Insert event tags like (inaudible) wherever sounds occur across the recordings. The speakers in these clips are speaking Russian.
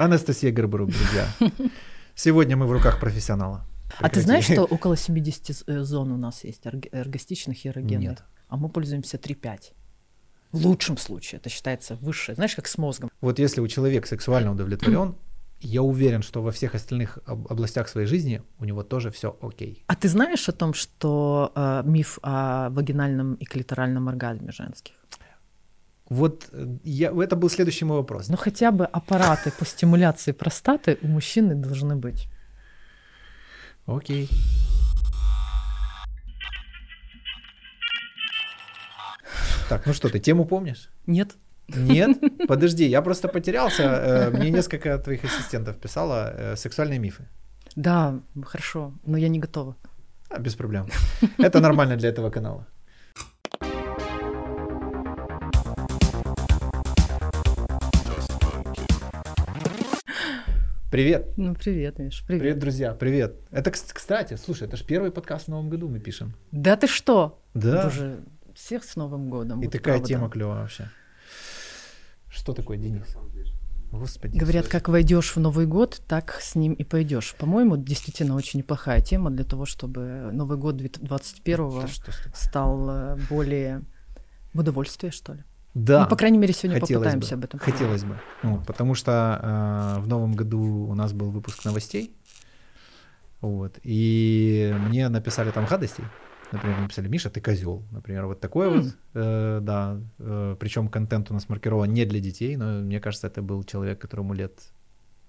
Анастасия Горбарук, друзья. Сегодня мы в руках профессионала. А ты знаешь, что около 70 э, зон у нас есть эргостичных и эрогенных? Нет. А мы пользуемся 3-5. В лучшем случае это считается высшее. Знаешь, как с мозгом. Вот если у человека сексуально удовлетворен, (clears throat) я уверен, что во всех остальных областях своей жизни у него тоже все окей. А ты знаешь о том, что э, миф о вагинальном и клиторальном оргазме женских? Вот э, я, это был следующий мой вопрос. Ну хотя бы аппараты по стимуляции простаты у мужчины должны быть. Окей. Так, ну что, ты тему помнишь? Нет. Нет? (laughs) Подожди, я просто потерялся. Э, мне несколько твоих ассистентов писало э, сексуальные мифы. Да, хорошо, но я не готова. А, без проблем. Это нормально для этого канала. Привет. Ну, привет, Миш, привет. Привет, друзья, привет. Это, кстати, слушай, это же первый подкаст в Новом году мы пишем. Да ты что? Да. Боже, всех с Новым годом. И вот такая правда. тема клевая вообще. Что такое, Денис? Господи. Говорят, слушай. как войдешь в Новый год, так с ним и пойдешь. По-моему, действительно очень неплохая тема для того, чтобы Новый год 21 Да стал э, более в удовольствие, что ли. Да. Ну, по крайней мере, сегодня Хотелось попытаемся бы, об этом. Хотелось бы. Ну, потому что э, в новом году у нас был выпуск новостей. Вот. И мне написали там гадостей. Например, написали, Миша, ты козел. Например, вот такое М. вот. э, да. Э, причем контент у нас маркирован не для детей, но мне кажется, это был человек, которому лет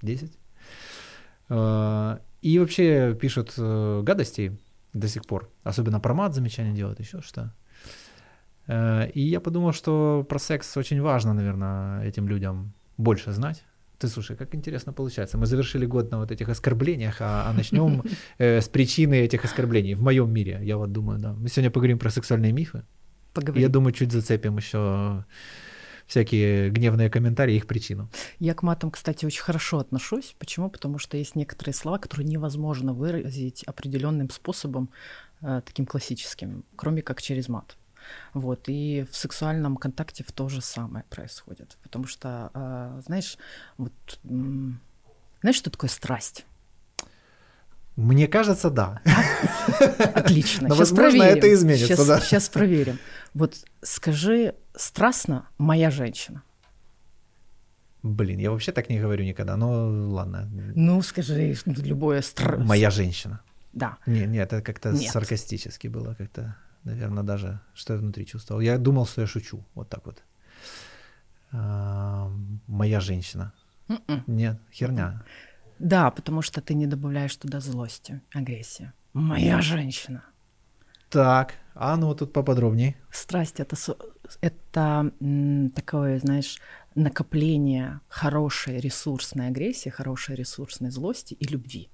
10. Э, и вообще пишут э, гадостей до сих пор. Особенно про мат замечания делают, еще что. Э, И я подумал, что про секс очень важно, наверное, этим людям больше знать. Ты слушай, как интересно получается. Мы завершили год на вот этих оскорблениях, а, а начнем э, с причины этих оскорблений в моем мире. Я вот думаю, да. Мы сегодня поговорим про сексуальные мифы. Поговорим. я думаю, чуть зацепим еще всякие гневные комментарии, их причину. Я к матам, кстати, очень хорошо отношусь. Почему? Потому что есть некоторые слова, которые невозможно выразить определенным способом, э, таким классическим, кроме как через мат. Вот. И в сексуальном контакте то же самое происходит. Потому что, э, знаешь, вот, знаешь, что такое страсть? Мне кажется, да. Отлично. Но, Щас возможно, проверим. это изменится, Щас- да. Сейчас проверим. Вот скажи страстно моя женщина. Блин, я вообще так не говорю никогда. Но ладно. Ну, скажи любое страсть. Моя женщина. Да. Не, не, это как-то Нет. саркастически было, как-то, наверное, даже, что я внутри чувствовал. Я думал, что я шучу, вот так вот. А, моя женщина. М-м. Нет, херня. Да, потому что ты не добавляешь туда злости, агрессии. Моя женщина. Так, а ну тут поподробнее. Страсть это, это такое, знаешь, накопление хорошей ресурсной агрессии, хорошей ресурсной злости и любви.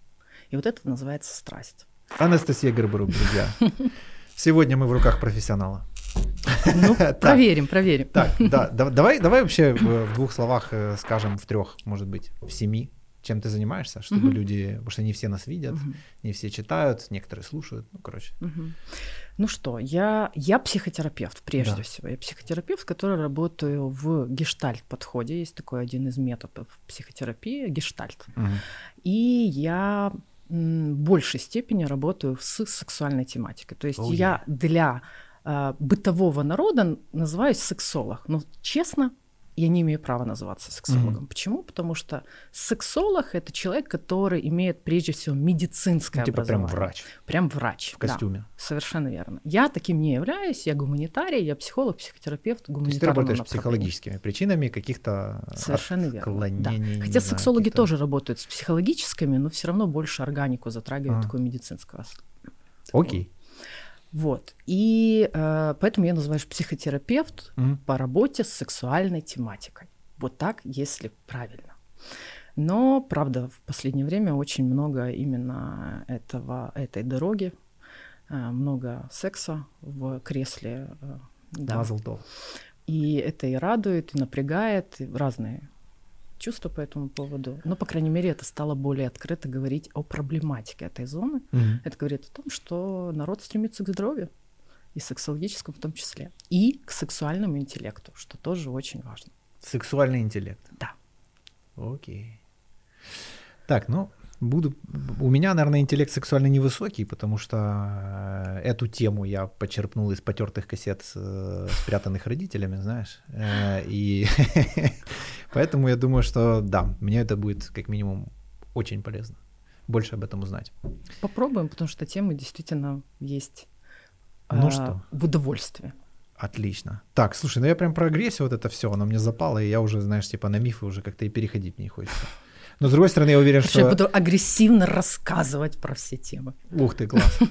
И вот это называется страсть. Анастасия Горбарук, друзья. (laughs) Сегодня мы в руках профессионала. Ну, (laughs) проверим, проверим. Так, да, да- давай, давай вообще в, в двух словах э, скажем, в трех, может быть, в семи, чем ты занимаешься, чтобы люди, потому что не все нас видят, не все читают, некоторые слушают, ну, короче. Ну что, я, я психотерапевт, прежде Да. всего. Я психотерапевт, который работаю в гештальт-подходе. Есть такой один из методов психотерапии – гештальт. Мгм. И я большей степени работаю с сексуальной тематикой. То есть Oh, я для а, бытового народа называюсь сексолог. Но честно, я не имею права называться сексологом. Мгм. Почему? Потому что сексолог это человек, который имеет прежде всего медицинское Ну, типа прям образование. врач Прям врач. в да. костюме. Совершенно верно. Я таким не являюсь, я гуманитарий, я психолог, психотерапевт, есть ты работаешь психологическими причинами каких-то Совершенно верно. Да. Хотя сексологи каких-то- тоже работают с психологическими, но все равно больше органику затрагивают А. такую медицинскую. Окей. Вот. И э, поэтому я называюсь психотерапевт Мгм. по работе с сексуальной тематикой. Вот так, если правильно. Но, правда, в последнее время очень много именно этого, этой дороги, э, много секса в кресле. э, да. И это и радует, и напрягает, и разные чувства по этому поводу. Но, по крайней мере, это стало более открыто говорить о проблематике этой зоны. Мгм. Это говорит о том, что народ стремится к здоровью, и сексологическому в том числе, и к сексуальному интеллекту, что тоже очень важно. Сексуальный интеллект. Да. Окей. Так, ну, буду... У меня, наверное, интеллект сексуально невысокий, потому что э, эту тему я почерпнул из потертых кассет, э, спрятанных родителями, знаешь. Э, и (laughs) поэтому я думаю, что да, мне это будет как минимум очень полезно. Больше об этом узнать. Попробуем, потому что тема действительно есть ну что? в удовольствие. Отлично. Так, слушай, ну я прям про агрессию вот это все, оно мне запало, и я уже, знаешь, типа на мифы уже как-то и переходить не хочется. Но с другой стороны, я уверен, что... Я буду агрессивно рассказывать про все темы. Ух ты, класс. (laughs)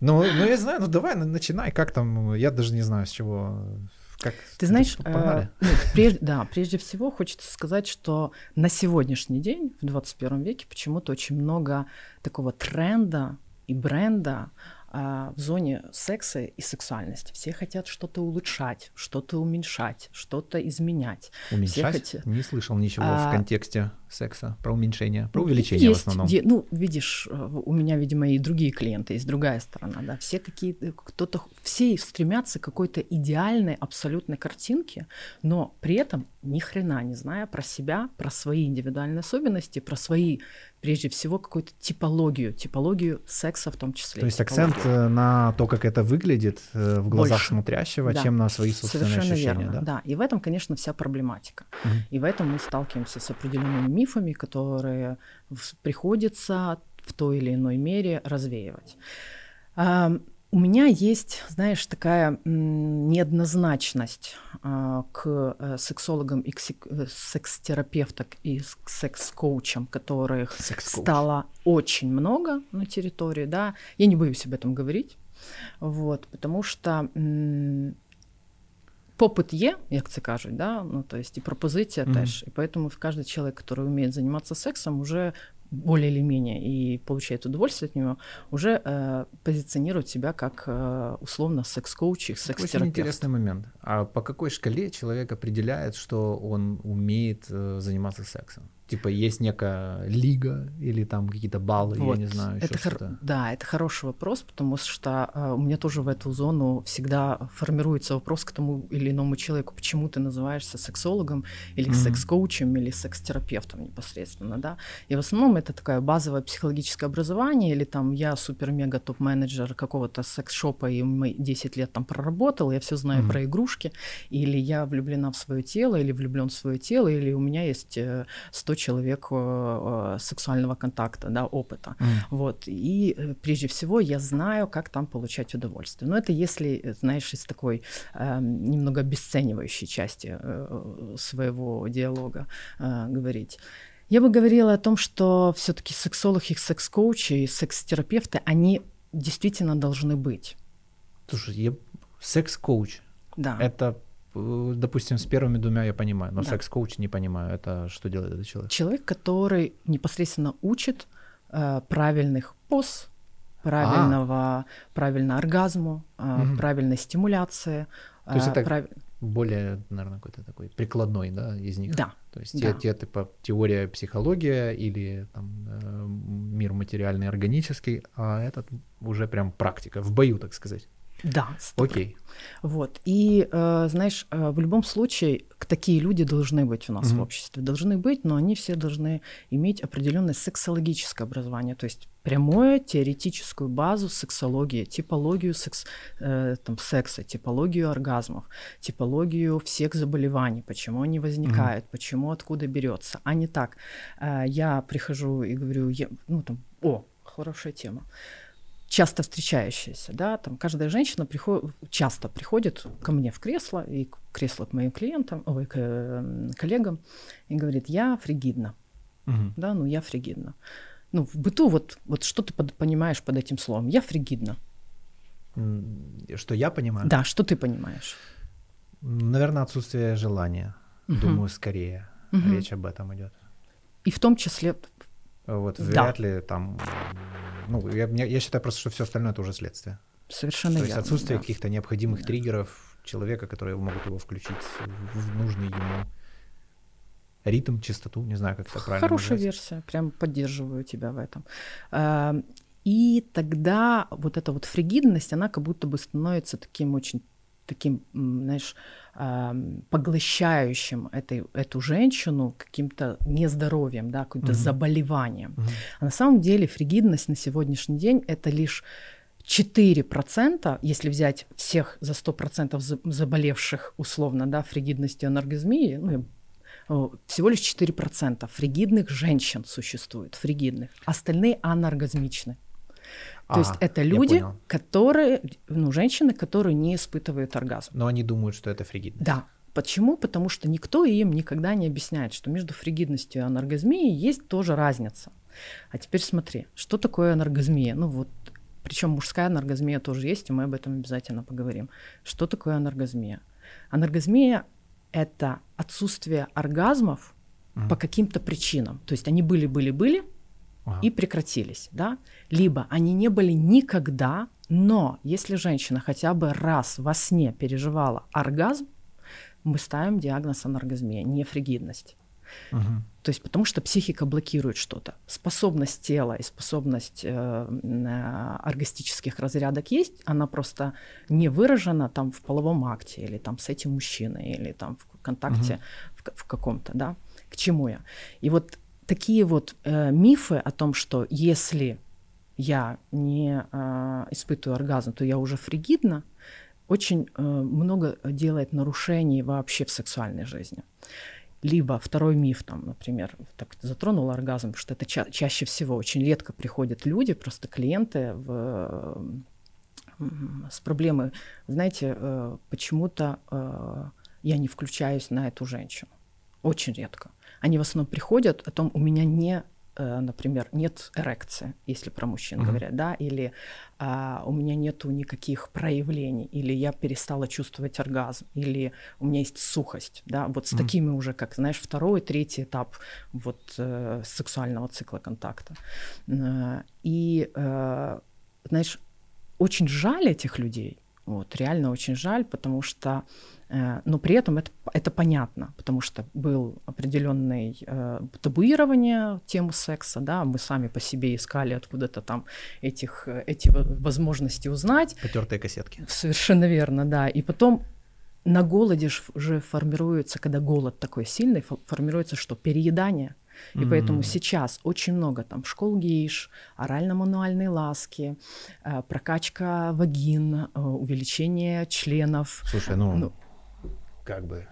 Ну, ну я знаю, ну давай, начинай, как там, я даже не знаю, с чего... Как, Ты знаешь, э, ну, прежде, да, прежде всего хочется сказать, что на сегодняшний день, в 21 веке, почему-то очень много такого тренда и бренда а, в зоне секса и сексуальности. Все хотят что-то улучшать, что-то уменьшать, что-то изменять. Уменьшать? хотят... Не слышал ничего а... в контексте секса про уменьшение, про увеличение есть, в основном. Де... Ну, видишь, э, у меня, видимо, и другие клиенты, есть другая сторона, да. Все какие-то, кто-то, все стремятся к какой-то идеальной, абсолютной картинке, но при этом ни хрена не зная про себя, про свои индивидуальные особенности, про свои прежде всего какую-то типологию, типологию секса в том числе. То есть акцент э, на то, как это выглядит э, в глазах Больше. смотрящего, да. чем на свои собственные Совершенно ощущения. Верно, да? да. И в этом, конечно, вся проблематика. Угу. И в этом мы сталкиваемся с определенными мифами, которые приходится в той или иной мере развеивать. У меня есть, знаешь, такая неоднозначность а, к э, сексологам и к э, секс-терапевтам и к секс-коучам, которых Секс-коуч. стало очень много на территории, да. Я не боюсь об этом говорить, вот, потому что попит є, як це кажуть, да? ну, то есть і пропозиція mm-hmm. теж. І поэтому каждый человек, который умеет заниматься сексом, уже более или менее и получает удовольствие от него, уже э, позиционирует себя как э, условно секс-коуч и секс-терапевт. Очень интересный момент. А по какой шкале человек определяет, что он умеет э, заниматься сексом? Типа есть некая лига или там какие-то баллы, вот. я не знаю, еще это что-то. Хор... Да, это хороший вопрос, потому что э, у меня тоже в эту зону всегда формируется вопрос к тому или иному человеку, почему ты называешься сексологом или mm-hmm. секс-коучем или секс-терапевтом непосредственно, да. И в основном это такое базовое психологическое образование или там я супер-мега топ-менеджер какого-то секс-шопа и мы 10 лет там проработал, я все знаю mm-hmm. про игрушки, или я влюблена в свое тело, или влюблен в свое тело, или у меня есть 100 человек э, э, сексуального контакта, да, опыта. Mm. Вот. И э, прежде всего я знаю, как там получать удовольствие. Но это если, знаешь, из такой э, немного обесценивающей части э, своего диалога э, говорить. Я бы говорила о том, что все-таки сексолог и секс-коучи секс-терапевты, они действительно должны быть. Слушай, я секс-коуч. Да. Это Э, допустим, с первыми двумя я понимаю, но да. секс-коуч не понимаю. Это что делает этот человек? Человек, который непосредственно учит э, правильных поз, правильного, а. правильно оргазму, э, угу. правильной стимуляции. То есть э, это прав... более, наверное, какой-то такой прикладной, да, из них? Да. То есть да. те, те типа теория, психология или там, э, мир материальный, органический, а этот уже прям практика, в бою, так сказать. Да. Окей. Вот. И, э, знаешь, э, в любом случае такие люди должны быть у нас mm-hmm. в обществе. Должны быть, но они все должны иметь определенное сексологическое образование, то есть прямое теоретическую базу сексологии, типологию секс, э, там, секса, типологию оргазмов, типологию всех заболеваний, почему они возникают, mm-hmm. почему, откуда берется. А не так. Э, я прихожу и говорю, я, ну там, о, хорошая тема часто встречающаяся, да, там каждая женщина приходит, часто приходит ко мне в кресло и к кресло к моим клиентам, ой, к э, коллегам и говорит, я фригидна, угу. да, ну я фригидна. Ну в быту вот вот что ты под, понимаешь под этим словом? Я фригидна. Что я понимаю? Да, что ты понимаешь? Наверное, отсутствие желания. Угу. Думаю, скорее угу. речь об этом идет. И в том числе. Вот да. вряд ли там ну, я, я считаю просто, что все остальное это уже следствие. Совершенно То верно. есть отсутствие да. каких-то необходимых да. триггеров человека, которые могут его включить в нужный ему ритм, частоту, не знаю, как это правильно Хорошая назвать. версия, прям поддерживаю тебя в этом. И тогда вот эта вот фригидность, она как будто бы становится таким очень таким, знаешь, поглощающим этой, эту женщину каким-то нездоровьем, да, каким-то угу. заболеванием. Угу. А на самом деле фригидность на сегодняшний день это лишь 4%, если взять всех за 100% заболевших условно да, фригидностью анаргазмии, ну, всего лишь 4% фригидных женщин существует, фригидных. Остальные анаргазмичны. То а, есть это люди, которые, ну, женщины, которые не испытывают оргазм. Но они думают, что это фригидность. Да. Почему? Потому что никто им никогда не объясняет, что между фригидностью и анаргазмией есть тоже разница. А теперь смотри, что такое анаргазмия? Ну вот, причем мужская анаргазмия тоже есть, и мы об этом обязательно поговорим. Что такое анаргазмия? Анаргазмия — это отсутствие оргазмов mm. по каким-то причинам. То есть они были-были-были, ага. и прекратились, да? Либо они не были никогда, но если женщина хотя бы раз во сне переживала оргазм, мы ставим диагноз аноргазмия, не фригидность. Угу. То есть потому что психика блокирует что-то. Способность тела и способность э, э, оргастических разрядок есть, она просто не выражена там в половом акте или там с этим мужчиной или там в контакте угу. в, в каком-то, да. К чему я? И вот такие вот э, мифы о том, что если я не э, испытываю оргазм, то я уже фригидна, очень э, много делает нарушений вообще в сексуальной жизни. Либо второй миф, там, например, так затронул оргазм, что это ча- чаще всего очень редко приходят люди, просто клиенты в, э, с проблемой, знаете, э, почему-то э, я не включаюсь на эту женщину. Очень редко они в основном приходят о том, у меня не э, например, нет эрекции, если про мужчин mm-hmm. говорят, да, или а, у меня нету никаких проявлений, или я перестала чувствовать оргазм, или у меня есть сухость, да, вот с mm-hmm. такими уже, как, знаешь, второй, третий этап вот э, сексуального цикла контакта. Э, и, э, знаешь, очень жаль этих людей, вот, реально очень жаль, потому что Э, но при этом это, это понятно, потому что был определенный э, табуирование темы секса, да, мы сами по себе искали откуда-то там этих, эти возможности узнать. Потертые кассетки. Совершенно верно, да. И потом на голоде же формируется, когда голод такой сильный, формируется что? Переедание. И mm-hmm. поэтому сейчас очень много там школ гейш, орально-мануальные ласки, э, прокачка вагин, э, увеличение членов. Слушай, ну, ну как бы.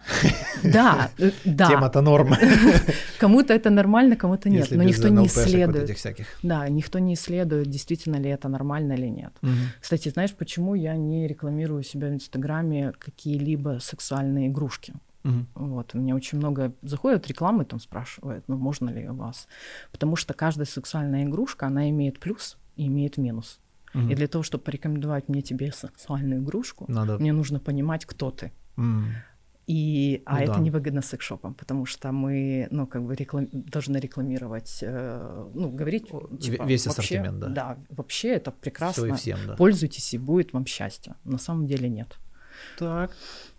Да, э, да. Тема-то норма. (laughs) Кому-то это нормально, кому-то нет. Если но никто не исследует. этих всяких. Да, никто не исследует, действительно ли это нормально или нет. Угу. Кстати, знаешь, почему я не рекламирую себя в Инстаграме какие-либо сексуальные игрушки? Угу. Вот, у меня очень много заходят рекламы, там спрашивают, ну можно ли у вас? Потому что каждая сексуальная игрушка, она имеет плюс и имеет минус. Угу. И для того, чтобы порекомендовать мне тебе сексуальную игрушку, Надо... мне нужно понимать, кто ты. Mm. И, а ну, это да. невыгодно секшопам, потому что мы, ну, как бы реклам... должны рекламировать, э, ну, говорить, типа, весь вообще, ассортимент, да. Да, вообще это прекрасно. Всё и всем, да. Пользуйтесь и будет вам счастье. На самом деле нет. Так,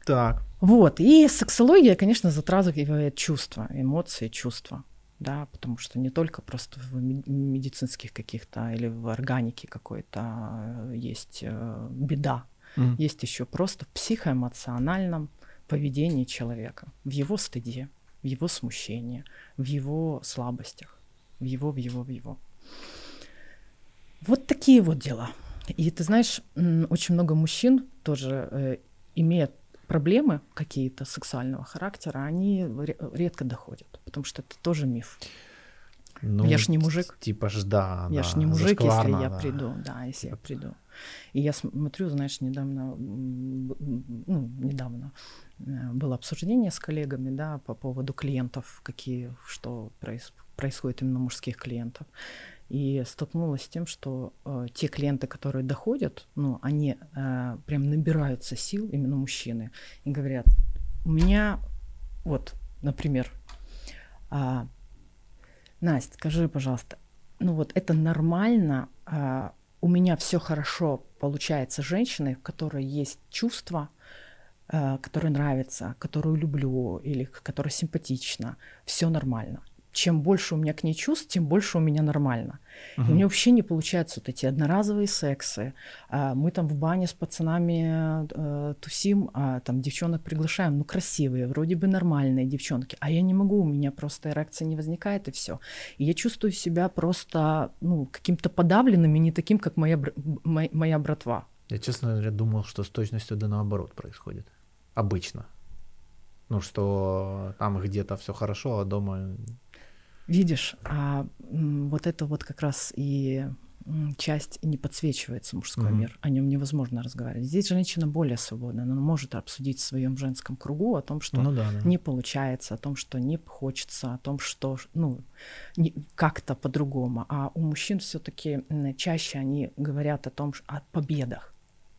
так. Вот, и сексология, конечно, затрагивает чувства, эмоции, чувства, да, потому что не только просто в медицинских каких-то или в органике какой-то э, есть э, беда, mm. есть еще просто в психоэмоциональном поведении человека, в его стыде, в его смущении, в его слабостях, в его, в его, в его. Вот такие вот дела. И ты знаешь, очень много мужчин тоже э, имеют проблемы какие-то сексуального характера, они редко доходят, потому что это тоже миф. Ну, я ж не мужик. Типа ж да. Я да, ж не мужик, если я да. приду, да, если я приду. И я смотрю, знаешь, недавно, ну, недавно э, было обсуждение с коллегами, да, по поводу клиентов, какие, что проис, происходит именно мужских клиентов. И столкнулась с тем, что э, те клиенты, которые доходят, ну, они э, прям набираются сил, именно мужчины, и говорят, у меня, вот, например, э, Настя, скажи, пожалуйста, ну вот это нормально, э, у меня все хорошо получается с женщиной, в которой есть чувства, э, которая нравится, которую люблю или которая симпатична, все нормально. Чем больше у меня к ней чувств, тем больше у меня нормально. Угу. И у меня вообще не получаются вот эти одноразовые сексы. А, мы там в бане с пацанами э, тусим, а там девчонок приглашаем, ну красивые, вроде бы нормальные девчонки, а я не могу, у меня просто эрекция не возникает и все. И я чувствую себя просто ну каким-то подавленным и не таким, как моя моя, моя братва. Я честно говоря думал, что с точностью да наоборот происходит. Обычно. Ну, что там где-то все хорошо, а дома Видишь, а вот это вот как раз и часть не подсвечивается мужской mm-hmm. мир, о нем невозможно разговаривать. Здесь женщина более свободна, она может обсудить в своем женском кругу о том, что ну, да, да. не получается, о том, что не хочется, о том, что ну как-то по-другому. А у мужчин все-таки чаще они говорят о том, о победах,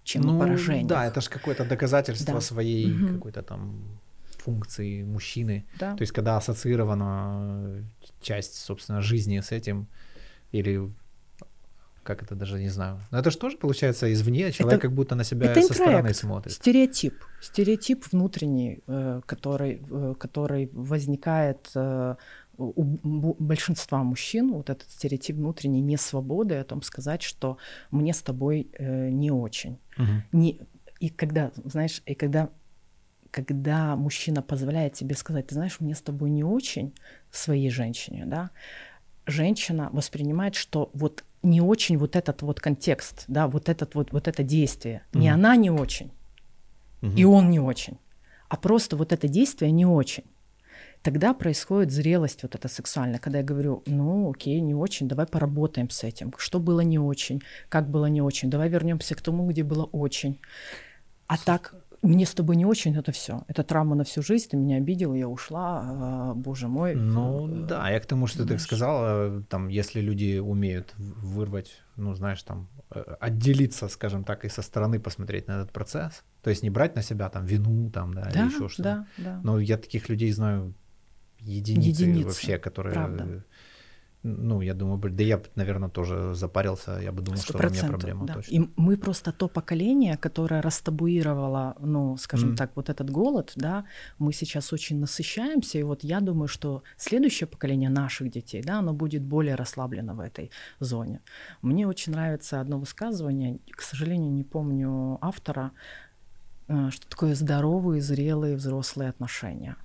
чем ну, о поражениях. Да, это же какое-то доказательство да. своей mm-hmm. какой-то там функции мужчины. Да. То есть, когда ассоциирована часть, собственно, жизни с этим, или как это даже не знаю. Но это же тоже получается извне, человек это, как будто на себя это со стороны смотрит. Стереотип. Стереотип внутренний, э, который, э, который возникает э, у большинства мужчин, вот этот стереотип внутренней несвободы о том сказать, что мне с тобой не очень. Угу. Не, и когда, знаешь, и когда когда мужчина позволяет себе сказать, ты знаешь, мне с тобой не очень, своей женщине, да, женщина воспринимает, что вот не очень вот этот вот контекст, да, вот этот вот, вот это действие, угу. не она не очень, угу. и он не очень, а просто вот это действие не очень. Тогда происходит зрелость вот эта сексуальная, когда я говорю, ну окей, не очень, давай поработаем с этим. Что было не очень, как было не очень, давай вернемся к тому, где было очень. А так мне с тобой не очень, это все. Это травма на всю жизнь, ты меня обидел, я ушла, а, боже мой. Ну э, да, я к тому, что знаешь. ты сказала, там, если люди умеют вырвать, ну знаешь, там, э, отделиться, скажем так, и со стороны посмотреть на этот процесс, то есть не брать на себя там вину, там, да, да или еще что-то. Да, да. Но я таких людей знаю единицы, единицы вообще, которые... Правда ну, я думаю, да я, наверное, тоже запарился, я бы думал, что у меня проблема да. точно. И мы просто то поколение, которое растабуировало, ну, скажем mm. так, вот этот голод, да, мы сейчас очень насыщаемся, и вот я думаю, что следующее поколение наших детей, да, оно будет более расслаблено в этой зоне. Мне очень нравится одно высказывание, к сожалению, не помню автора, э, что такое здоровые, зрелые, взрослые отношения.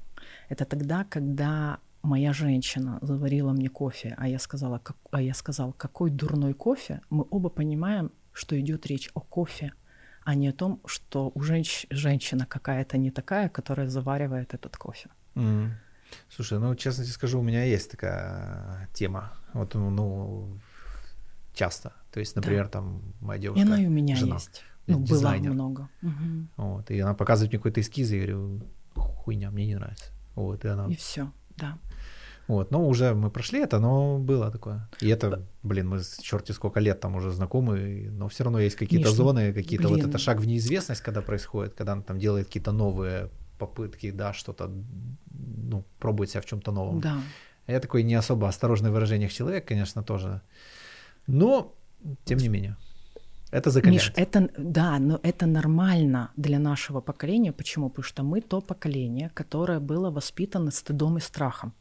Это тогда, когда моя женщина заварила мне кофе, а я сказала, как, а я сказал, какой дурной кофе, мы оба понимаем, что идет речь о кофе, а не о том, что у женщ, женщина какая-то не такая, которая заваривает этот кофе. Mm. Слушай, ну честно тебе скажу, у меня есть такая тема. Вот, ну, часто. То есть, например, да. там моя девушка. И она и у меня жена, есть. Ну, дизайнер. было много. Угу. Вот, и она показывает мне какой-то эскиз, и я говорю, хуйня, мне не нравится. Вот, и она... И все, да. Вот, но уже мы прошли это, но было такое. И это, блин, мы черти сколько лет там уже знакомы, но все равно есть какие-то зоны, какие-то вот это шаг в неизвестность, когда происходит, когда он там делает какие-то новые попытки, да, что-то, ну, пробует себя в чем-то новом. Да. Я такой не особо осторожный в выражениях человек, конечно, тоже. Но, тем не менее. Это закаляет. Миш, это, да, но это нормально для нашего поколения. Почему? Потому что мы то поколение, которое было воспитано стыдом и страхом.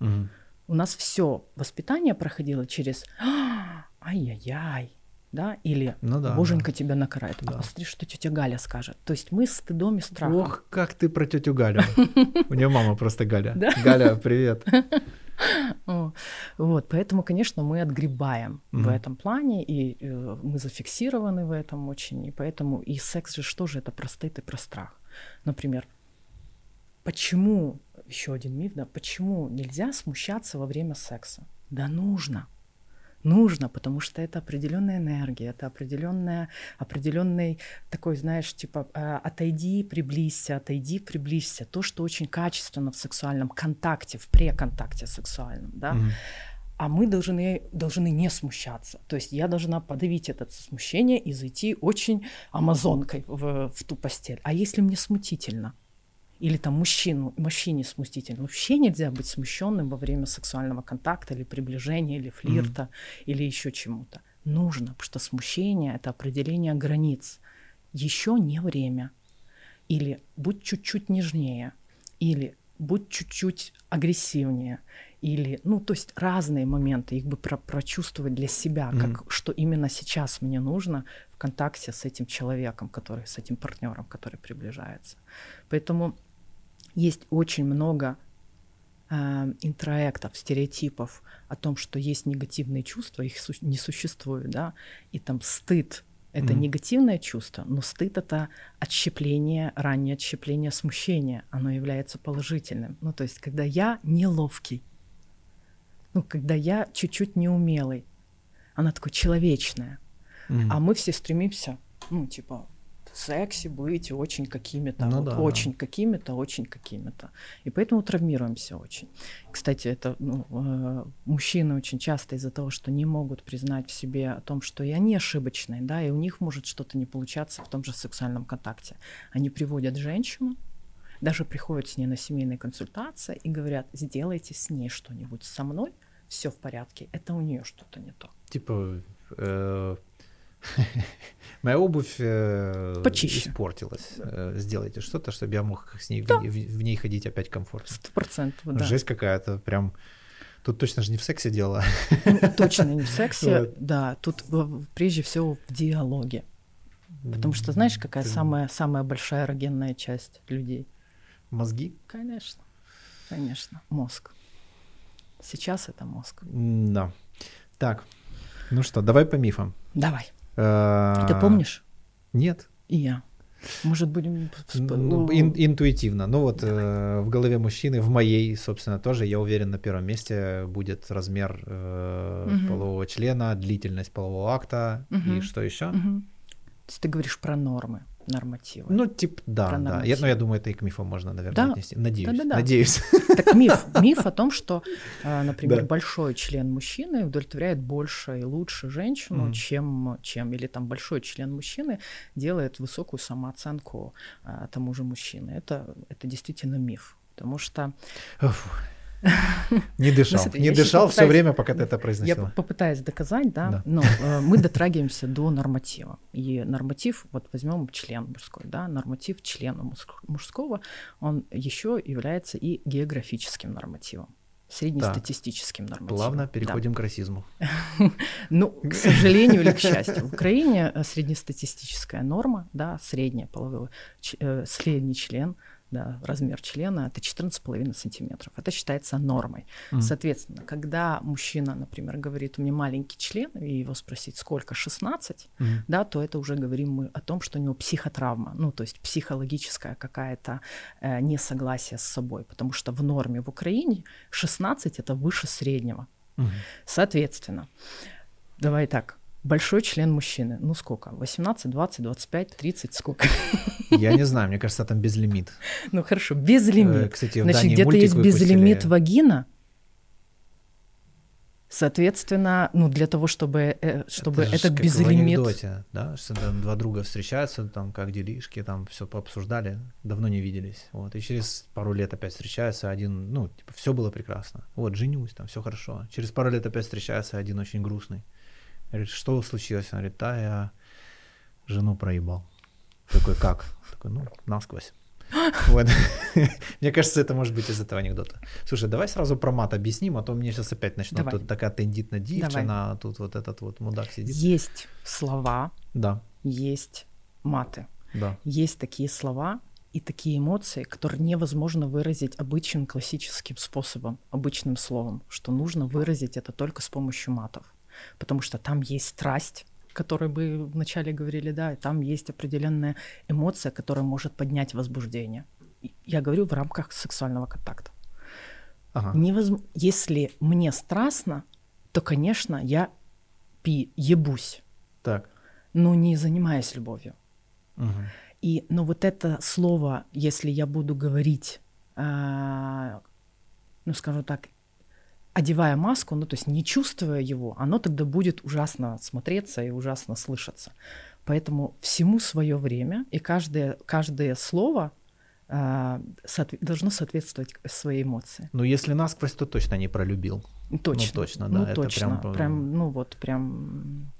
Угу. У нас все воспитание проходило через ай-яй-яй, да, или ну, да, боженька да. тебя накарает. Да. А посмотри, что тетя Галя скажет. То есть мы с стыдом и страхом. Ох, как ты про тетю Галю. (laughs) У нее мама просто Галя. Галя, привет. (laughs) Вот, поэтому, конечно, мы отгребаем в этом плане, и э, мы зафиксированы в этом очень, и поэтому и секс же что же это про стыд и про страх. Например, почему еще один миф, да, почему нельзя смущаться во время секса? Да нужно. Нужно, потому что это определенная энергия, это определенная, определенный такой, знаешь, типа э, отойди, приблизься, отойди, приблизься. То, что очень качественно в сексуальном контакте, в преконтакте сексуальном, да. Mm-hmm. А мы должны, должны не смущаться. То есть я должна подавить это смущение и зайти очень амазонкой в, в ту постель. А если мне смутительно? Или там мужчину, мужчине смутительно. Вообще нельзя быть смущенным во время сексуального контакта или приближения, или флирта, mm-hmm. или еще чему-то. Нужно, потому что смущение это определение границ. Еще не время. Или будь чуть-чуть нежнее, или будь чуть-чуть агрессивнее, или, ну, то есть разные моменты, их бы про прочувствовать для себя, как, mm-hmm. что именно сейчас мне нужно в контакте с этим человеком, который, с этим партнером, который приближается. Поэтому есть очень много э, интроектов, стереотипов о том, что есть негативные чувства, их су- не существует, да, и там стыд это mm-hmm. негативное чувство, но стыд это отщепление, раннее отщепление смущения, оно является положительным. Ну, то есть, когда я неловкий, ну, когда я чуть-чуть неумелый, она такой человечная, mm-hmm. а мы все стремимся, ну, типа, сексе быть очень какими-то, ну, вот, да, очень да. какими-то, очень какими-то. И поэтому травмируемся очень. Кстати, это ну, э, мужчины очень часто из-за того, что не могут признать в себе о том, что и они ошибочные, да, и у них может что-то не получаться в том же сексуальном контакте. Они приводят женщину, даже приходят с ней на семейные консультации и говорят, сделайте с ней что-нибудь со мной, все в порядке, это у нее что-то не то. Типа э, (laughs) Моя обувь э, Почище. испортилась. Э, сделайте что-то, чтобы я мог с ней да. в, в, ней ходить опять комфортно. Сто процентов, да. Жесть какая-то, прям. Тут точно же не в сексе дело. Ну, точно не в сексе, (laughs) вот. да. Тут прежде всего в диалоге. Потому что знаешь, какая Ты... самая, самая большая эрогенная часть людей? Мозги? Конечно. Конечно. Мозг. Сейчас это мозг. Да. Так, ну что, давай по мифам. Давай. Ты помнишь? Нет. И я. Может, будем... Ну, ин- интуитивно. Ну вот э, в голове мужчины, в моей, собственно, тоже, я уверен, на первом месте будет размер э, угу. полового члена, длительность полового акта угу. и что еще? Угу. То есть ты говоришь про нормы нормативы. Ну, типа, да, да. Я, ну, я думаю, это и к мифу можно, наверное, да. отнести. Надеюсь. Да, да, да. Надеюсь. Так миф. (laughs) Миф о том, что, а, например, да. большой член мужчины удовлетворяет больше и лучше женщину, mm. чем, чем, или там большой член мужчины делает высокую самооценку а, тому же мужчине. Это, это действительно миф. Потому что... (laughs) Не дышал, ну, не дышал все время, пока ты это произносила. Я попытаюсь доказать, да, да. но э, мы дотрагиваемся до норматива. И норматив, вот возьмем член мужской, да, норматив члена мужского, он еще является и географическим нормативом среднестатистическим да. нормативом. Плавно переходим да. к расизму. (laughs) Ну, к сожалению или к счастью, в Украине э, среднестатистическая норма, да, средняя половой, э, средний член да, размер члена это 14,5 сантиметров. Это считается нормой. Mm. Соответственно, когда мужчина, например, говорит, у меня маленький член, и его спросить, сколько, 16, mm. да, то это уже говорим мы о том, что у него психотравма, ну, то есть психологическая какая-то э, несогласие с собой, потому что в норме в Украине 16 это выше среднего. Mm. Соответственно, давай так, большой член мужчины. Ну сколько? 18, 20, 25, 30, сколько? (laughs) Я не знаю, мне кажется, там безлимит. Ну хорошо, безлимит. Э, кстати, Значит, где-то есть безлимит вагина. Соответственно, ну для того, чтобы, э, чтобы это этот безлимит... В анекдоте, да, что там два друга встречаются, там как делишки, там все пообсуждали, давно не виделись, вот, и через пару лет опять встречаются, один, ну, типа, все было прекрасно, вот, женюсь, там все хорошо, через пару лет опять встречается один очень грустный, Говорит, что случилось? Он говорит, да, я жену проебал. Такой, как? Такой, ну, насквозь. (gasps) Вот. (laughs) Мне кажется, это может быть из этого анекдота. Слушай, давай сразу про мат объясним, а то мне сейчас опять начнут. Давай. Тут такая тендитная девчина, а тут вот этот вот мудак сидит. Есть слова, да. есть маты. Да. Есть такие слова и такие эмоции, которые невозможно выразить обычным классическим способом, обычным словом, что нужно выразить это только с помощью матов потому что там есть страсть, которой вы вначале говорили, да, и там есть определенная эмоция, которая может поднять возбуждение. Я говорю в рамках сексуального контакта. Ага. Невозм... Если мне страстно, то, конечно, я пи ебусь. Так. Но не занимаясь любовью. Угу. И, но вот это слово, если я буду говорить, э, ну, скажу так, одевая маску, ну то есть не чувствуя его, оно тогда будет ужасно смотреться и ужасно слышаться. Поэтому всему свое время, и каждое, каждое слово э, соотве- должно соответствовать своей эмоции. Ну, если насквозь, то точно не пролюбил. Точно. Ну, точно, да. Ну, точно. Прям... прям, ну вот, прям...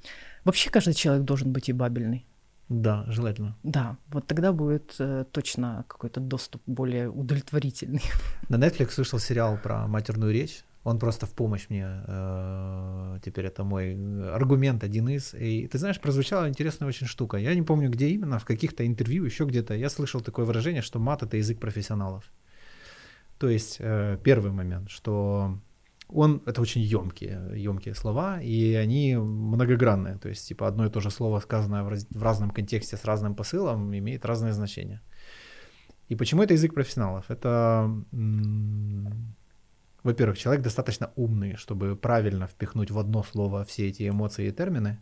Вообще каждый человек должен быть и бабельный. Да, желательно. Да, вот тогда будет э, точно какой-то доступ более удовлетворительный. На Netflix вышел сериал про матерную речь. Он просто в помощь мне. Э, теперь это мой аргумент один из. И ты знаешь, прозвучала интересная очень штука. Я не помню, где именно, в каких-то интервью, еще где-то. Я слышал такое выражение, что мат это язык профессионалов. То есть э, первый момент, что он это очень емкие, емкие слова, и они многогранные. То есть, типа, одно и то же слово, сказанное в, раз, в разном контексте с разным посылом, имеет разное значение. И почему это язык профессионалов? Это, во-первых, человек достаточно умный, чтобы правильно впихнуть в одно слово все эти эмоции и термины.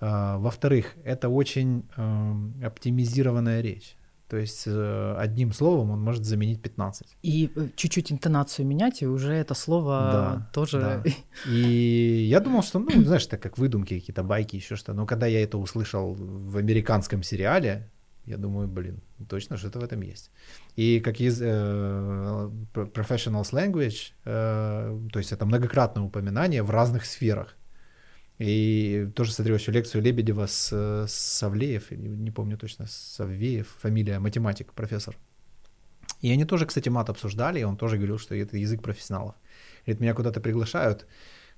А, во-вторых, это очень э, оптимизированная речь. То есть э, одним словом он может заменить 15. И э, чуть-чуть интонацию менять, и уже это слово да, тоже... Да. (laughs) И я думал, что, ну, знаешь, это как выдумки, какие-то байки, еще что-то. Но когда я это услышал в американском сериале, я думаю, блин, точно что-то в этом есть. И как из э, professional language, э, то есть это многократное упоминание в разных сферах. И тоже смотрел еще лекцию Лебедева с, с Савлеев, не помню точно, Саввеев, фамилия, математик, профессор. И они тоже, кстати, мат обсуждали, и он тоже говорил, что это язык профессионалов. Говорит, меня куда-то приглашают,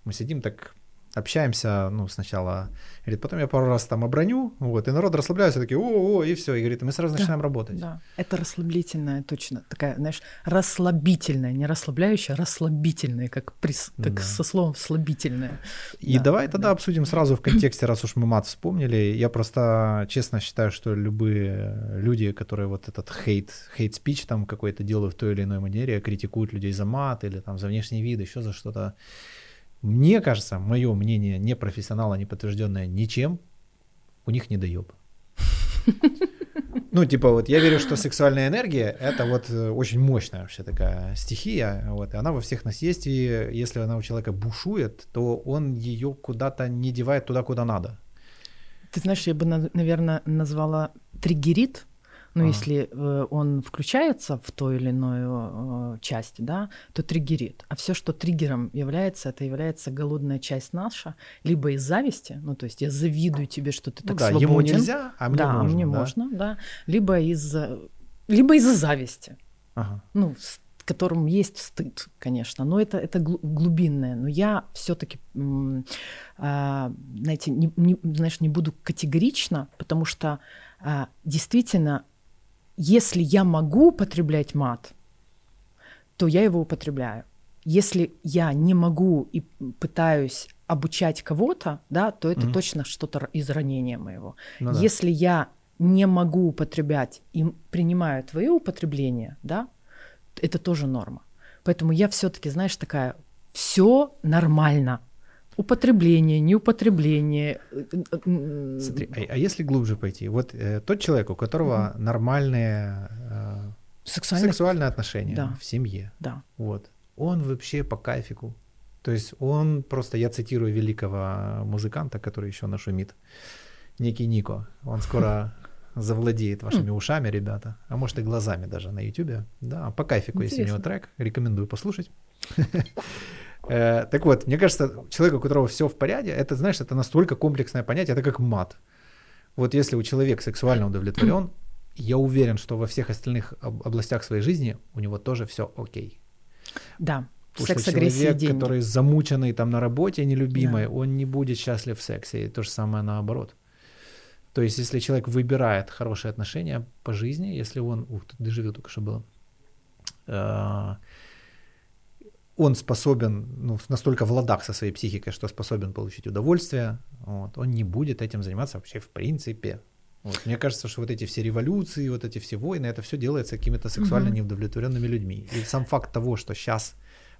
мы сидим так общаемся, ну, сначала, говорит, потом я пару раз там оброню, вот, и народ расслабляется, такие, о, о, и все, и говорит, мы сразу начинаем да, работать. Да, это расслаблительная, точно, такая, знаешь, расслабительная, не расслабляющая, а расслабительная, как, при, как да. со словом слабительная. И да, давай тогда да. обсудим сразу в контексте, раз уж мы мат вспомнили, я просто честно считаю, что любые люди, которые вот этот хейт, хейт-спич там какой-то делают в той или иной манере, критикуют людей за мат или там за внешний вид, еще за что-то, мне кажется, мое мнение, не профессионала, не подтвержденное ничем, у них не доеб. Ну, типа, вот я верю, что сексуальная энергия — это вот э, очень мощная вообще такая стихия, вот, и она во всех нас есть, и если она у человека бушует, то он ее куда-то не девает туда, куда надо. Ты знаешь, я бы, наверное, назвала триггерит, но ага. если э, он включается в ту или иную э, часть, да, то триггерит. А все, что триггером является, это является голодная часть наша, либо из зависти, ну то есть я завидую тебе, что ты ну, так да, свободен. Ему нельзя, а мне да, можно. мне да? можно, да. Либо из, либо из-за зависти. Ага. Ну, с которым есть стыд, конечно, но это, это глубинное. Но я все-таки, а, знаете, не, не, знаешь, не буду категорично, потому что а, действительно если я могу употреблять мат, то я его употребляю. Если я не могу и пытаюсь обучать кого-то, да, то это mm точно что-то из ранения моего. Ну, да. Если я не могу употреблять и принимаю твое употребление, да, это тоже норма. Поэтому я все-таки, знаешь, такая, все нормально употребление, неупотребление. Смотри, а, а если глубже пойти? Вот э, тот человек, у которого mm нормальные э, сексуальные... сексуальные отношения да. в семье, да. вот, он вообще по кайфику. То есть он просто, я цитирую великого музыканта, который еще нашумит, некий Нико. Он скоро (laughs) завладеет вашими ушами, ребята, а может и глазами даже на YouTube. Да, по кайфику, Интересно. если у него трек, рекомендую послушать. (laughs) Э, так вот, мне кажется, человек, у которого все в порядке, это, знаешь, это настолько комплексное понятие, это как мат. Вот если у человека сексуально удовлетворен, (clears throat) я уверен, что во всех остальных областях своей жизни у него тоже все окей. Да. Потому секс, что человек, деньги. который замученный там на работе, нелюбимый, да. он не будет счастлив в сексе. И то же самое наоборот. То есть, если человек выбирает хорошие отношения по жизни, если он... Ух, тут дежавю только что было. Он способен, ну, настолько в ладах со своей психикой, что способен получить удовольствие, вот, он не будет этим заниматься вообще в принципе. Вот. Мне кажется, что вот эти все революции, вот эти все войны, это все делается какими-то сексуально неудовлетворенными людьми. И сам факт того, что сейчас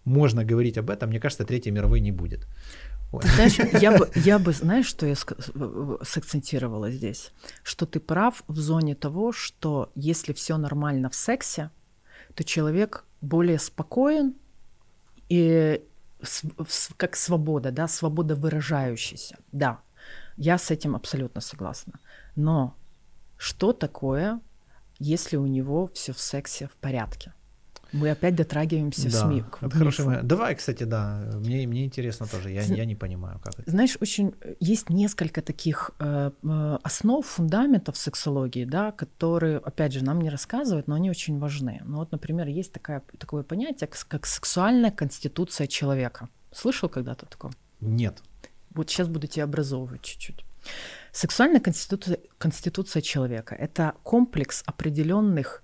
можно говорить об этом, мне кажется, Третьей мировой не будет. Вот. Знаешь, я бы, (laughs) я бы, знаешь, что я сакцентировала здесь? Что ты прав в зоне того, что если все нормально в сексе, то человек более спокоен, и как свобода, да, свобода выражающаяся. Да, я с этим абсолютно согласна. Но что такое, если у него все в сексе в порядке? Мы опять дотрагиваемся да, СМИ. К это хороший Давай, кстати, да, мне, мне интересно тоже, я, Зна... я не понимаю, как это. Знаешь, очень есть несколько таких э, э, основ, фундаментов сексологии, да, которые, опять же, нам не рассказывают, но они очень важны. Ну вот, например, есть такая, такое понятие, как, как сексуальная конституция человека. Слышал когда-то такое? Нет. Вот сейчас буду тебя образовывать чуть-чуть. Сексуальная конституция, конституция человека — это комплекс определенных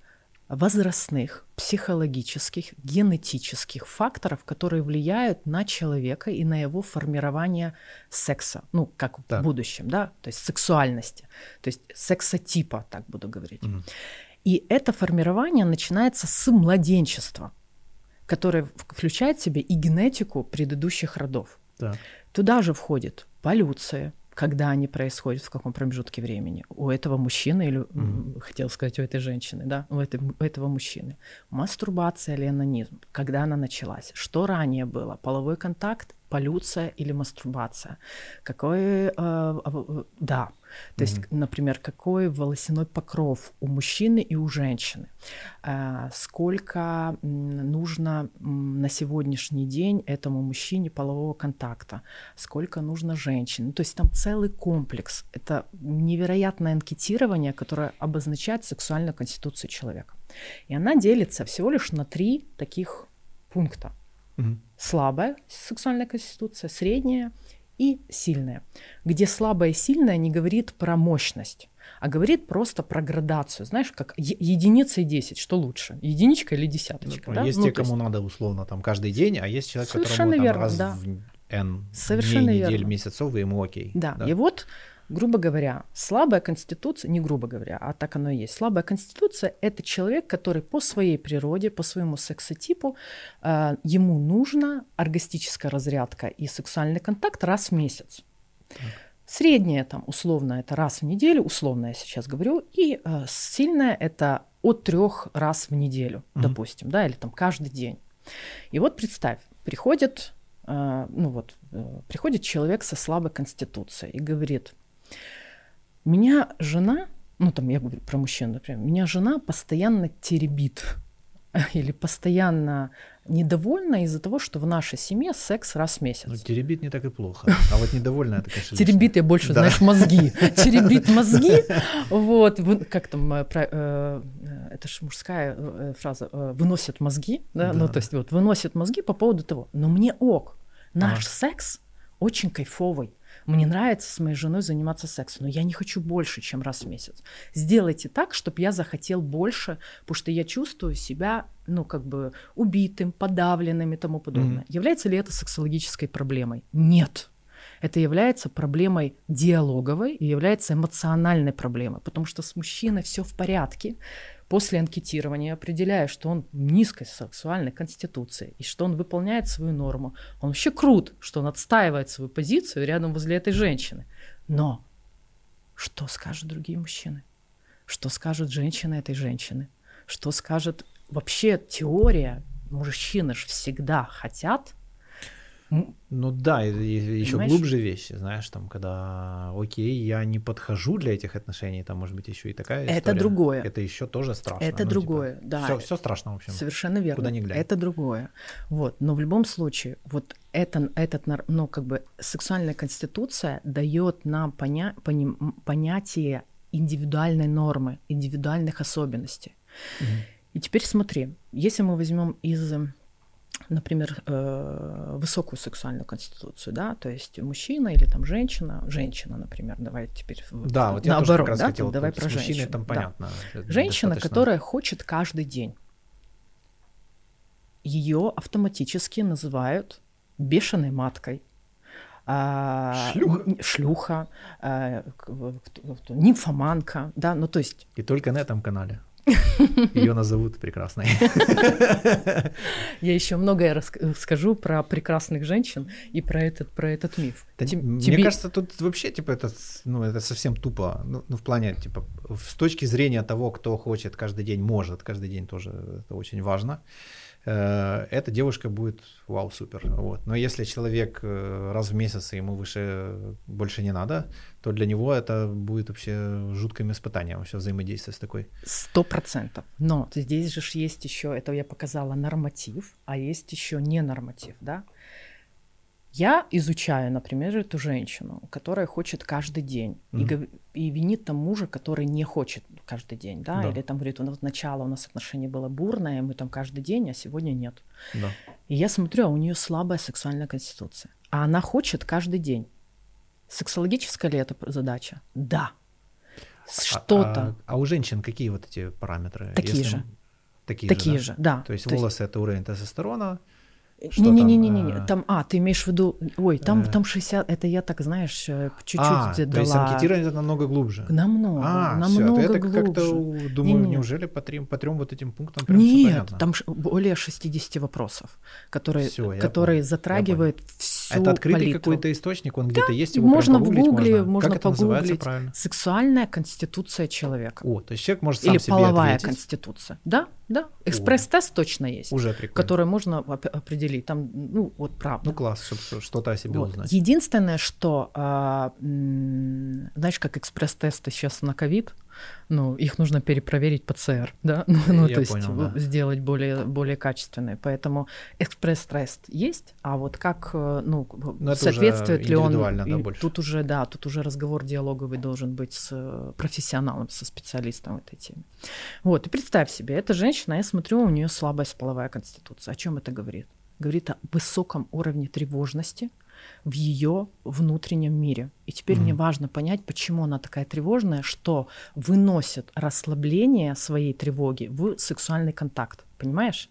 возрастных, психологических, генетических факторов, которые влияют на человека и на его формирование секса, ну, как так. в будущем, да, то есть сексуальности, то есть сексотипа, так буду говорить. Угу. И это формирование начинается с младенчества, которое включает в себя и генетику предыдущих родов. Так. Туда же входит полюция, когда они происходят, в каком промежутке времени. У этого мужчины, или, mm-hmm. хотел сказать, у этой женщины, да, у, этой, у этого мужчины. Мастурбация или анонизм, когда она началась, что ранее было, половой контакт, полюция или мастурбация, какой, э, э, да, то mm-hmm. есть, например, какой волосяной покров у мужчины и у женщины, э, сколько нужно на сегодняшний день этому мужчине полового контакта, сколько нужно женщине. То есть там целый комплекс. Это невероятное анкетирование, которое обозначает сексуальную конституцию человека. И она делится всего лишь на три таких пункта. Угу. Слабая сексуальная конституция, средняя и сильная. Где слабая и сильная не говорит про мощность, а говорит просто про градацию. Знаешь, как единица и десять, что лучше? Единичка или десяточка? Ну, да? Есть ну, те, кому есть... надо условно там каждый день, а есть человек, Совершенно которому верно, там, раз да. в N Совершенно дней, недель, верно. месяцев, и ему окей. Да. да, и вот грубо говоря, слабая конституция, не грубо говоря, а так оно и есть. Слабая конституция – это человек, который по своей природе, по своему сексотипу, э, ему нужна оргастическая разрядка и сексуальный контакт раз в месяц. Так. Средняя там условно это раз в неделю, условно я сейчас говорю, и э, сильная это от трех раз в неделю, mm-hmm. допустим, да, или там каждый день. И вот представь, приходит, э, ну вот, э, приходит человек со слабой конституцией и говорит, меня жена, ну там я говорю про мужчин, например, меня жена постоянно теребит (laughs) или постоянно недовольна из-за того, что в нашей семье секс раз в месяц. Ну, теребит не так и плохо. А вот недовольна это, конечно, Теребит я больше, знаешь, мозги. (laughs) Теребит мозги. Вот, как там, э, э, это же мужская э, фраза, выносит мозги, да, ну то есть вот выносит мозги по поводу того, но мне ок, наш секс очень кайфовый. Мне нравится с моей женой заниматься сексом, но я не хочу больше, чем раз в месяц. Сделайте так, чтобы я захотел больше, потому что я чувствую себя, ну, как бы убитым, подавленным и тому подобное. Mm-hmm. Является ли это сексологической проблемой? Нет. Это является проблемой диалоговой и является эмоциональной проблемой, потому что с мужчиной все в порядке, после анкетирования, определяя, что он низкой сексуальной конституции и что он выполняет свою норму, он вообще крут, что он отстаивает свою позицию рядом возле этой женщины. Но что скажут другие мужчины? Что скажут женщины этой женщины? Что скажет вообще теория? Мужчины же всегда хотят ну да, и, и еще глубже вещи, знаешь, там, когда, окей, я не подхожу для этих отношений, там, может быть, еще и такая история. Это другое. Это еще тоже страшно. Это ну, другое, типа, да. Все, все страшно, в общем. Совершенно верно. Куда ни глянь. Это другое. Вот, но в любом случае, вот это, этот, ну, как бы, сексуальная конституция дает нам поня поним, понятие индивидуальной нормы, индивидуальных особенностей. Угу. И теперь смотри, если мы возьмем из например, э, высокую сексуальную конституцию, да, то есть мужчина или там женщина, женщина, например, давай теперь да, вот наоборот, я да, хотел, давай про женщину. там понятно. Да. Женщина, достаточно... которая хочет каждый день, ее автоматически называют бешеной маткой, а, шлюха, шлюха а, нимфоманка, да, ну то есть. И только на этом канале. Ее назовут прекрасной. Я еще многое расскажу про прекрасных женщин и про этот, про этот миф. Да, Тебе... Мне кажется, тут вообще типа это, ну, это совсем тупо. Ну, ну, в плане, типа, с точки зрения того, кто хочет каждый день, может каждый день тоже, это очень важно. Э, эта девушка будет вау, супер. Вот. Но если человек э, раз в месяц ему выше больше не надо, то для него это будет вообще жутким испытанием вообще взаимодействие с такой. Сто процентов. Но здесь же есть еще, это я показала норматив, а есть еще не норматив, да? Я изучаю, например, эту женщину, которая хочет каждый день mm-hmm. и, и винит там мужа, который не хочет каждый день, да, да. или там говорит, вот начало у нас отношение было бурное, мы там каждый день, а сегодня нет. Да. И я смотрю, а у нее слабая сексуальная конституция, а она хочет каждый день. Сексологическая ли это задача? Да. А, Что-то. А, а, а у женщин какие вот эти параметры? Такие Если... же. Такие, Такие же, да? же, да. То есть То волосы есть... это уровень тестостерона, не-не-не-не-не, там, там, а, ты имеешь в виду, ой, там, э... там 60, это я так, знаешь, э, чуть-чуть а, дала. то есть анкетирование намного глубже? Намного, а, намного всё, это глубже. как-то, думаю, не, не. неужели по трем, по трем вот этим пунктам прям Нет, там более 60 вопросов, которые, всё, которые понял, затрагивают всю Это открытый палитру. какой-то источник, он где-то есть, его можно в гугле, можно, можно как погуглить. Сексуальная конституция человека. О, то есть человек может сам Или себе половая ответить. конституция. Да, да. Экспресс-тест точно есть. Уже прикольно. Который можно определить. Там, ну, вот правда. Ну, класс, чтобы что-то о себе вот. узнать. Единственное, что, а, знаешь, как экспресс-тесты сейчас на ковид, ну, их нужно перепроверить ПЦР, да, (laughs) ну, ну то есть понял, да. сделать более, более качественные. Поэтому экспресс-тест есть, а вот как, э, ну, Но соответствует ли он... Да, больше. Тут уже, да, тут уже разговор диалоговый должен быть с э, профессионалом, со специалистом в этой теме. Вот, и представь себе, эта женщина, я смотрю, у нее слабая половая конституция. О чем это говорит? Говорит о высоком уровне тревожности, в ее внутреннем мире. И теперь mm-hmm. мне важно понять, почему она такая тревожная, что выносит расслабление своей тревоги в сексуальный контакт. Понимаешь?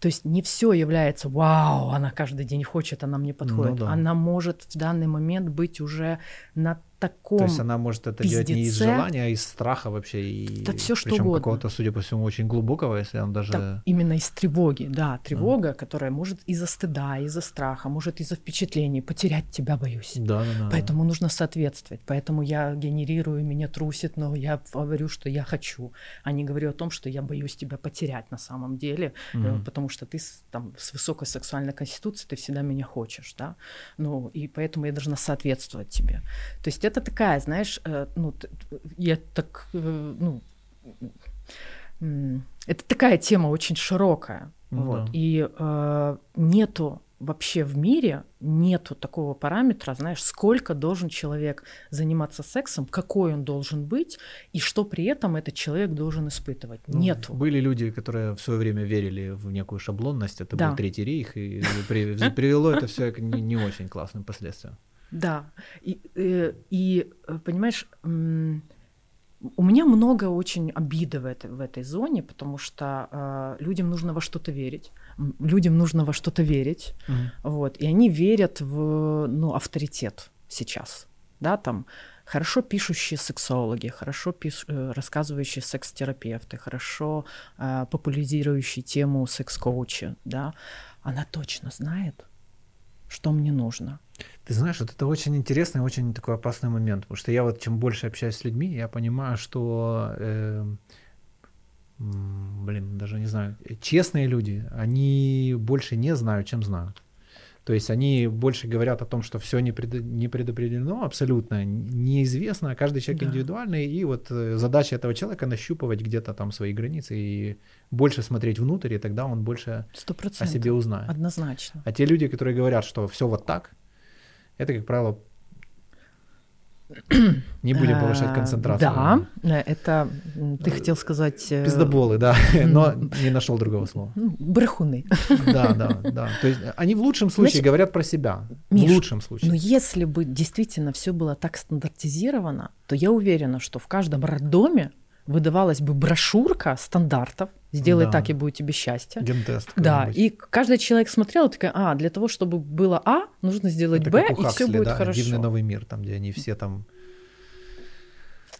То есть не все является вау, она каждый день хочет, она мне подходит. Ну, да. Она может в данный момент быть уже на таком То есть она может это пиздеце. делать не из желания, а из страха вообще. И... Да все что Причем угодно. какого-то, судя по всему, очень глубокого, если он даже... Да, именно из тревоги, да, тревога, mm. которая может из-за стыда, из-за страха, может из-за впечатлений, потерять тебя боюсь. Да, да, да. Поэтому нужно соответствовать. Поэтому я генерирую, меня трусит, но я говорю, что я хочу, а не говорю о том, что я боюсь тебя потерять на самом деле, mm. потому что ты там с высокой сексуальной конституцией, ты всегда меня хочешь, да, ну, и поэтому я должна соответствовать тебе. То есть это такая, знаешь, э, ну, я так, э, ну, это такая тема очень широкая, ну, вот, да. и э, нету вообще в мире нету такого параметра, знаешь, сколько должен человек заниматься сексом, какой он должен быть, и что при этом этот человек должен испытывать. Ну, нету. Были люди, которые в свое время верили в некую шаблонность, это да. был Третий рейх, и (laughs) привело это все к не очень классным последствиям. Да, и, э, и э, понимаешь, у меня много очень обиды в этой, в этой зоне, потому что э, людям нужно во что-то верить, людям нужно во что-то верить, mm-hmm. вот, и они верят в ну, авторитет сейчас, да, там хорошо пишущие сексологи, хорошо пиш... Э, рассказывающие секс-терапевты, хорошо э, популяризирующие тему секс-коуча, да, она точно знает, что мне нужно. Ты знаешь, вот это очень интересный, очень такой опасный момент, потому что я вот чем больше общаюсь с людьми, я понимаю, что, э, блин, даже не знаю, честные люди, они больше не знают, чем знают. То есть они больше говорят о том, что все не, пред, не предопределено, абсолютно неизвестно, каждый человек да. индивидуальный, и вот э, задача этого человека нащупывать где-то там свои границы и больше смотреть внутрь, и тогда он больше 100%. о себе узнает. Однозначно. А те люди, которые говорят, что все вот так, это, как правило, (clears throat) не будем повышать концентрацию. Да, это ты хотел сказать... Э, Пиздоболы, да, но не нашел другого слова. Ну, брехуны. (laughs) Да, да, да. То есть они в лучшем случае Значит, говорят про себя. Миш, в лучшем случае. Но если бы действительно все было так стандартизировано, то я уверена, что в каждом роддоме выдавалась бы брошюрка стандартов, сделай да. так, и будет тебе счастье. Гентест. Да, и каждый человек смотрел и такая, а, для того, чтобы было А, нужно сделать Это Б, и все будет да? хорошо. Дивный новый мир, там, где они все там...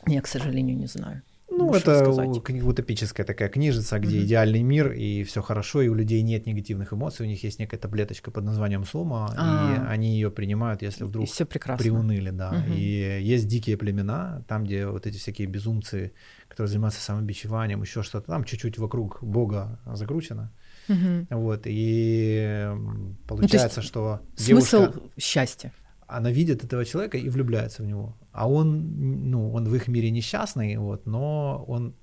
Я, к сожалению, не знаю. Ну, это утопическая такая книжица, где mm-hmm. идеальный мир, и все хорошо, и у людей нет негативных эмоций, у них есть некая таблеточка под названием Сома, А-а-а. и а. они ее принимают, если вдруг и все прекрасно. приуныли, да. Mm-hmm. И есть дикие племена, там, где вот эти всякие безумцы, которые занимаются самобичеванием, еще что-то, там чуть-чуть вокруг Бога закручено. Мгм. Вот, и Ну, получается, есть что Смысл девушка, счастья. она видит этого человека и влюбляется в него. А он, ну, он в их мире несчастный, вот, но он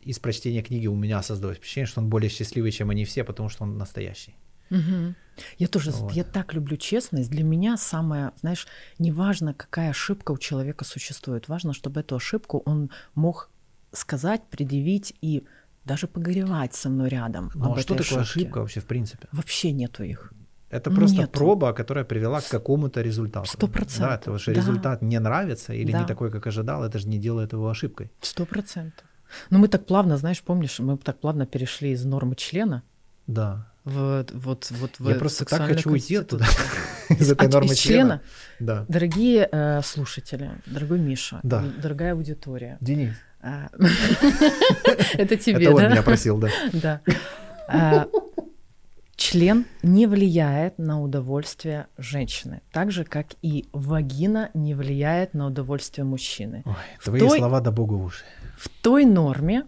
из прочтения книги у меня создалось впечатление, что он более счастливый, чем они все, потому что он настоящий. Мгм. Я тоже, Вот. я так люблю честность. Для меня самое, знаешь, неважно, какая ошибка у человека существует, важно, чтобы эту ошибку он мог сказать, предъявить и даже погоревать со мной рядом. Ну, а что такое ошибке. ошибка вообще в принципе? Вообще нету их. Это просто Нету. проба, которая привела к какому-то результату. Сто процентов, Да, это же да. результат не нравится или Да. не такой, как ожидал, это же не делает его ошибкой. Сто процентов. Ну, мы так плавно, знаешь, помнишь, мы так плавно перешли из нормы члена Да. в вот, вот в Я просто так хочу уйти оттуда, (laughs) из этой нормы из члена? Да. Дорогие э, слушатели, дорогой Миша, Да. дорогая аудитория, Денис. А, (laughs) это тебе, Это он меня просил, да. (laughs) Да. А, Член не влияет на удовольствие женщины, так же, как и вагина не влияет на удовольствие мужчины. Ой, твои той- слова да богу уши. В той норме,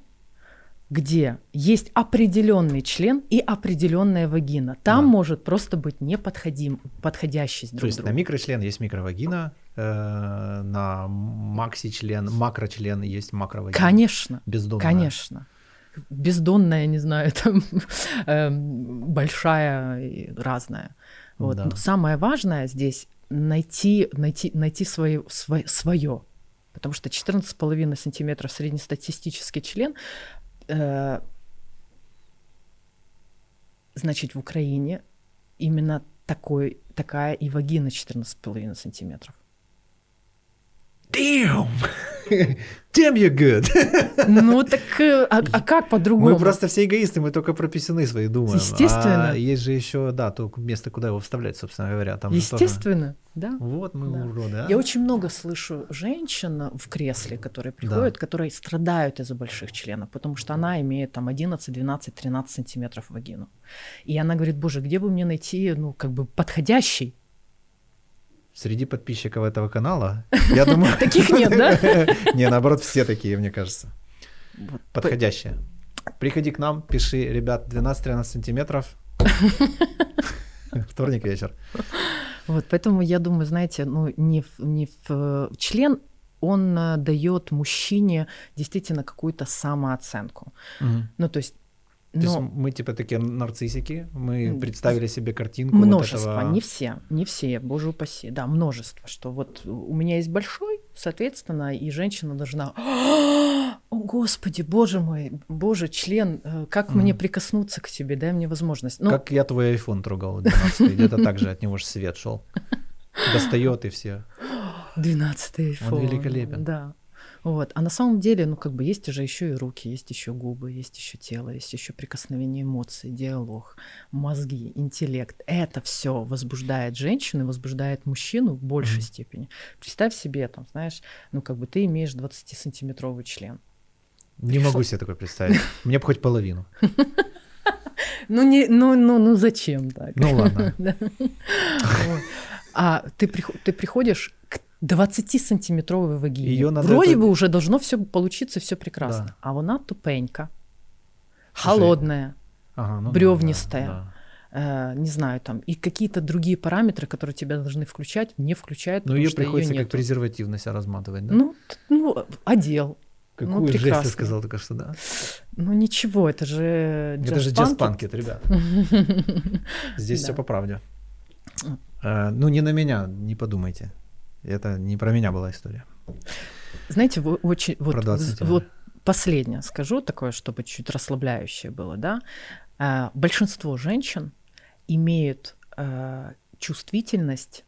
где есть определенный член и определенная вагина, там Да. может просто быть неподходим, подходящесть друг То есть другу. на микрочлен есть микровагина, э, на макси-член, макрочлен есть макровагина. Конечно, Бездонная. конечно. Бездонная, не знаю, (laughs) там эм, большая и разная. Вот. Да. Но Самое важное здесь найти, найти, найти свое, свое, свое. Потому что 14,5 сантиметров среднестатистический член, э, значит, в Украине именно такой, такая и вагина 14,5 сантиметров. Damn! (laughs) Damn you good! (laughs) Ну так, э, а, а как по-другому? Мы просто все эгоисты, мы только про писюны свои думаем. Естественно. А есть же еще, да, то место, куда его вставлять, собственно говоря. Там же тоже- Естественно, да. Вот мы Да. уроды, а? Я очень много слышу женщин в кресле, которые приходят, которые страдают из-за больших членов, потому что она имеет там 11, 12, 13 сантиметров вагину. И она говорит, боже, где бы мне найти, ну, как бы подходящий? Среди подписчиков этого канала, (laughs) я думаю... Таких нет, да? (laughs) Не, наоборот, все такие, мне кажется. Подходящие. Приходи к нам, пиши, ребят, 12-13 сантиметров. (laughs) Вторник вечер. Вот, поэтому я думаю, знаете, ну, не в, не в член, он э, дает мужчине действительно какую-то самооценку. Ну, то есть, То есть но мы типа такие нарциссики, мы представили себе картинку вот множество, этого- не все, не все, боже упаси, да, множество, что вот у меня есть большой, соответственно, и женщина должна, о господи, боже мой, боже, член, э, как мне прикоснуться к тебе, дай мне возможность. Ну, Как я твой iPhone трогал 12 где-то так же от него же свет шел. Достает и все. (gasps) 12 Он iPhone. великолепен. Да. Вот. А на самом деле, ну, как бы есть же еще и руки, есть еще губы, есть еще тело, есть еще прикосновение эмоций, диалог, мозги, интеллект. Это все возбуждает женщину, возбуждает мужчину в большей Мгм. степени. Представь себе, там, знаешь, ну, как бы ты имеешь 20-сантиметровый член. Не могу себе такое представить. Мне бы хоть половину. (laughs) Ну, не, ну, ну, ну зачем так? Ну ладно. (laughs) А ты, ты приходишь к 20-сантиметровой вагине. Её надо Вроде это- бы уже должно все получиться, все прекрасно. Да. А вона тупенька, Слушай, холодная, Ага, ну бревнистая. да, да. э, не знаю, там, и какие-то другие параметры, которые тебя должны включать, не включают, Ну потому ее приходится как нету. презерватив на себя разматывать, да? Ну, ну, одел. Какую ну, жесть ты прекрасно. сказал только что, да? Ну ничего, это же Это же джаз-панкет, ребят. (laughs) Здесь все по правде. Э, Ну, не на меня, не подумайте. Это не про меня была история. Знаете, вы очень вот, Про 20 з- вот последнее скажу такое, чтобы чуть расслабляющее было, да. А, большинство женщин имеют а, чувствительность,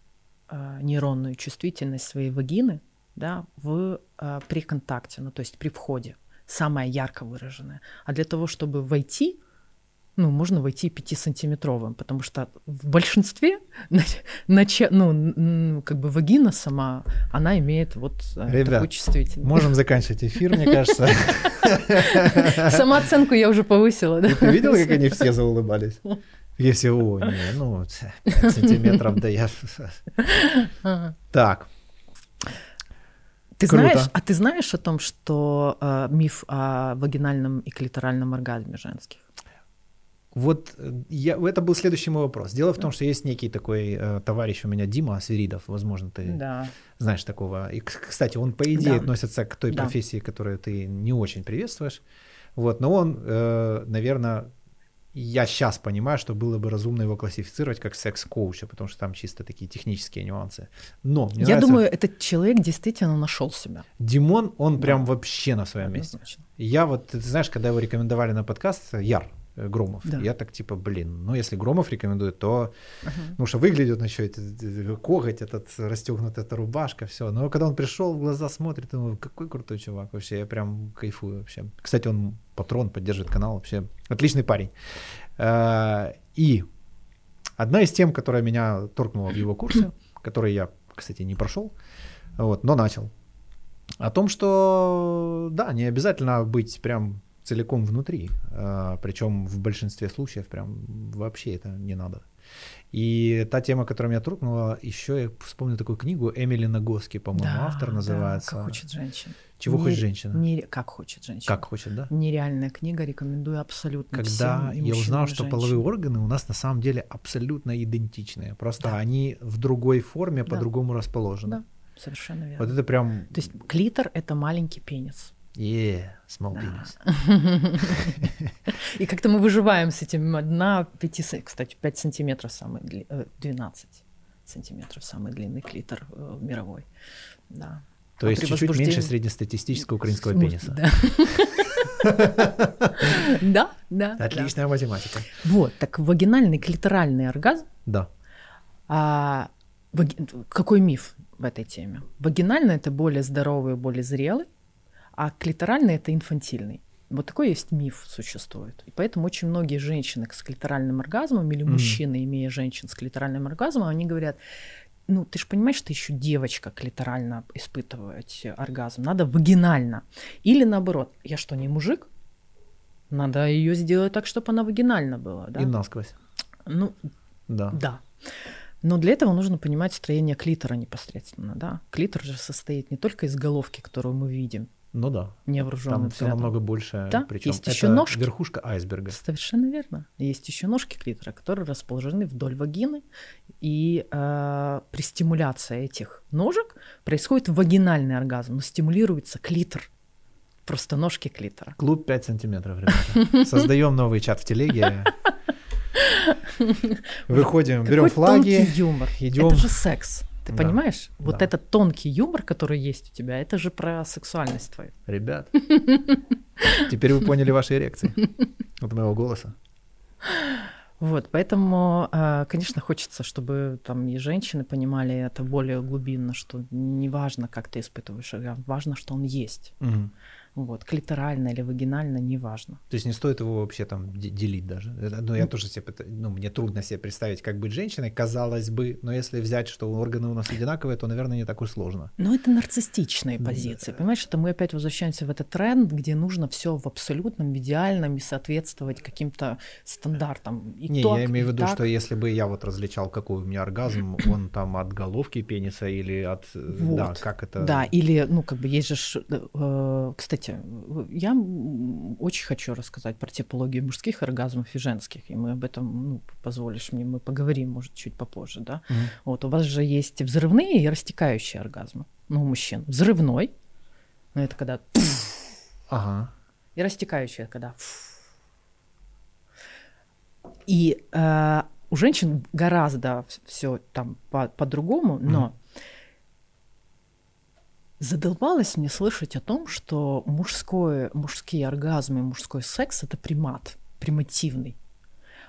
а, нейронную чувствительность своей вагины, да, в при контакте, ну то есть при входе, самая ярко выраженная. А для того, чтобы войти, ну, можно войти 5-сантиметровым, потому что в большинстве, (laughs) нач- ну, как бы вагина сама, она имеет вот э, Ребят, такую чувствительность. Можем заканчивать эфир, мне кажется. (laughs) Самооценку я уже повысила, да? Ты видел, как они все заулыбались? И все, о, не, ну, 5 сантиметров, да я... (laughs) Так, Ты Круто. знаешь, а ты знаешь о том, что э, миф о вагинальном и клиторальном оргазме женских? Вот э, я, это был следующий мой вопрос. Дело в том, что есть некий такой э, товарищ у меня, Дима Свиридов, возможно, ты Да. знаешь такого. И, кстати, он, по идее, Да. относится к той Да. профессии, которую ты не очень приветствуешь. Вот, но он, э, наверное, я сейчас понимаю, что было бы разумно его классифицировать как секс-коуча, потому что там чисто такие технические нюансы. Но Я нравится, думаю, этот человек действительно нашел себя. Димон, он Да. прям вообще на своем месте. Я вот, ты знаешь, когда его рекомендовали на подкаст, Яр Громов, Да. я так типа, блин, ну если Громов рекомендует, то, Мгм. ну что выглядит на что это, коготь, этот расстегнутая эта рубашка, все. Но когда он пришел, в глаза смотрит, думаю, какой крутой чувак вообще, я прям кайфую вообще. Кстати, он патрон, поддерживает канал, вообще отличный парень. Э, И одна из тем, которая меня торкнула в его курсе, (clears throat) который я, кстати, не прошел, вот, но начал, о том, что да, не обязательно быть прям целиком внутри, причем в большинстве случаев прям вообще это не надо. И та тема, которая меня торкнула, еще я вспомнил такую книгу Эмили Нагоски, по-моему, Да, автор да, называется. как хочет женщина. Чего Не- хочет женщина? не- как хочет женщина. Как хочет, да? Нереальная книга, рекомендую абсолютно Когда всем, я мужчинам, узнал, что половые органы у нас на самом деле абсолютно идентичные, просто Да. они в другой форме, Да. по-другому расположены. Да, совершенно верно. Вот это прям, То есть клитор — это маленький пенис. Yeah, small penis. И как-то мы выживаем с этим. Пяти, са- кстати, 5 сантиметров самый дли- э, 12 сантиметров самый длинный клитор э, мировой. Да. То А есть чуть-чуть меньше возбуждении- среднестатистического украинского пениса. Да. Да. Отличная математика. Вот, так вагинальный клиторальный оргазм Да. А, Какой миф в этой теме? Вагинальный это более здоровый, более зрелый, а клиторальный это инфантильный. Вот такой есть миф существует. И поэтому очень многие женщины с клиторальным оргазмом или Мгм. мужчины, имея женщин с клиторальным оргазмом, они говорят, ну ты же понимаешь, что еще девочка клиторально испытывать оргазм, надо вагинально. Или наоборот, я что, не мужик? Надо ее сделать так, чтобы она вагинально была. Да? И насквозь. Ну, Да. да. Но для этого нужно понимать строение клитора непосредственно, да. Клитор же состоит не только из головки, которую мы видим, Ну да. невооруженным Там все взглядом. намного больше. Да, Причем есть это еще ножки. верхушка айсберга. Совершенно верно. Есть еще ножки клитора, которые расположены вдоль вагины, и э, при стимуляции этих ножек происходит вагинальный оргазм, но стимулируется клитор, просто ножки клитора. Клуб 5 сантиметров, ребята. Создаем новый чат в телеге. (laughs) Выходим, берем флаги. юмор. идем. Это же секс. Ты Да, понимаешь? Вот да. этот тонкий юмор, который есть у тебя, это же про сексуальность твою. Ребят, (laughs) теперь вы поняли ваши эрекции от моего голоса. Вот, поэтому, э, конечно, хочется, чтобы там и женщины понимали это более глубинно, что не важно, как ты испытываешь оргазм, важно, что он есть. Мгм. Вот, клиторально или вагинально, неважно. То есть не стоит его вообще там де- делить даже. Это- Ну, я тоже себе, ну, мне трудно себе представить, как быть женщиной, казалось бы, но если взять, что органы у нас одинаковые, то, наверное, не так уж сложно. Но это нарциссичные Да. позиции. Понимаешь, это мы опять возвращаемся в этот тренд, где нужно все в абсолютном, в идеальном и соответствовать каким-то стандартам. И не, так, я имею в виду, так. что если бы я вот различал, какой у меня оргазм, (clears throat) он там от головки пениса или от... э, Да, Вот. как это... Да, или, ну, как бы есть же, ш- кстати, я очень хочу рассказать про типологию мужских оргазмов и женских, и мы об этом, ну, позволишь мне, мы поговорим, может, чуть попозже, да. Мгм. Вот, у вас же есть взрывные и растекающие оргазмы, ну, у мужчин. Взрывной, ну, это когда Ага. и растекающая, когда и э, у женщин гораздо все там по- по-другому, но задолбалось мне слышать о том, что мужское, мужские оргазмы, мужской секс это примат, примативный.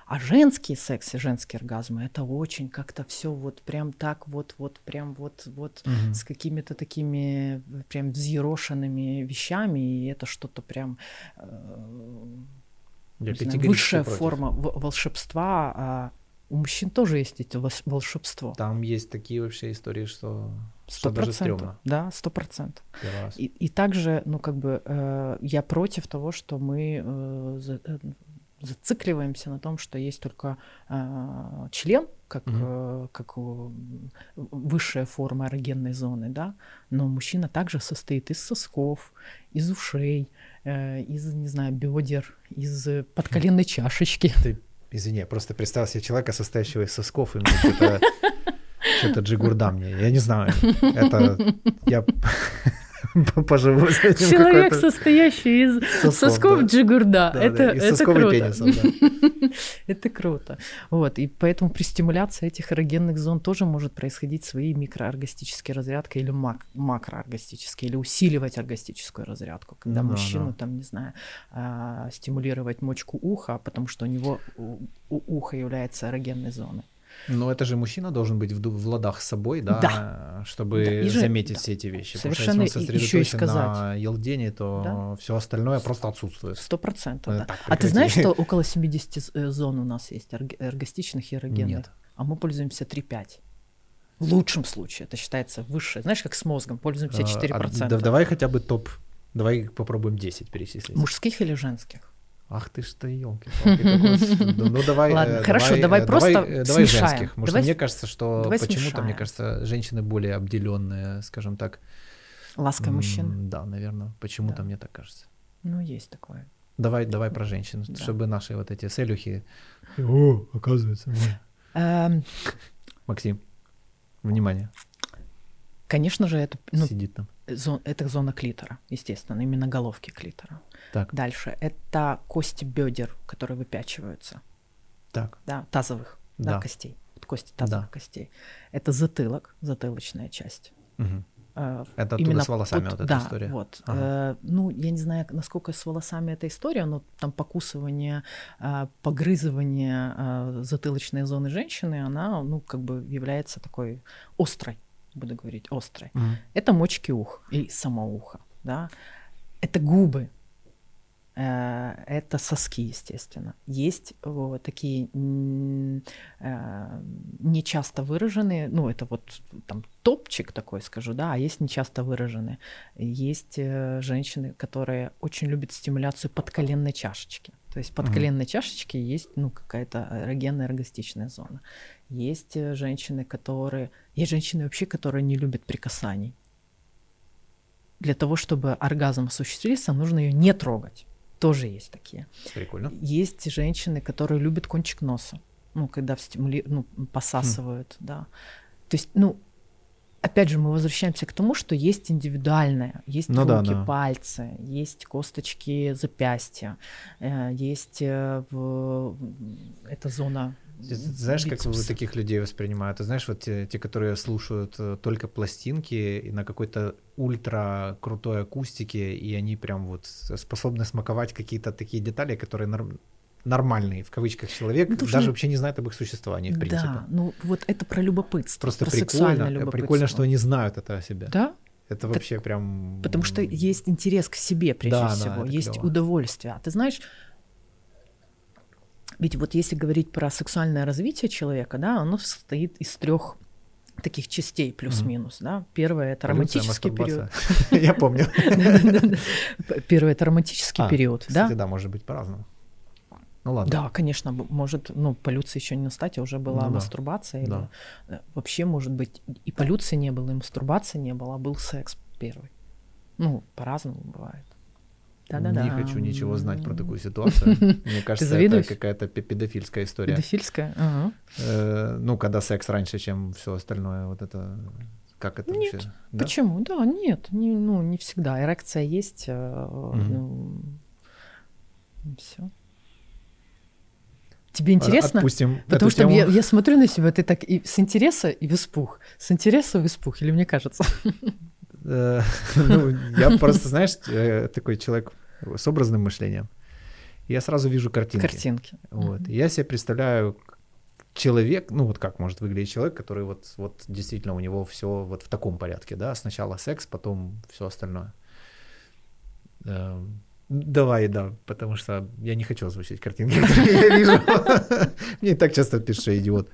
А женский секс и женские оргазмы это очень как-то все вот прям так вот, вот прям вот, вот Мгм. с какими-то такими прям взъерошенными вещами, и это что-то прям э, знаю, высшая против. форма волшебства. А у мужчин тоже есть волш- волшебство. Там есть такие вообще истории, что, Сто процентов. Да, сто процентов. И, и также, ну, как бы, э, я против того, что мы э, за- э, зацикливаемся на том, что есть только э, член, как, Мгм. э, как высшая форма эрогенной зоны, да, но мужчина также состоит из сосков, из ушей, э, из, не знаю, бедер, из подколенной чашечки. Ты Извини, я просто представил себе человека, состоящего из сосков, и мне что-то что-то джигурда мне. Я не знаю. Это я (laughs) поживу с этим Человек, состоящий из сосков, сосков да. джигурда. Да, это, да, это круто. Пенисом, да. (laughs) это круто. Вот, и поэтому при стимуляции этих эрогенных зон тоже может происходить свои микрооргастические разрядки или мак- макрооргастические, или усиливать оргастическую разрядку, когда ну, мужчину, да. там, не знаю, а, стимулировать мочку уха, потому что у него у, у уха является эрогенной зоной. Но это же мужчина должен быть в, в ладах с собой, да, да. чтобы да. И заметить да. все эти вещи. Совершенно Потому что если он еще и сказать. на елдене, то да. все остальное просто отсутствует. Сто процентов, да. а ты знаешь, что (laughs) около 70 э, зон у нас есть эргостичных и эрогенных? Нет. А мы пользуемся 3-5. В лучшем случае это считается высшее. Знаешь, как с мозгом, пользуемся 4%. А, да, давай хотя бы топ, давай попробуем 10 перечислить. Мужских или женских? Ах ты ж ты, елки Ну давай. Ладно, э, хорошо, давай просто э, Давай женских. Может, мне кажется, что почему-то, мне кажется, женщины более обделенные, скажем так. Лаской мужчин. Да, наверное. Почему-то мне так кажется. Ну, есть такое. Давай, давай про женщин, чтобы наши вот эти селюхи. О, оказывается. Эм. Максим, внимание. Конечно же, это ну, сидит там. Зон, это зона клитора, естественно, именно головки клитора. Так. Дальше это кости бедер, которые выпячиваются. Так. Да, тазовых да. Да, костей. Кости тазовых да. костей. Это затылок, затылочная часть. Угу. Это именно с волосами под, вот эта да, история. Вот. Ага. Э, ну, я не знаю, насколько с волосами эта история, но там покусывание, э, погрызывание э, затылочной зоны женщины, она, ну, как бы является такой острой, буду говорить, острой. Угу. Это мочки ух и само ухо, да. Это губы, Э, это соски, естественно. Есть такие э, нечасто выраженные, ну, это вот там топчик такой, скажу, да, а есть нечасто выраженные. Есть э, женщины, которые очень любят стимуляцию подколенной чашечки. То есть под коленной чашечки есть ну, какая-то эрогенная эргостичная зона. Есть женщины, которые... Есть женщины вообще, которые не любят прикасаний. Для того, чтобы оргазм осуществился, нужно ее не трогать тоже есть такие. Прикольно. Есть женщины, которые любят кончик носа. Ну, когда стимули... ну, посасывают, хм. да. То есть, ну, опять же, мы возвращаемся к тому, что есть индивидуальное, есть ну, руки, да, да. пальцы, есть косточки запястья, э, есть э, эта зона знаешь, как вы таких людей воспринимают? Ты знаешь, вот те, те, которые слушают э, только пластинки и на какой-то ультра крутой акустике, и они прям вот способны смаковать какие-то такие детали, которые норм нормальный, в кавычках, человек ну, даже вообще не знает об их существовании, в принципе. Да, ну вот это про любопытство. Просто про прикольно, любопытство. прикольно, что они знают это о себе. Да, это вообще так, прям... Потому что есть интерес к себе, прежде да, всего, да, есть клево. удовольствие. А ты знаешь, ведь вот если говорить про сексуальное развитие человека, да, оно состоит из трех таких частей плюс-минус, mm-hmm. да. Первое это романтический период. (laughs) Я помню. (laughs) Первое это романтический а, период, да. да, может быть по-разному. Ну ладно. Да, конечно, может, ну, полюция еще не настать, а уже была ну, мастурбация. Да. Или, э, вообще, может быть, и полюции не было, и мастурбации не было, а был секс первый. Ну, по-разному бывает. Да-да-да. Не хочу ничего знать про такую ситуацию. Мне (laughs) кажется, это какая-то педофильская история. Педофильская? Ага. Э, ну, когда секс раньше, чем все остальное, вот это... Как это нет. вообще? Да? Почему? Да, нет, не, ну, не всегда. Эрекция есть, угу. ну, все. Тебе интересно? Отпустим Потому что я, я смотрю на себя, ты так и с интереса и в испух. С интереса в испух, или мне кажется? Э, (laughs) ну, я просто, знаешь, э, такой человек с образным мышлением. Я сразу вижу картинки. Картинки. Вот. Я себе представляю человек, ну вот как может выглядеть человек, который вот, вот действительно у него все вот в таком порядке, да, сначала секс, потом все остальное. Давай, да, потому что я не хочу озвучить картинки, которые я вижу. (laughs) Мне так часто пишут, что идиот.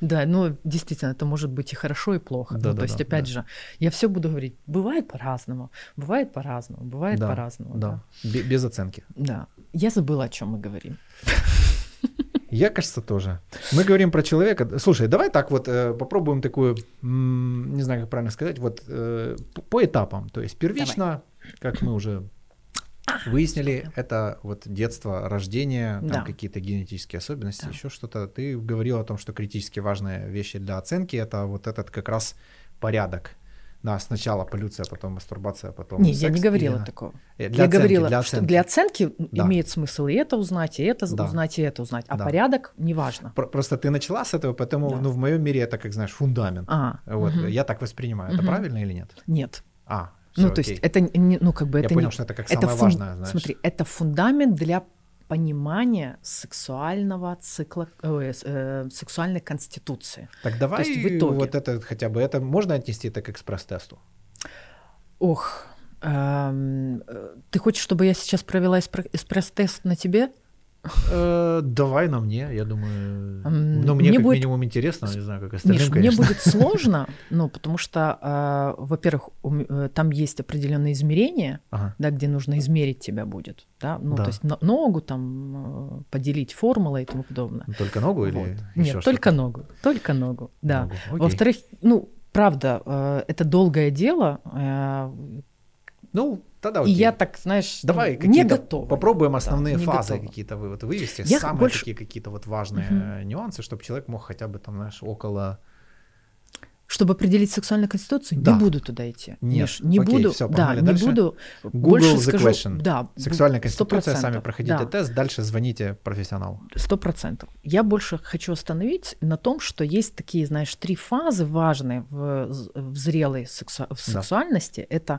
Да, ну действительно, это может быть и хорошо, и плохо. Да, ну, да, то есть, да, опять же, я все буду говорить, бывает по-разному, бывает по-разному, бывает по-разному. Да. без оценки. Да. Я забыла, о чем мы говорим. (laughs) Я, кажется, тоже. Мы говорим про человека. Слушай, давай так вот э, попробуем такую, не знаю, как правильно сказать, вот э, по этапам. То есть первично, давай. как мы уже Выяснили, это вот детство, рождение, там Да. какие-то генетические особенности, Да. еще что-то. Ты говорил о том, что критически важные вещи для оценки это вот этот как раз порядок. Да, сначала полюция, потом мастурбация, потом Не, я секс, не говорила или- такого. Э, я оценки, говорила, для что оценки. для оценки Да. имеет смысл и это узнать, и это Да. узнать, и это узнать. А Да. порядок неважно. Про- Просто ты начала с этого, поэтому, Да. ну, в моем мире это, как знаешь, фундамент. А, Вот, мгм. я так воспринимаю. Это Мгм. правильно или нет? Нет. А, ну, всё, то есть окей. это не, ну, как бы Я это понял, не, что это как это самое фун- важное, знаешь. Смотри, это фундамент для понимания сексуального цикла, с- э, сексуальной конституции. Так давай есть в итоге- вот это хотя бы, это можно отнести это к экспресс-тесту? Ох, эм, э, ты хочешь, чтобы я сейчас провела эспре- эспресс-тест на тебе? Э, Давай на мне, я думаю. М, Ну, мне мне как будет- минимум интересно, не знаю, как остальным, Миш, мне будет (laughs) сложно, ну, потому что, э, во-первых, там есть определенные измерения, Ага. да, где нужно измерить тебя будет, да, ну, Да. то есть но- ногу там э, поделить формулой и тому подобное. Только ногу или Вот. еще Нет, только ногу, только ногу, да. Во-вторых, ну, правда, э, это долгое дело, э, Ну, тогда и окей. я так, знаешь, Давай ну, не готова. попробуем Да, основные не фазы готова. какие-то вы, вот вывести, Я самые больше- такие какие-то вот важные Мгм. нюансы, чтобы человек мог хотя бы там, знаешь, около... Чтобы определить сексуальную конституцию, Да. не буду туда идти. Нет. Миш, не Окей, буду, всё, да, погнали не дальше. буду. Google больше the скажу, question. да, Сексуальная конституция, сами процентов, проходите да. тест, дальше звоните профессионалу. Сто процентов. Я больше хочу остановить на том, что есть такие, знаешь, три фазы важные в, в зрелой сексу- в Да. сексуальности. Это м,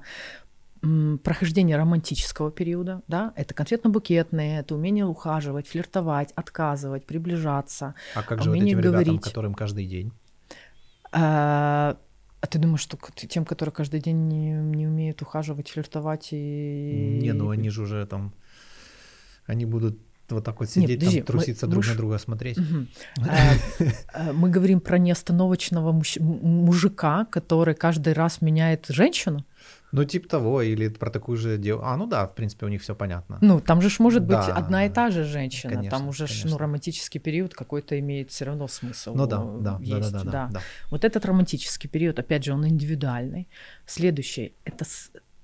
прохождение романтического периода, да, это конфетно-букетные, это умение ухаживать, флиртовать, отказывать, приближаться. А как же вот этим ребятам, говорить. которым каждый день? А, а ты думаешь, что тем, которые каждый день не, не умеют ухаживать, флиртовать и... Не, ну они же уже там... Они будут вот так вот Нет, сидеть, подожди, там, труситься мы- друг мы на друга смотреть. А, (laughs) а, Мы говорим про неостановочного мужика, который каждый раз меняет женщину. Ну, типа того, или про такую же девушку. А, ну да, в принципе, у них все понятно. Ну, там же ж может быть Да, одна и та же женщина. конечно, там уже ж, ну, романтический период какой-то имеет все равно смысл. Ну да, э, да, да, есть, да, да, да, да. Вот этот романтический период, опять же, он индивидуальный. Следующий это,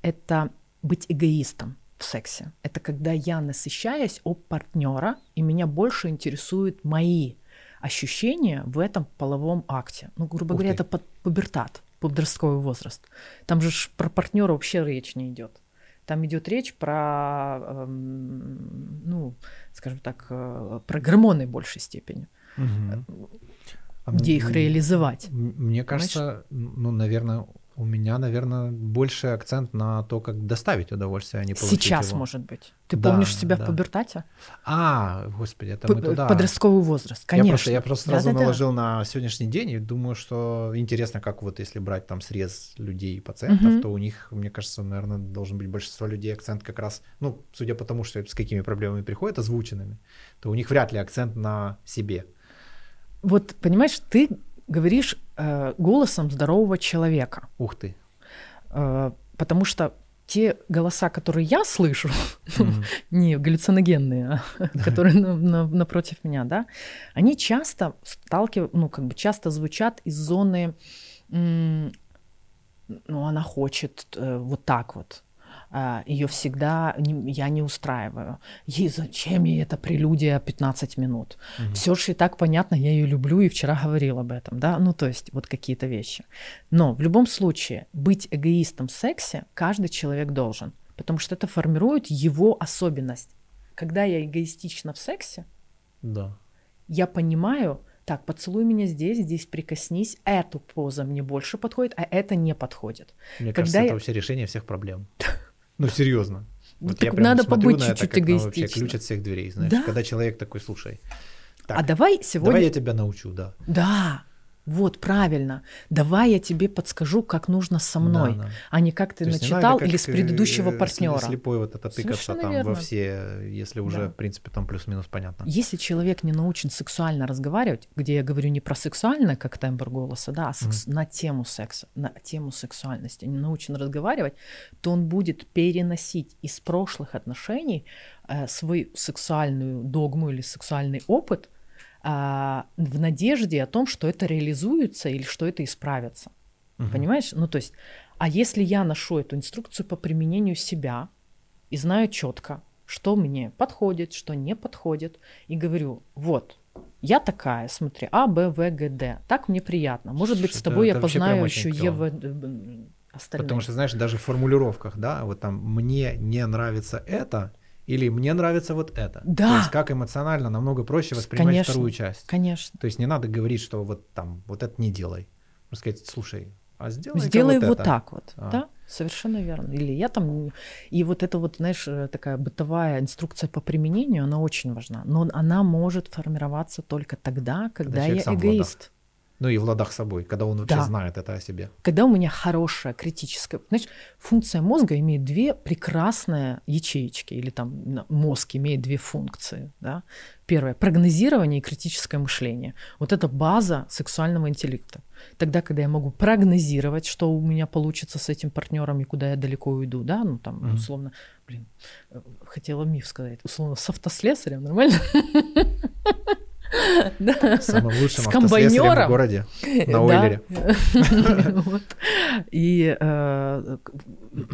это быть эгоистом в сексе. Это когда я насыщаюсь об партнера, и меня больше интересуют мои ощущения в этом половом акте. Ну, грубо Ух говоря, ты. это под- пубертат, подростковый возраст. Там же про партнера вообще речь не идет. Там идет речь про, эм, ну, скажем так, э, про гормоны в большей степени. А где м- их реализовать. Мне кажется, ну, наверное, у меня, наверное, больше акцент на то, как доставить удовольствие, а не получить Сейчас, его. может быть. Ты Да, помнишь себя да. в пубертате? А, господи, это П- мы туда. Подростковый возраст, Я конечно. просто, я просто сразу Да-да-да. наложил на сегодняшний день и думаю, что интересно, как вот если брать там срез людей и пациентов, Мгм. то у них, мне кажется, наверное, должен быть большинство людей акцент как раз, ну, судя по тому, что с какими проблемами приходят озвученными, то у них вряд ли акцент на себе. Вот, понимаешь, ты говоришь э, голосом здорового человека, Ух ты. э, потому что те голоса, которые я слышу, (laughs) не галлюциногенные, а которые на- на- напротив меня, да, они часто сталкивают, ну, как бы часто звучат из зоны, ну, она хочет э, вот так вот. Ее всегда не- я не устраиваю. Ей зачем ей эта прелюдия 15 минут? Мгм. Все же и так понятно, я ее люблю и вчера говорил об этом, да, ну то есть вот какие-то вещи. Но в любом случае быть эгоистом в сексе каждый человек должен, потому что это формирует его особенность. Когда я эгоистична в сексе, Да. я понимаю, так, поцелуй меня здесь, здесь прикоснись, эту поза мне больше подходит, а это не подходит. Мне Когда кажется, я- это вообще решение всех проблем. (laughs) Ну, серьезно. Ну, Вот так я прям надо смотрю побыть на это, чуть-чуть как на вообще эгоистичным. ключ от всех дверей, знаешь. Да. Когда человек такой, слушай, так, а давай сегодня... давай я тебя научу, да. Да, вот правильно. Давай я тебе подскажу, как нужно со мной, Да, да. а не как ты То начитал надо, или с предыдущего э, партнера. Слепой вот это тыкаться Совершенно там верно. во все, если уже, Да. в принципе, там плюс-минус понятно. Если человек не научен сексуально разговаривать, где я говорю не про сексуальное, как тембр голоса, да, а секс- на тему секса, на тему сексуальности, не научен разговаривать, то он будет переносить из прошлых отношений э, свою сексуальную догму или сексуальный опыт а, в надежде о том, что это реализуется или что это исправится. Мгм. Понимаешь? Ну, то есть, а если я ношу эту инструкцию по применению себя, и знаю четко, что мне подходит, что не подходит, и говорю, вот, я такая, смотри, А, Б, В, Г, Д. Так мне приятно. Может быть, с тобой это, я познаю еще Е, В, остальные. Потому что, знаешь, даже в формулировках, да, вот там «мне не нравится это», или мне нравится вот это. Да. То есть как эмоционально намного проще воспринимать конечно, вторую часть. Конечно. То есть не надо говорить, что вот там вот это не делай. Можно сказать, слушай, а сделай Сделай вот, вот это. так вот, а. да? Совершенно верно. Или я там... И вот эта вот, знаешь, э, такая бытовая инструкция по применению, она очень важна. Но она может формироваться только тогда, когда, когда я эгоист. Ну и в ладах с собой, когда он вообще да. знает это о себе. Когда у меня хорошая критическая... Знаешь, функция мозга имеет две прекрасные ячеечки, или там мозг имеет две функции. Да? Первое — прогнозирование и критическое мышление. Вот это база сексуального интеллекта. Тогда, когда я могу прогнозировать, что у меня получится с этим партнером и куда я далеко уйду, да, ну там, mm-hmm. условно, блин, э, хотела миф сказать, условно, с автослесарем, нормально? (laughs) Самым лучшим автослесарем в городе, на Ойлере. И э,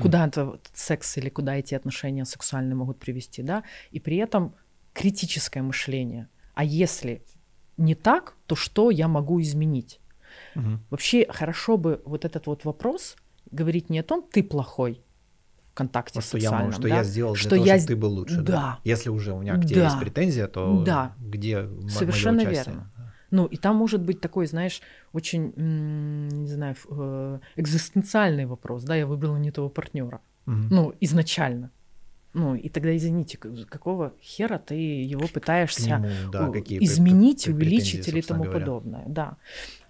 куда-то секс или куда эти отношения сексуальные могут привести, да, и при этом критическое мышление. А если не так, то что я могу изменить? Вообще хорошо бы вот этот вот вопрос говорить не о том, ты плохой, контакте что я, могу, что да? я сделал для что того, я... чтобы ты был лучше. Да. да. Если уже у меня к тебе да. есть претензия, то да. где Совершенно мое участие? верно. Ну, и там может быть такой, знаешь, очень, не знаю, э, экзистенциальный вопрос, да, я выбрала не того партнера. Угу. Ну, изначально. Ну, и тогда, извините, какого хера ты его пытаешься нему, да, изменить, увеличить или тому говоря. подобное. Да.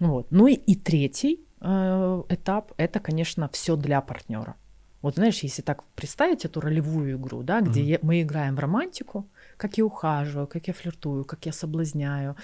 Вот. Ну и, и третий э, этап это, конечно, все для партнера. Вот знаешь, если так представить эту ролевую игру, да, где mm-hmm. мы играем в романтику, как я ухаживаю, как я флиртую, как я соблазняю,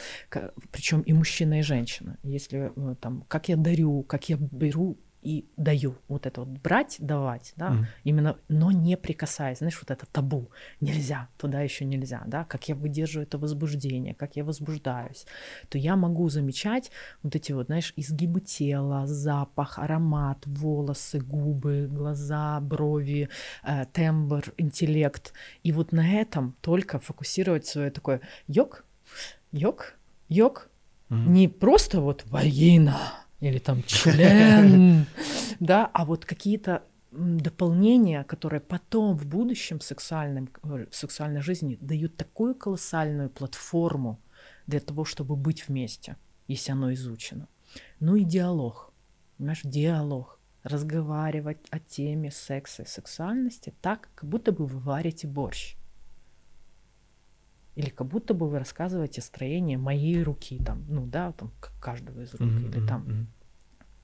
причем и мужчина, и женщина. Если э, там, как я дарю, как я беру и даю. Вот это вот брать, давать, да, mm. именно, но не прикасаясь, знаешь, вот это табу. Нельзя, туда еще нельзя, да, как я выдерживаю это возбуждение, как я возбуждаюсь, то я могу замечать вот эти вот, знаешь, изгибы тела, запах, аромат, волосы, губы, глаза, брови, э, тембр, интеллект. И вот на этом только фокусировать свое такое йог, йог, йог, mm. не просто вот вагина, или там член, (laughs) да, а вот какие-то дополнения, которые потом в будущем сексуальном, э, в сексуальной жизни дают такую колоссальную платформу для того, чтобы быть вместе, если оно изучено. Ну и диалог, понимаешь, диалог. Разговаривать о теме секса и сексуальности так, как будто бы вы варите борщ. Или как будто бы вы рассказываете строение моей руки, там, ну да, там, каждого из рук, mm-hmm, или там. Mm-hmm.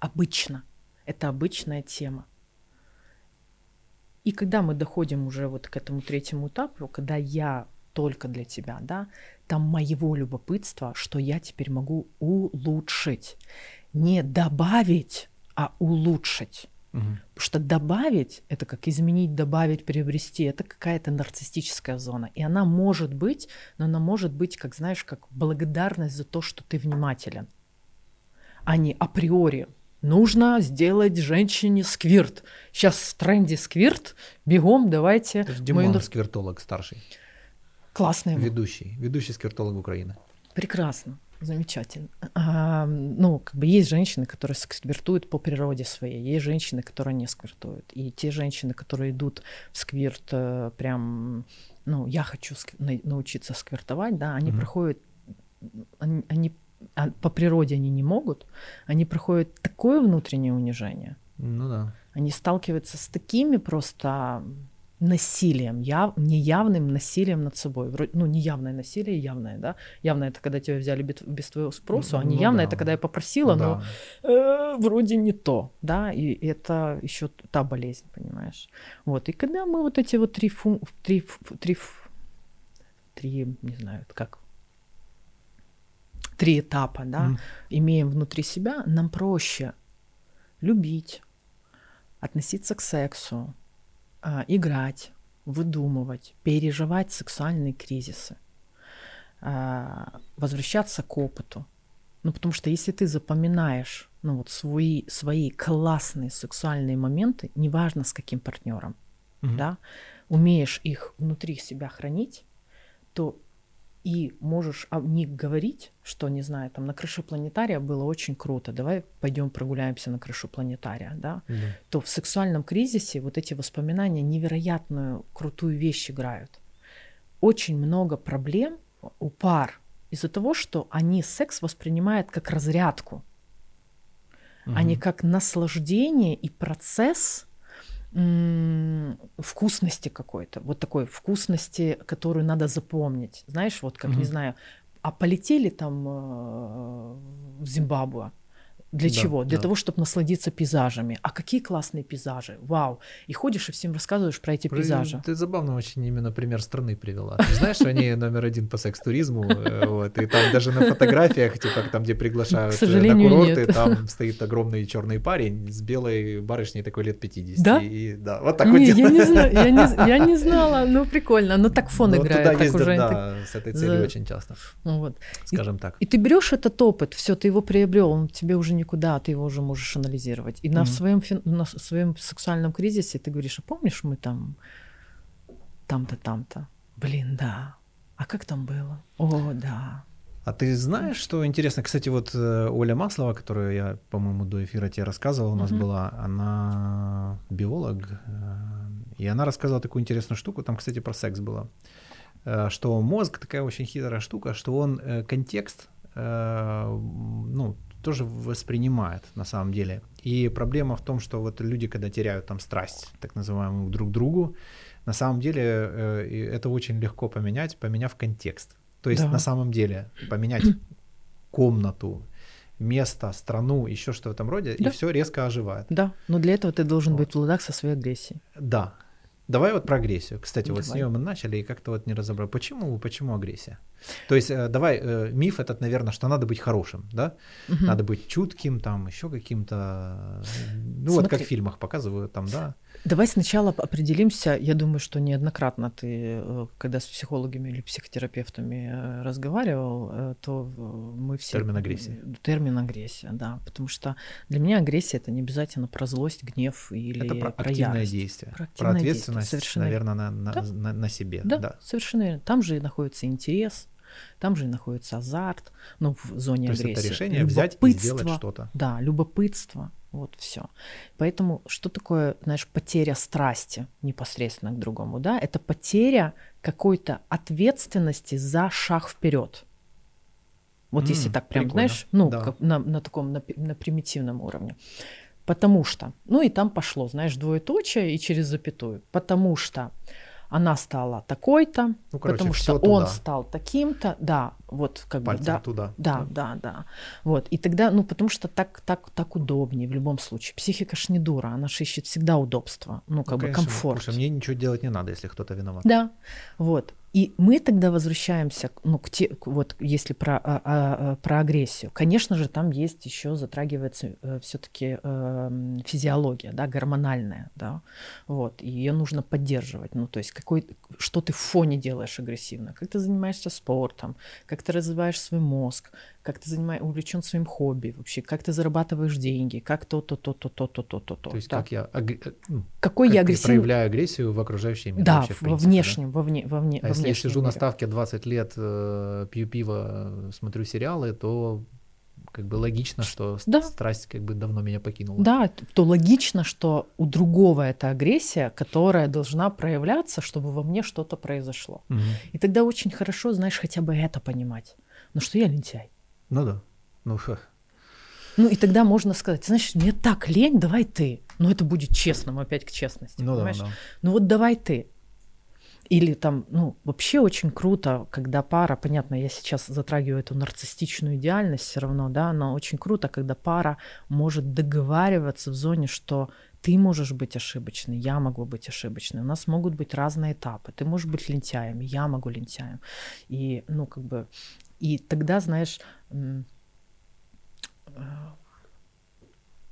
Обычно. Это обычная тема. И когда мы доходим уже вот к этому третьему этапу, когда я только для тебя, да, там моего любопытства, что я теперь могу улучшить. Не добавить, а улучшить. Угу. Потому что добавить это как изменить, добавить, приобрести это какая-то нарциссическая зона. И она может быть, но она может быть, как знаешь, как благодарность за то, что ты внимателен, а не априори. Нужно сделать женщине сквирт. Сейчас в тренде сквирт. Бегом, давайте. Димон мы... сквиртолог старший. Классный. Ведущий. Ведущий сквиртолог Украины. Прекрасно. Замечательно. А, ну, как бы есть женщины, которые сквиртуют по природе своей, есть женщины, которые не сквиртуют. И те женщины, которые идут в сквирт э, прям, ну, я хочу научиться сквиртовать, да, они mm-hmm. проходят, они, они а по природе они не могут, они проходят такое внутреннее унижение. Ну да. Они сталкиваются с такими просто насилием, яв, неявным насилием над собой. Вроде, ну, неявное насилие, явное, да. Явное это когда тебя взяли без, без твоего спроса, а неявное ну, да. это когда я попросила, ну, но э, вроде не то, да, и это еще та болезнь, понимаешь. Вот, и когда мы вот эти вот три фун... три, три, три, не знаю, как три этапа, да, mm. имеем внутри себя, нам проще любить, относиться к сексу, играть, выдумывать, переживать сексуальные кризисы, а, возвращаться к опыту. Ну, потому что если ты запоминаешь ну, вот свои, свои классные сексуальные моменты, неважно с каким партнером, угу. да, умеешь их внутри себя хранить, то и можешь о них говорить, что, не знаю, там на крыше планетария было очень круто, давай пойдем прогуляемся на крышу планетария, да, да. то в сексуальном кризисе вот эти воспоминания невероятную крутую вещь играют. Очень много проблем у пар из-за того, что они секс воспринимают как разрядку, угу. а не как наслаждение и процесс вкусности какой-то, вот такой вкусности, которую надо запомнить. Знаешь, вот как, угу. не знаю, а полетели там э, в Зимбабве, для да, чего? Для да. того, чтобы насладиться пейзажами. А какие классные пейзажи! Вау! И ходишь и всем рассказываешь про эти про... пейзажи. Ты забавно очень именно пример страны привела. Ты знаешь, они (laughs) номер один по секс-туризму, э, вот, и там даже на фотографиях, типа там, где приглашают на курорты, там стоит огромный черный парень с белой барышней такой лет 50. Да? И, да, вот так не, вот я не, знаю, я, не, я не знала, ну прикольно, ну так фон Но играет. Туда ездят, уже да, с этой целью очень часто, вот. скажем так. И ты берешь этот опыт, все, ты его приобрел, он тебе уже никуда, ты его уже можешь анализировать. И mm-hmm. на, своем, на своем сексуальном кризисе ты говоришь, а помнишь, мы там там-то, там-то? Блин, да. А как там было? О, да. А ты знаешь, что интересно? Кстати, вот э, Оля Маслова, которую я, по-моему, до эфира тебе рассказывал, у нас mm-hmm. была, она биолог, э, и она рассказывала такую интересную штуку, там, кстати, про секс было, э, что мозг такая очень хитрая штука, что он контекст, ну, тоже воспринимает на самом деле. И проблема в том, что вот люди, когда теряют там страсть, так называемую, друг к другу, на самом деле э, это очень легко поменять, поменяв контекст. То есть да. на самом деле поменять (clears throat) комнату, место, страну, еще что в этом роде, да. и все резко оживает. Да, но для этого ты должен вот. быть в ладах со своей агрессией. Да. Давай вот про агрессию. Кстати, Давай. вот с нее мы начали и как-то вот не разобрали. Почему, почему агрессия? То есть, э, давай, э, миф этот, наверное, что надо быть хорошим, да? Угу. Надо быть чутким, там, еще каким-то, ну Смотри. вот как в фильмах показывают, там, да? Давай сначала определимся. Я думаю, что неоднократно ты, э, когда с психологами или психотерапевтами разговаривал, то мы все... Термин агрессии. Термин агрессия, да. Потому что для меня агрессия — это не обязательно про злость, гнев или это про, про активное ярость. действие. Про, про ответственность, совершенно... наверное, на, на, да? на, на себе. Да, да, совершенно верно. Там же находится интерес, там же и находится азарт, ну, в зоне То агрессии. Есть это решение взять и сделать что-то. Да, любопытство, вот все. Поэтому что такое, знаешь, потеря страсти непосредственно к другому, да? Это потеря какой-то ответственности за шаг вперед. Вот mm, если так прям, прикольно. знаешь, ну, да. как, на, на таком, на, на примитивном уровне. Потому что, ну и там пошло, знаешь, двоеточие и через запятую. Потому что она стала такой-то, ну, короче, потому что туда. он стал таким-то, да, вот как Пальцем бы, да, туда. Да, да, да, вот, и тогда, ну, потому что так, так, так удобнее в любом случае. Психика ж не дура, она же ищет всегда удобство, ну, как ну, бы комфорт. Слушай, мне ничего делать не надо, если кто-то виноват. Да, вот, и мы тогда возвращаемся, ну, к те, вот если про, а, а, а, про агрессию. Конечно же, там есть еще затрагивается э, все-таки э, физиология, да, гормональная, да, вот, и ее нужно поддерживать. Ну, то есть какой, что ты в фоне делаешь агрессивно, как ты занимаешься спортом, как ты развиваешь свой мозг, как ты занимаешь, увлечен своим хобби вообще, как ты зарабатываешь деньги, как то, то, то, то, то, то, то, то, то. То есть да. как я, аг... Э, ну, какой как я агрессивный... проявляю агрессию в окружающем мире. Да, вообще, во принципе, внешнем, да? вовне, вовне, а во если я сижу мире. на ставке 20 лет, э, пью пиво, смотрю сериалы, то как бы логично, что да. страсть как бы давно меня покинула. Да, то логично, что у другого это агрессия, которая должна проявляться, чтобы во мне что-то произошло. Угу. И тогда очень хорошо, знаешь, хотя бы это понимать. Ну что я лентяй. Ну да. Ну, ха. ну и тогда можно сказать, знаешь, мне так лень, давай ты. Но это будет честным, опять к честности, ну, понимаешь? Да, да. Ну вот давай ты. Или там, ну, вообще очень круто, когда пара, понятно, я сейчас затрагиваю эту нарциссичную идеальность все равно, да, но очень круто, когда пара может договариваться в зоне, что ты можешь быть ошибочной, я могу быть ошибочной, у нас могут быть разные этапы, ты можешь быть лентяем, я могу лентяем. И, ну, как бы, и тогда, знаешь,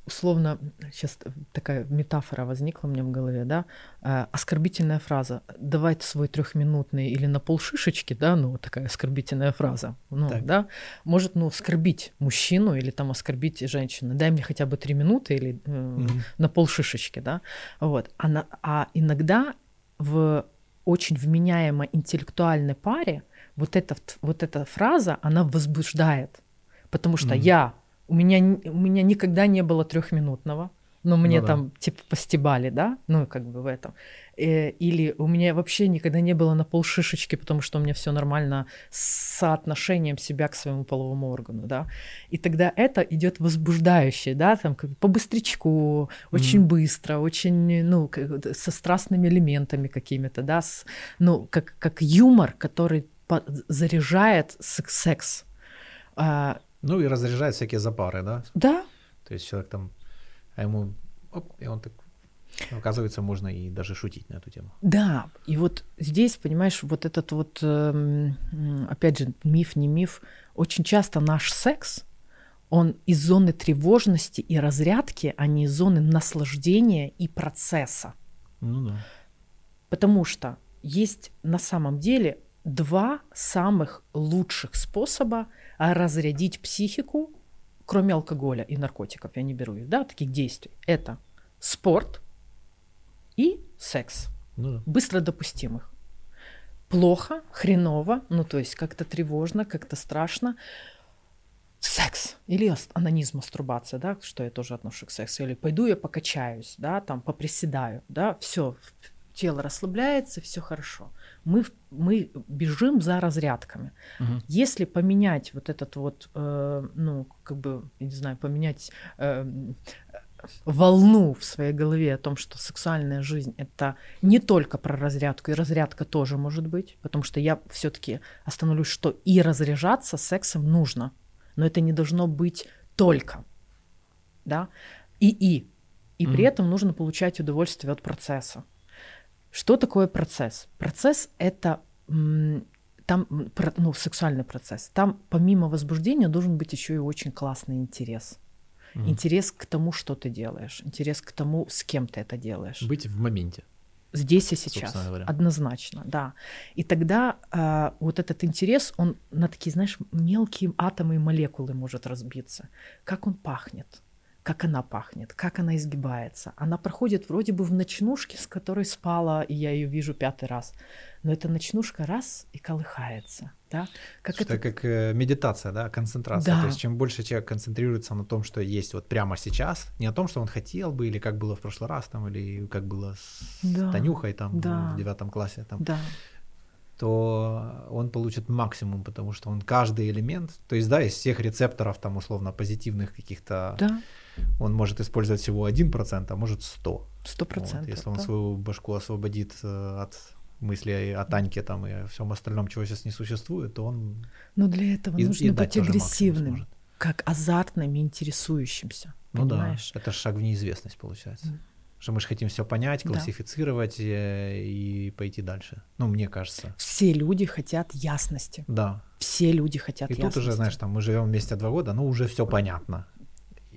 условно, сейчас такая метафора возникла меня в голове, да, э, оскорбительная фраза «давай свой трехминутный» или «на полшишечки», да, ну, такая оскорбительная фраза, ну, так. да, может, ну, оскорбить мужчину или там оскорбить женщину, дай мне хотя бы три минуты или э, mm-hmm. на полшишечки, да, вот, а, на, а иногда в очень вменяемой интеллектуальной паре вот эта, вот эта фраза, она возбуждает, потому что mm-hmm. я у меня, у меня никогда не было трехминутного, но мне ну, там да. типа постебали, да, ну как бы в этом. Э, или у меня вообще никогда не было на пол шишечки, потому что у меня все нормально с соотношением себя к своему половому органу, да. И тогда это идет возбуждающее, да, там как по быстрячку, очень mm. быстро, очень, ну, со страстными элементами какими-то, да, с, ну, как, как юмор, который заряжает секс. А, ну и разряжает всякие запары, да? Да. То есть человек там, а ему, оп, и он так Оказывается, можно и даже шутить на эту тему. Да, и вот здесь, понимаешь, вот этот вот, эм, опять же, миф, не миф, очень часто наш секс, он из зоны тревожности и разрядки, а не из зоны наслаждения и процесса. Ну да. Потому что есть на самом деле два самых лучших способа разрядить психику, кроме алкоголя и наркотиков, я не беру их, да, таких действий. Это спорт и секс. Ну, Быстро допустимых. Плохо, хреново, ну то есть как-то тревожно, как-то страшно. Секс или анонизм, мастурбация, да, что я тоже отношу к сексу, или пойду я покачаюсь, да, там поприседаю, да, все, тело расслабляется, все хорошо. Мы, мы бежим за разрядками. Угу. Если поменять вот этот вот, э, ну, как бы, я не знаю, поменять э, волну в своей голове о том, что сексуальная жизнь это не только про разрядку, и разрядка тоже может быть, потому что я все-таки остановлюсь, что и разряжаться сексом нужно, но это не должно быть только, да, и и, и mm-hmm. при этом нужно получать удовольствие от процесса. Что такое процесс? Процесс это там, ну, сексуальный процесс. Там помимо возбуждения должен быть еще и очень классный интерес. Mm. Интерес к тому, что ты делаешь, интерес к тому, с кем ты это делаешь. Быть в моменте. Здесь и сейчас, однозначно, да. И тогда э, вот этот интерес, он на такие, знаешь, мелкие атомы и молекулы может разбиться. Как он пахнет, как она пахнет, как она изгибается. Она проходит вроде бы в ночнушке, с которой спала, и я ее вижу пятый раз. Но эта ночнушка раз и колыхается. Да? Как это... как э, медитация, да, концентрация. Да. То есть чем больше человек концентрируется на том, что есть вот прямо сейчас, не о том, что он хотел бы, или как было в прошлый раз, там, или как было с да. Танюхой там да. в девятом классе, там, да то он получит максимум, потому что он каждый элемент, то есть, да, из всех рецепторов, там, условно, позитивных каких-то да он может использовать всего 1%, а может 100%. 100%. Вот, если он да. свою башку освободит э, от мысли о Таньке там и о всем остальном, чего сейчас не существует, то он... Но для этого и, нужно и быть агрессивным, как азартным и интересующимся. Ну понимаешь? да, это шаг в неизвестность получается. Mm. Что мы же хотим все понять, классифицировать да. Э, и, и пойти дальше. Ну, мне кажется. Все люди хотят ясности. Да. Все люди хотят и ясности. И тут уже, знаешь, там мы живем вместе два года, ну уже все понятно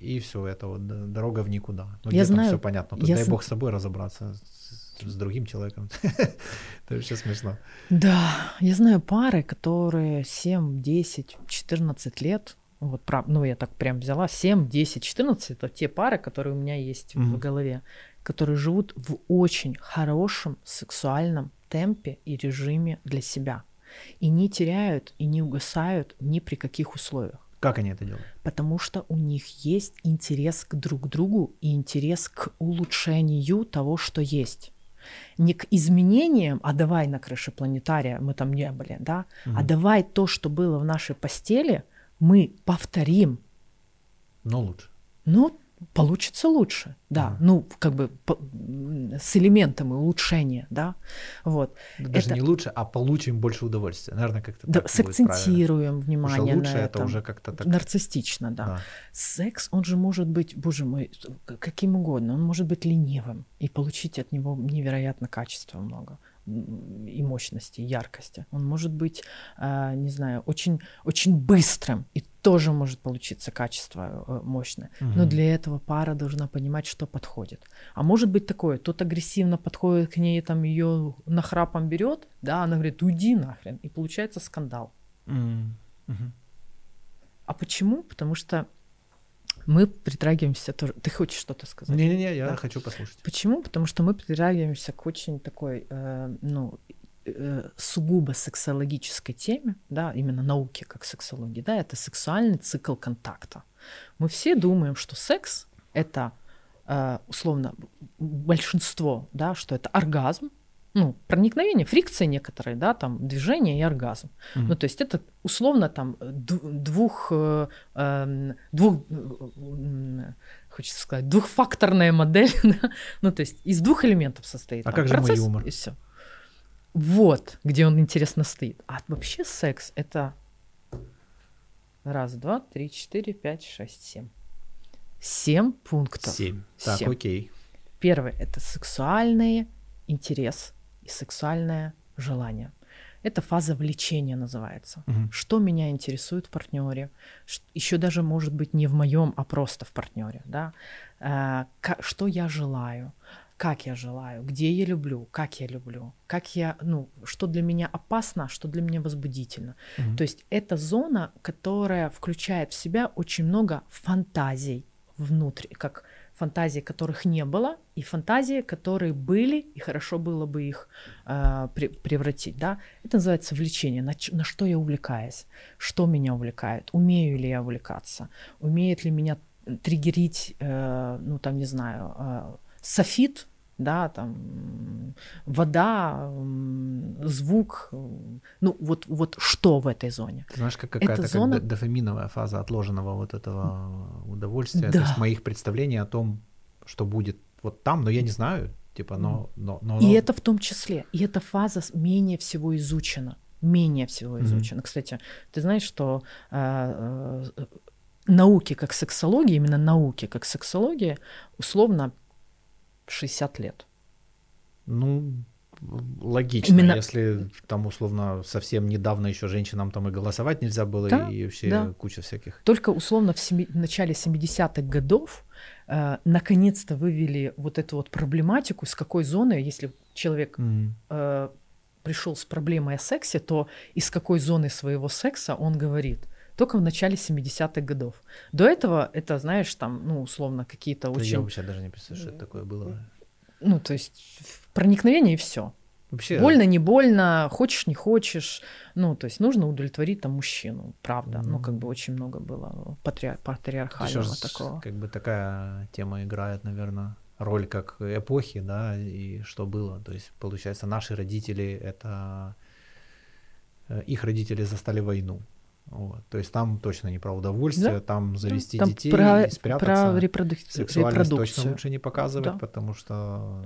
и все, это вот дорога в никуда. Ну, я знаю, все понятно. Тут я дай бог с собой разобраться, с, с другим человеком. (laughs) Это вообще смешно. Да, я знаю пары, которые 7, 10, 14 лет, вот, ну, я так прям взяла, 7, 10, 14, это те пары, которые у меня есть mm-hmm. в голове, которые живут в очень хорошем сексуальном темпе и режиме для себя. И не теряют, и не угасают ни при каких условиях. Как они это делают? Потому что у них есть интерес к друг другу и интерес к улучшению того, что есть. Не к изменениям, а давай на крыше планетария, мы там не были, да, угу. а давай то, что было в нашей постели, мы повторим. Но лучше. Ну, получится лучше, да, mm. ну как бы по, с элементами улучшения, да, вот. Даже это... не лучше, а получим больше удовольствия, наверное, как-то да, сакцентируем внимание уже лучше на это уже как-то так нарциссично, да. да. Секс, он же может быть, боже мой, каким угодно, он может быть ленивым и получить от него невероятно качества много и мощности, и яркости. Он может быть, э, не знаю, очень, очень быстрым и тоже может получиться качество э, мощное. Мгм. Но для этого пара должна понимать, что подходит. А может быть такое, тот агрессивно подходит к ней, там ее нахрапом берет, да, она говорит, уйди нахрен, и получается скандал. Мгм. А почему? Потому что мы притрагиваемся тоже. Ты хочешь что-то сказать? Не-не-не, я Да. хочу послушать. Почему? Потому что мы притрагиваемся к очень такой, э, ну, э, сугубо сексологической теме, да, именно науке как сексологии, да, это сексуальный цикл контакта. Мы все думаем, что секс это э, условно большинство, да, что это оргазм, ну, проникновение, фрикции некоторые, да, там, движение и оргазм. Мгм. Ну, то есть это условно там двух, э, эм, двух, э, м, хочется сказать, двухфакторная модель, (laughs) да? ну, то есть из двух элементов состоит. А там как же мой процесс юмор? И все. Вот, где он интересно стоит. А вообще секс это раз, два, три, четыре, пять, шесть, семь. Семь пунктов. Семь. Так, Семь. окей. Первое это сексуальный интерес и сексуальное желание. Это фаза влечения называется. Мгм. Что меня интересует в партнере? Еще даже может быть не в моем, а просто в партнере. Да? Э, Что я желаю? Как я желаю? Где я люблю? Как я люблю? Как я, ну, что для меня опасно, что для меня возбудительно. Мгм. То есть это зона, которая включает в себя очень много фантазий внутрь, как фантазий, которых не было, и фантазии, которые были, и хорошо было бы их э, пре- превратить. Да? Это называется влечение, на, на что я увлекаюсь, что меня увлекает, умею ли я увлекаться, умеет ли меня триггерить, э, ну там, не знаю, э, софит, да, там вода, звук, ну вот, вот что в этой зоне. Ты знаешь, как какая-то как зона- до- дофаминовая фаза отложенного вот этого удовольствия, то Да. есть моих представлений о том, что будет вот там, но я не знаю, типа, но... но, но И но- это в том числе. И эта фаза менее всего изучена. Менее всего изучена. Кстати, ты знаешь, что э, э, науки как сексология, именно науки как сексология, условно 60 лет. Ну, логично, Именно- если там условно совсем недавно еще женщинам там и голосовать нельзя было, Да, и вообще да. куча всяких. Только условно в, семи- в начале 70-х годов э, наконец-то вывели вот эту вот проблематику, с какой зоны, если человек М. э, пришел с проблемой о сексе, то из какой зоны своего секса он говорит. Только в начале 70-х годов. До этого это, знаешь, там, ну, условно, какие-то Да очень... Я вообще даже не представляю, что это такое было. Ну, то есть проникновение и все. Вообще, Больно, не больно, хочешь, не хочешь. Ну, то есть нужно удовлетворить там мужчину, правда. Ну, как бы очень много было патри- ещё патриархального ж такого. как бы такая тема играет, наверное, роль как эпохи, да, и что было. То есть, получается, наши родители — это... э, Их родители застали войну. Вот. То есть там точно не про удовольствие, Да, там завести Там детей про, и спрятаться. про репродук- Сексуальность репродукцию. точно лучше не показывать, Да. потому что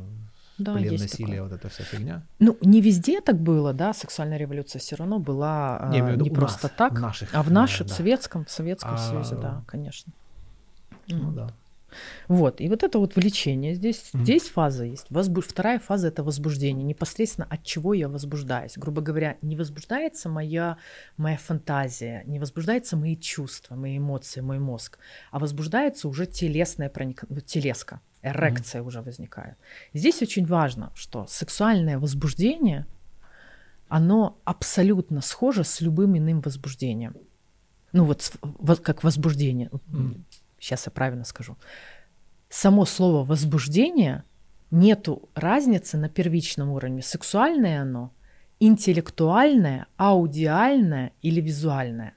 Да, плен, есть насилие, такое. вот эта вся фигня. Ну, не везде так было, да, сексуальная революция все равно была Не, в виду не просто нас, так, в наших, а в э, нашем да. советском, в Советском А, Союзе, да, конечно. Ну Мгм. да. Вот, и вот это вот влечение здесь, Мгм. здесь фаза есть. Возбу- Вторая фаза это возбуждение, непосредственно от чего я возбуждаюсь. Грубо говоря, не возбуждается моя, моя фантазия, не возбуждаются мои чувства, мои эмоции, мой мозг, а возбуждается уже телесная проник... ну, телеска, эрекция уже возникает. Здесь очень важно, что сексуальное возбуждение, оно абсолютно схоже с любым иным возбуждением. Ну вот с- во- как возбуждение. Мгм. Сейчас я правильно скажу. Само слово возбуждение нету разницы на первичном уровне. Сексуальное оно, интеллектуальное, аудиальное или визуальное.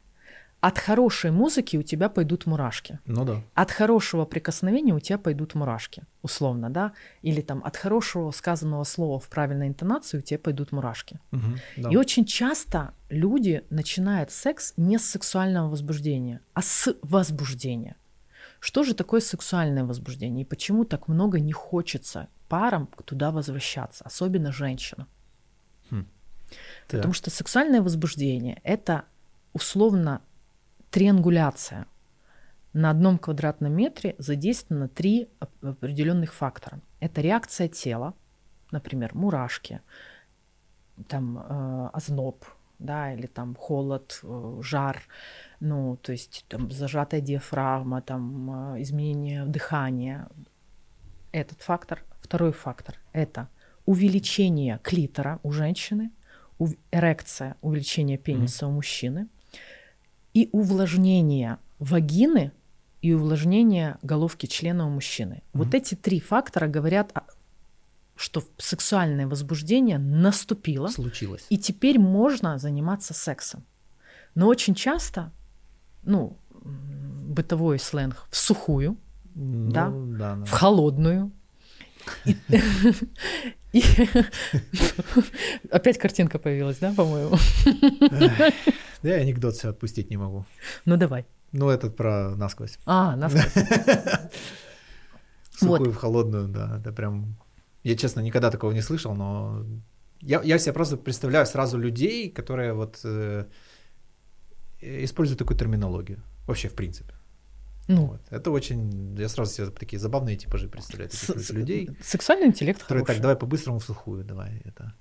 От хорошей музыки у тебя пойдут мурашки. Ну да. От хорошего прикосновения у тебя пойдут мурашки, условно, да? Или там от хорошего сказанного слова в правильной интонации у тебя пойдут мурашки. Мгм, да. И очень часто люди начинают секс не с сексуального возбуждения, а с возбуждения. Что же такое сексуальное возбуждение и почему так много не хочется парам туда возвращаться, особенно женщинам? Так. Потому что сексуальное возбуждение – это условно триангуляция. На одном квадратном метре задействовано три оп- определенных фактора. Это реакция тела, например, мурашки, там, э, озноб, да, или там холод, э, жар, ну, то есть там зажатая диафрагма, там э, изменение дыхания. Этот фактор. Второй фактор – это увеличение клитора у женщины, эрекция, увеличение пениса mm-hmm. у мужчины и увлажнение вагины и увлажнение головки члена у мужчины. Mm-hmm. Вот эти три фактора говорят, что сексуальное возбуждение наступило. Случилось. И теперь можно заниматься сексом. Но очень часто, ну, бытовой сленг в сухую, ну, да, да, да, в холодную, (laughs) (laughs) Опять картинка появилась, да, по-моему? Да, я анекдот все отпустить не могу. Ну давай. Ну, этот про насквозь. А, насквозь. (laughs) Сухую в холодную, да, это прям... Я, честно, никогда такого не слышал, но я, я себе просто представляю сразу людей, которые вот э, используют такую терминологию. Вообще, в принципе. Ну, вот. Это очень, я сразу себе такие забавные типажи представляю, таких с, людей. Сексуальный интеллект которые хороший. так, давай по-быстрому в сухую, давай это.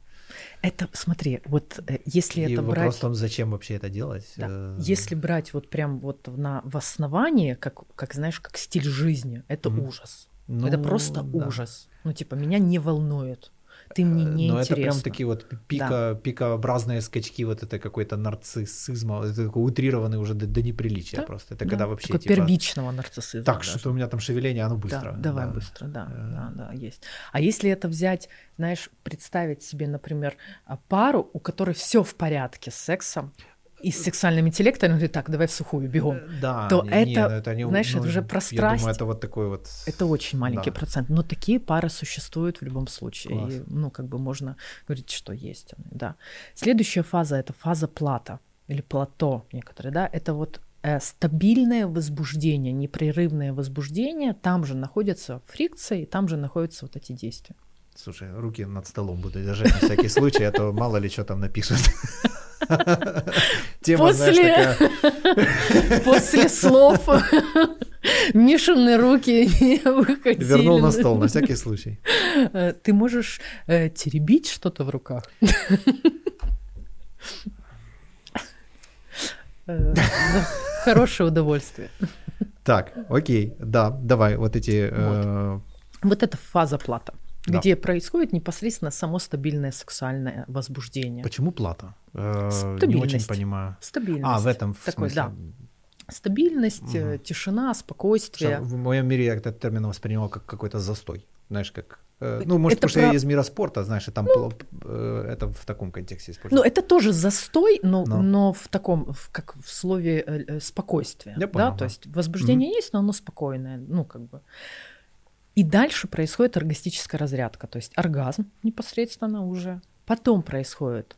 Это, смотри, вот э, если И это вопрос брать... вопрос в том, зачем вообще это делать. Да. Э, если брать вот прям вот на, в основании, как, как знаешь, как стиль жизни, это mm ужас. Ну, это просто да. ужас. Ну, типа, меня не волнует ты мне не Но интересно. это прям такие вот пика, да. пикообразные скачки, вот это какой-то нарциссизм, это такой утрированный уже до, до неприличия да? просто. Это да. когда вообще Такой типа... первичного нарциссизма. Так, даже. что у меня там шевеление, оно быстро. Да, давай да. быстро, да, э... да, да, есть. А если это взять, знаешь, представить себе, например, а, пару, у которой все в порядке с сексом, и с сексуальным интеллектом, он говорит, так, давай в сухую, бегом. Э, да, то не, это, не, ну это не, знаешь, ну, это уже про страсть. Я думаю, это вот такой вот... Это очень маленький да. процент, но такие пары существуют в любом случае. Класс. И, ну, как бы можно говорить, что есть. Да. Следующая фаза — это фаза плата или плато некоторые, да, это вот э, стабильное возбуждение, непрерывное возбуждение, там же находятся фрикции, там же находятся вот эти действия. Слушай, руки над столом буду держать на всякий случай, а то мало ли что там напишут. (laughs) (laughs) Тема, после... знаешь. (laughs) После слов Мишины руки не выходили. Вернул на стол, на всякий случай. Э, (laughs) ты можешь э, теребить что-то в руках? Э, хорошее удовольствие. Так, окей, да, давай, вот эти... Вот, вот это фаза плата да. где происходит непосредственно само стабильное сексуальное возбуждение. Почему плата? Э, не очень понимаю. Стабильность. А, в этом в Такой, смысле? Да. Стабильность, угу. тишина, спокойствие. В моем мире я этот термин воспринимал как какой-то застой. Знаешь, как э, ну, может, это потому про... что я из мира спорта, знаешь, и там ну, это в таком контексте используется. Ну, это тоже застой, но, но. но в таком, в, как в слове спокойствие. Я понял, да? да, то есть возбуждение mm есть, но оно спокойное, ну, как бы. И дальше происходит оргастическая разрядка, то есть оргазм непосредственно уже. Потом происходит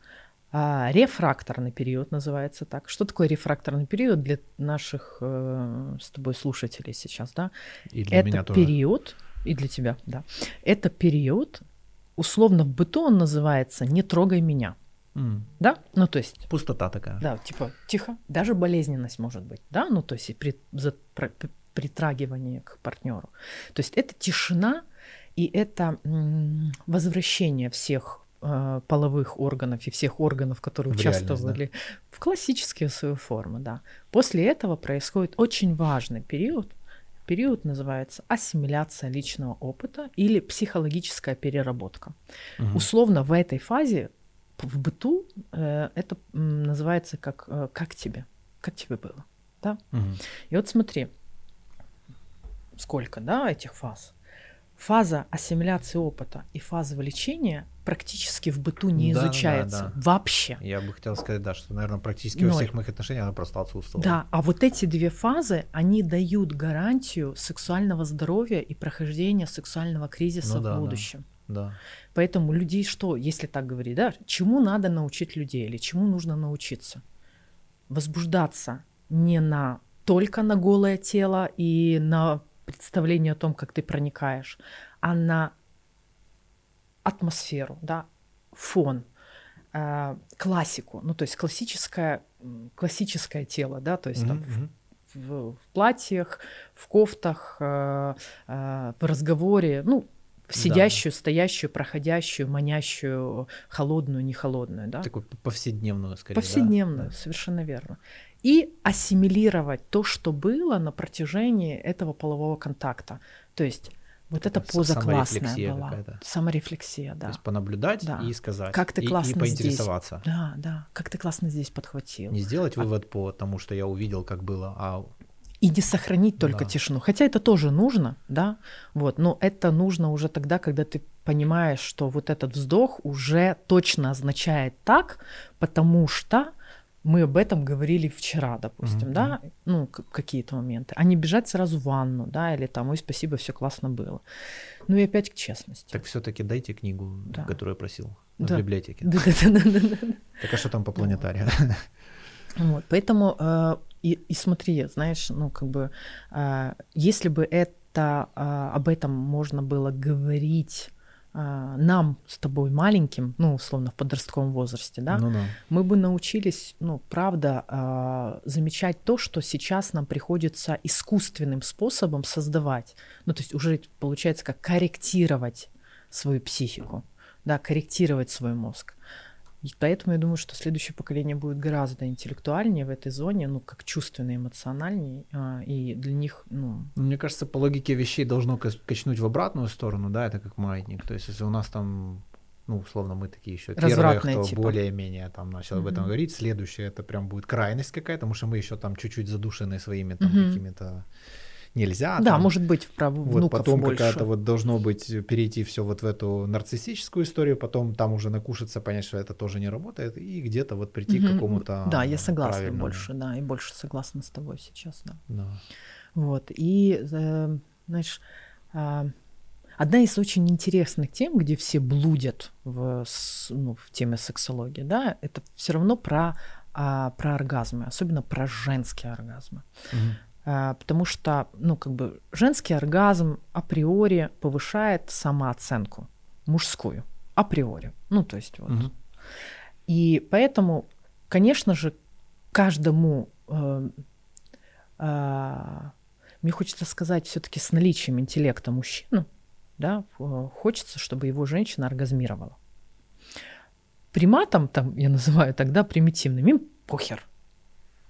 а, рефракторный период, называется так. Что такое рефракторный период для наших э, с тобой слушателей сейчас, да? И для Это меня тоже. период, и для тебя, да. Это период, условно в быту он называется «не трогай меня». Mm. Да? Ну, то есть... Пустота такая. Да, типа, тихо. Даже болезненность может быть, да? Ну, то есть при, за, про, притрагивание к партнеру. То есть это тишина и это возвращение всех э, половых органов и всех органов, которые в участвовали да? в классические свои формы, да. После этого происходит очень важный период. Период называется ассимиляция личного опыта или психологическая переработка. Угу. Условно в этой фазе в быту э, это называется как э, как тебе, как тебе было, да. Угу. И вот смотри, сколько, да, этих фаз. Фаза ассимиляции опыта и фаза влечения практически в быту не да, изучается да, да. вообще. Я бы хотел сказать, да, что, наверное, практически Ноль. во всех моих отношениях она просто отсутствовала. Да, а вот эти две фазы, они дают гарантию сексуального здоровья и прохождения сексуального кризиса ну, да, в будущем. Да, да. Поэтому людей что, если так говорить, да, чему надо научить людей или чему нужно научиться? Возбуждаться не на только на голое тело и на представление о том, как ты проникаешь, а на атмосферу, да, фон, э, классику, ну то есть классическое, классическое тело, да, то есть mm-hmm. там в, в, в платьях, в кофтах, э, э, в разговоре, ну сидящую, да. стоящую, проходящую, манящую, холодную, не холодную, да? Такую повседневную, скорее. Повседневную, да? совершенно верно. И ассимилировать то, что было на протяжении этого полового контакта. То есть вот эта поза классная была. Саморефлексия, да. То есть понаблюдать да. и сказать. Как ты классно и, и поинтересоваться. Здесь. Да, да. Как ты классно здесь подхватил. Не сделать а вывод а... по тому, что я увидел, как было, а и не сохранить только да. тишину. Хотя это тоже нужно, да, вот, но это нужно уже тогда, когда ты понимаешь, что вот этот вздох уже точно означает так, потому что мы об этом говорили вчера, допустим, mm-hmm. да, ну, какие-то моменты, а не бежать сразу в ванну, да, или там, ой, спасибо, все классно было. Ну и опять к честности. Так все-таки дайте книгу, да. которую я просил да. в библиотеке. Да, да, да, да, да. Так а что там по планетарию? Вот, поэтому э, и, и смотри, знаешь, ну как бы, э, если бы это э, об этом можно было говорить нам с тобой маленьким, ну, условно, в подростковом возрасте, да, ну, да. мы бы научились, ну, правда, а, замечать то, что сейчас нам приходится искусственным способом создавать. Ну, то есть уже получается как корректировать свою психику, да, корректировать свой мозг. И поэтому я думаю, что следующее поколение будет гораздо интеллектуальнее в этой зоне, ну, как чувственно, эмоциональнее, а, и для них, ну... ну... Мне кажется, по логике вещей должно качнуть в обратную сторону, да, это как маятник. То есть, если у нас там ну, условно, мы такие еще первые, кто типа. более-менее там начал mm-hmm. об этом говорить. Следующее это прям будет крайность какая-то, потому что мы еще там чуть-чуть задушены своими там mm-hmm. какими-то нельзя. Да, там, может быть, про вот потом какая-то вот должно быть перейти все вот в эту нарциссическую историю, потом там уже накушаться, понять, что это тоже не работает, и где-то вот прийти угу. к какому-то. Да, я согласна больше, да, и больше согласна с тобой сейчас, да. Да. Вот и э, знаешь. Э, Одна из очень интересных тем, где все блудят в, ну, в теме сексологии, да, это все равно про, а, про оргазмы, особенно про женские оргазмы. Угу. А, потому что, ну, как бы женский оргазм априори повышает самооценку мужскую, априори. Ну, то есть вот. Угу. И поэтому, конечно же, каждому э, э, мне хочется сказать все-таки с наличием интеллекта мужчину, да, хочется, чтобы его женщина оргазмировала. Приматом, там, я называю тогда примитивным, им похер.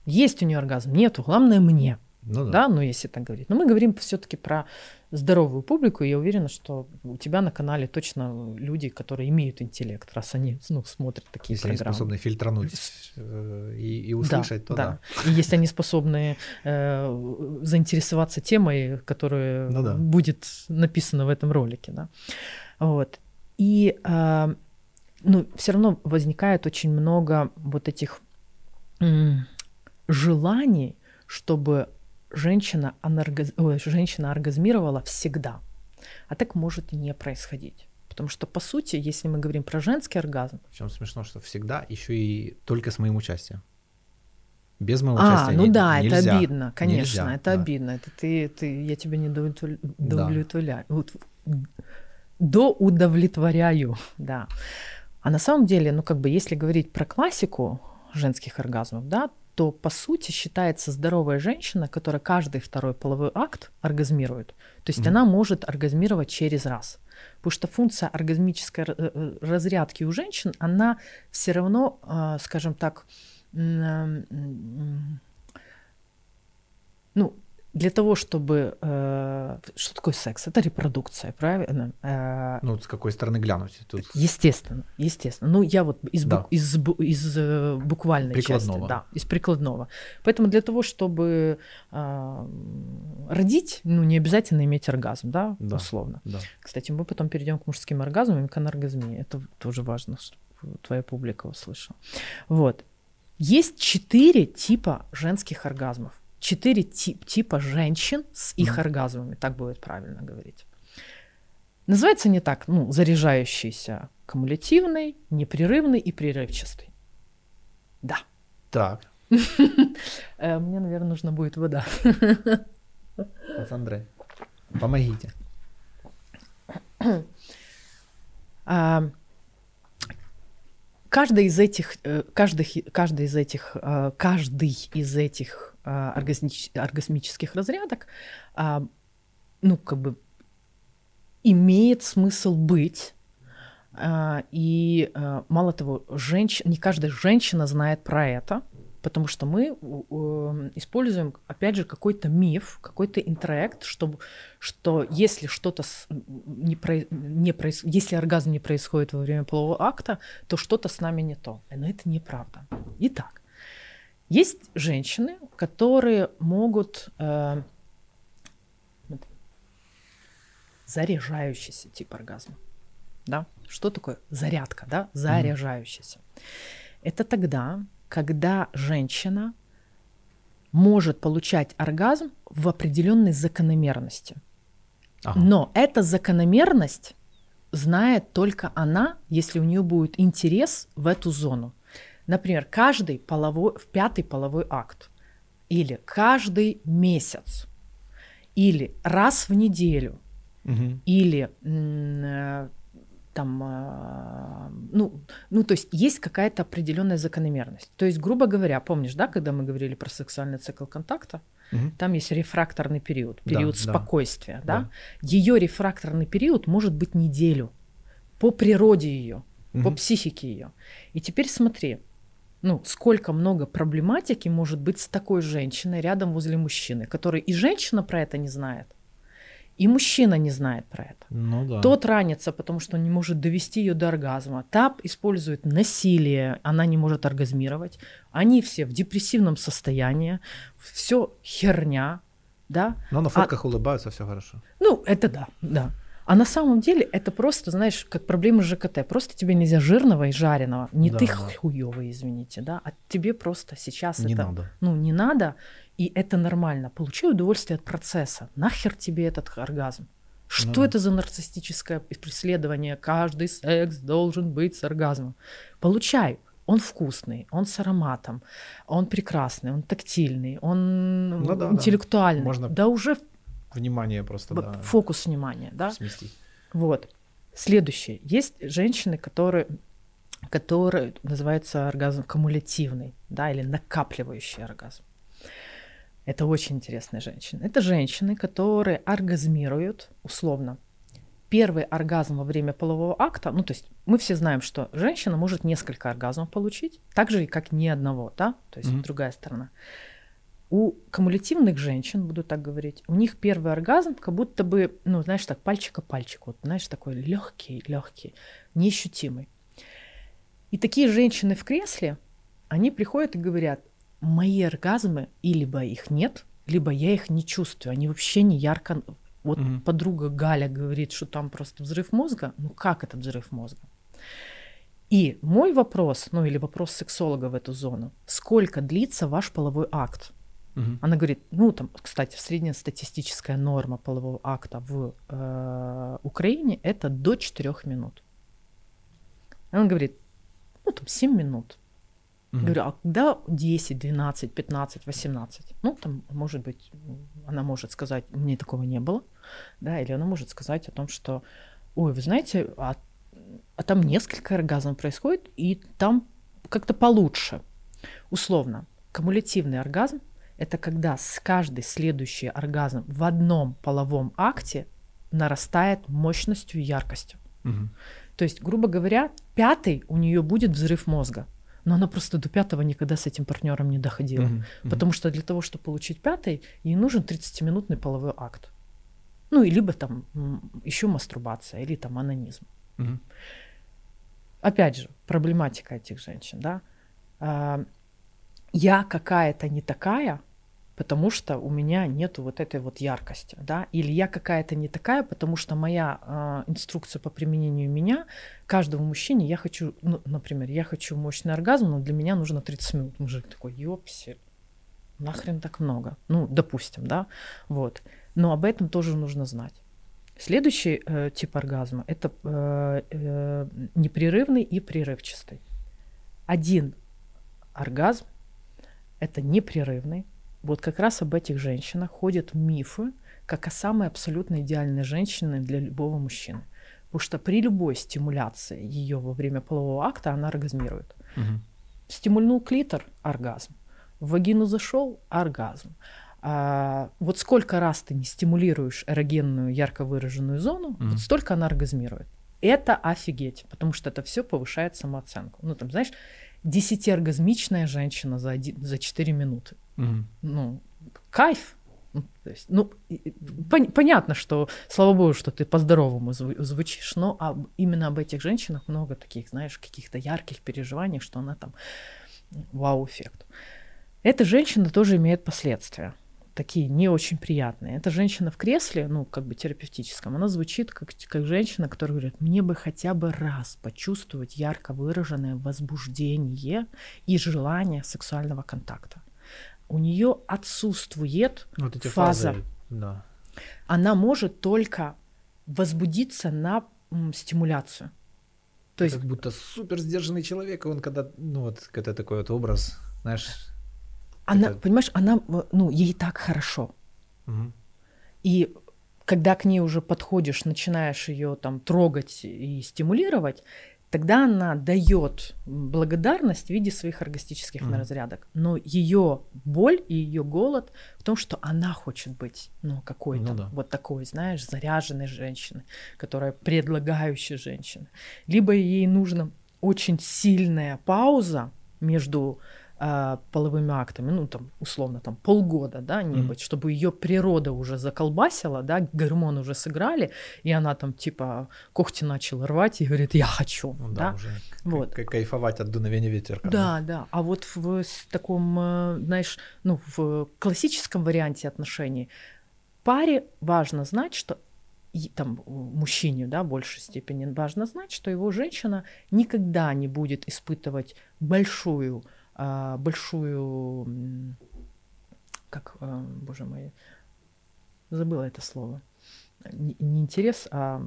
Есть у нее оргазм, нету, главное мне – ну, да. да, ну если так говорить. Но мы говорим все-таки про здоровую публику, и я уверена, что у тебя на канале точно люди, которые имеют интеллект, раз они ну, смотрят такие если программы. Если они способны фильтрануть э, и, и услышать, да, то да. да. И если они способны э, заинтересоваться темой, которая ну, да. будет написана в этом ролике, да. Вот. И э, ну, все равно возникает очень много вот этих желаний, чтобы женщина, анаргаз... Ой, женщина оргазмировала всегда. А так может не происходить. Потому что, по сути, если мы говорим про женский оргазм... Причем смешно, что всегда еще и только с моим участием. Без моего а, участия ну не, да, нельзя. это обидно, конечно, нельзя, это да. обидно. Это ты, ты, я тебя не удовлетворяю. Да. До удовлетворяю, да. А на самом деле, ну как бы, если говорить про классику женских оргазмов, да, то по сути считается здоровая женщина, которая каждый второй половой акт оргазмирует. То есть mm-hmm. она может оргазмировать через раз. Потому что функция оргазмической э, э, разрядки у женщин, она все равно, а, скажем так, ну, для того, чтобы... Э, что такое секс? Это репродукция, правильно? Э, ну, с какой стороны глянуть? Тут... Естественно, естественно. Ну, я вот из, да. бу, из, из э, буквальной прикладного. части. Да, из прикладного. Поэтому для того, чтобы э, родить, ну, не обязательно иметь оргазм, да, да. условно. Да. Кстати, мы потом перейдем к мужским оргазмам и к анаргазмии. Это тоже важно, чтобы твоя публика услышала. Вот. Есть четыре типа женских оргазмов четыре тип, типа женщин с их mm. оргазмами, так будет правильно говорить. Называется не так, ну, заряжающийся, кумулятивный, непрерывный и прерывчатый. Да. Так. (laughs) Э, мне, наверное, нужна будет вода. Андрей, помогите. А, каждый из этих, э, каждый, каждый из этих, э, каждый из этих оргазмических разрядок, ну, как бы имеет смысл быть. А, и а, мало того, женщ... не каждая женщина знает про это, потому что мы используем, опять же, какой-то миф, какой-то интроект, чтобы, что если что-то не, про... не проис... если оргазм не происходит во время полового акта, то что-то с нами не то. Но это неправда. Итак, есть женщины, которые могут э, заряжающийся тип оргазма. Да? Что такое зарядка, да? Заряжающийся. Это тогда, когда женщина может получать оргазм в определенной закономерности. Ага. Но эта закономерность знает только она, если у нее будет интерес в эту зону. Например, каждый половой, в пятый половой акт, или каждый месяц, или раз в неделю, угу. или э, там, э, ну, ну, то есть есть какая-то определенная закономерность. То есть, грубо говоря, помнишь, да, когда мы говорили про сексуальный цикл контакта, угу. там есть рефракторный период, период да, спокойствия, да. да? Ее рефракторный период может быть неделю по природе ее, угу. по психике ее. И теперь смотри, ну, сколько много проблематики может быть с такой женщиной рядом возле мужчины, который и женщина про это не знает, и мужчина не знает про это. Ну, да. Тот ранится, потому что он не может довести ее до оргазма. Та использует насилие, она не может оргазмировать. Они все в депрессивном состоянии, все херня, да. Но на а фотках а... улыбаются, все хорошо. Ну, это да, да. А на самом деле это просто, знаешь, как проблема ЖКТ. Просто тебе нельзя жирного и жареного. Не да, ты да. хуёвый, извините, да, а тебе просто сейчас не это... Надо. Ну, не надо. И это нормально. Получай удовольствие от процесса. Нахер тебе этот оргазм? Что ну, это за нарциссическое преследование? Каждый секс должен быть с оргазмом. Получай. Он вкусный, он с ароматом, он прекрасный, он тактильный, он ну, да, интеллектуальный. Да. Можно да уже внимание просто, да. Фокус внимания, да. Сместить. Вот. Следующее. Есть женщины, которые которые называется оргазм кумулятивный, да, или накапливающий оргазм. Это очень интересные женщины. Это женщины, которые оргазмируют, условно, первый оргазм во время полового акта, ну, то есть мы все знаем, что женщина может несколько оргазмов получить, так же, как ни одного, да, то есть mm-hmm. другая сторона. У кумулятивных женщин, буду так говорить, у них первый оргазм как будто бы, ну, знаешь, так, пальчика пальчик, вот, знаешь, такой легкий, легкий, неощутимый. И такие женщины в кресле, они приходят и говорят, мои оргазмы, и либо их нет, либо я их не чувствую, они вообще не ярко... Вот угу. подруга Галя говорит, что там просто взрыв мозга. Ну как этот взрыв мозга? И мой вопрос, ну или вопрос сексолога в эту зону, сколько длится ваш половой акт? Угу. Она говорит, ну там, кстати, среднестатистическая норма полового акта в э, Украине это до 4 минут. Она говорит, ну там 7 минут. Угу. Говорю, а когда 10, 12, 15, 18? Ну, там, может быть, она может сказать, мне такого не было, да, или она может сказать о том, что, ой, вы знаете, а, а там несколько оргазмов происходит, и там как-то получше. Условно, кумулятивный оргазм – это когда с каждый следующий оргазм в одном половом акте нарастает мощностью и яркостью. Угу. То есть, грубо говоря, пятый у нее будет взрыв мозга – но она просто до пятого никогда с этим партнером не доходила. Uh-huh, uh-huh. Потому что для того, чтобы получить пятый, ей нужен 30-минутный половой акт. Ну, и либо там еще мастурбация, или там анонизм. Uh-huh. Опять же, проблематика этих женщин, да. А, я какая-то не такая, потому что у меня нету вот этой вот яркости, да, или я какая-то не такая, потому что моя э, инструкция по применению меня каждому мужчине, я хочу, ну, например, я хочу мощный оргазм, но для меня нужно 30 минут. Мужик такой, ёпси, нахрен так много, ну, допустим, да, вот, но об этом тоже нужно знать. Следующий э, тип оргазма это э, э, непрерывный и прерывчатый. Один оргазм это непрерывный, вот как раз об этих женщинах ходят мифы, как о самой абсолютно идеальной женщине для любого мужчины. Потому что при любой стимуляции ее во время полового акта она оргазмирует. Угу. Стимульнул клитор – оргазм. В вагину зашел – оргазм. а, вот сколько раз ты не стимулируешь эрогенную ярко выраженную зону, mm-hmm. вот столько она оргазмирует. Это офигеть, потому что это все повышает самооценку. Ну, там, знаешь, десятиоргазмичная женщина за, один, за 4 минуты. Mm-hmm. Ну, кайф. Ну, то есть, ну, пон- понятно, что, слава богу, что ты по-здоровому зву- звучишь, но об, именно об этих женщинах много таких, знаешь, каких-то ярких переживаний, что она там вау-эффект. Эта женщина тоже имеет последствия такие не очень приятные. Эта женщина в кресле, ну, как бы терапевтическом, она звучит как, как женщина, которая говорит, мне бы хотя бы раз почувствовать ярко выраженное возбуждение и желание сексуального контакта. У нее отсутствует вот эти фаза. Фазы, да. Она может только возбудиться на стимуляцию. То есть... Как будто супер сдержанный человек, и он когда, ну вот, это такой вот образ, знаешь, она, это... понимаешь, она, ну, ей так хорошо. Угу. И когда к ней уже подходишь, начинаешь ее там трогать и стимулировать, тогда она дает благодарность в виде своих оргастических mm. разрядок. Но ее боль и ее голод в том, что она хочет быть, ну, какой-то ну, да. вот такой, знаешь, заряженной женщиной, которая предлагающая женщина. Либо ей нужна очень сильная пауза между э, половыми актами, ну там условно там полгода, да, не mm-hmm. быть, чтобы ее природа уже заколбасила, да, гормоны уже сыграли, и она там типа когти начала рвать и говорит, я хочу, ну, да, да? уже вот. кайфовать от дуновения ветерка. Да, да, да, а вот в таком, э, знаешь, ну в классическом варианте отношений паре важно знать, что и там мужчине, да, в большей степени важно знать, что его женщина никогда не будет испытывать большую большую, как, а, боже мой, забыла это слово, не, интерес, а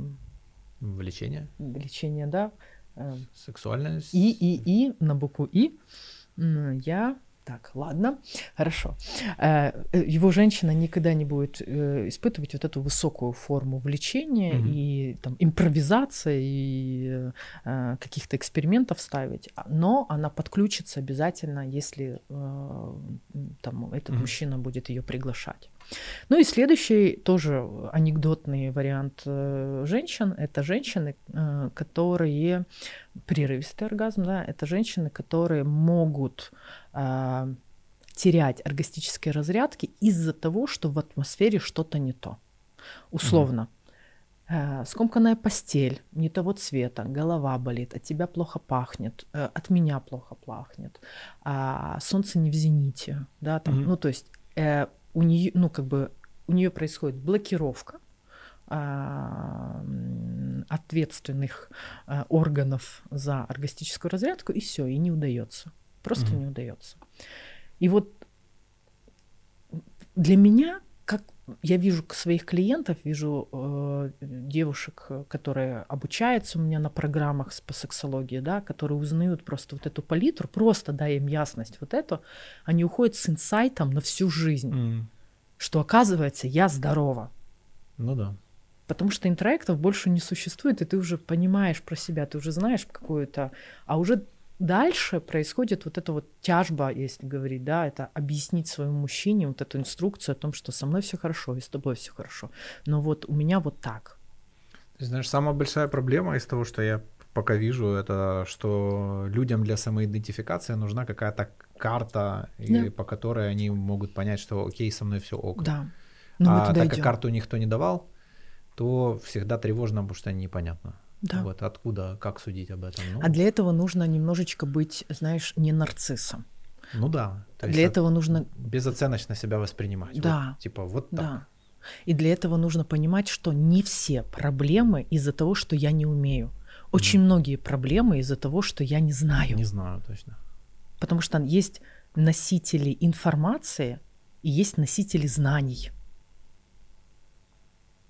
влечение. Влечение, да. Э, Сексуальное. И, и, и, на букву И я так, ладно, хорошо. Э, э, его женщина никогда не будет э, испытывать вот эту высокую форму влечения mm-hmm. и там импровизации и каких-то экспериментов ставить, но она подключится обязательно, если там этот mm-hmm. мужчина будет ее приглашать. Ну и следующий тоже анекдотный вариант э, женщин – это женщины, э, которые прерывистый оргазм, да, это женщины, которые могут э, терять оргастические разрядки из-за того, что в атмосфере что-то не то. Условно, mm-hmm. скомканная постель, не того цвета, голова болит, от тебя плохо пахнет, от меня плохо пахнет, а солнце не в зените, да, там, mm-hmm. ну то есть у нее, ну, как бы, у нее происходит блокировка а, ответственных а, органов за оргастическую разрядку, и все, и не удается. Просто mm-hmm. не удается. И вот для меня, как я вижу своих клиентов, вижу э, девушек, которые обучаются у меня на программах по сексологии, да, которые узнают просто вот эту палитру, просто дай им ясность вот эту, они уходят с инсайтом на всю жизнь, mm. что оказывается я здорова. Ну да. Потому что интроектов больше не существует, и ты уже понимаешь про себя, ты уже знаешь какую-то, а уже дальше происходит вот эта вот тяжба, если говорить, да, это объяснить своему мужчине вот эту инструкцию о том, что со мной все хорошо и с тобой все хорошо, но вот у меня вот так. Ты знаешь, самая большая проблема из того, что я пока вижу, это что людям для самоидентификации нужна какая-то карта, да. и, по которой они могут понять, что окей, со мной все ок. Да. Но а так идем. как карту никто не давал, то всегда тревожно, потому что непонятно. Да. Вот откуда, как судить об этом? Ну, а для этого нужно немножечко быть, знаешь, не нарциссом. Ну да. для этого нужно безоценочно себя воспринимать. Да. Вот, типа вот так. Да. И для этого нужно понимать, что не все проблемы из-за того, что я не умею. Очень mm. многие проблемы из-за того, что я не знаю. Не знаю точно. Потому что есть носители информации и есть носители знаний.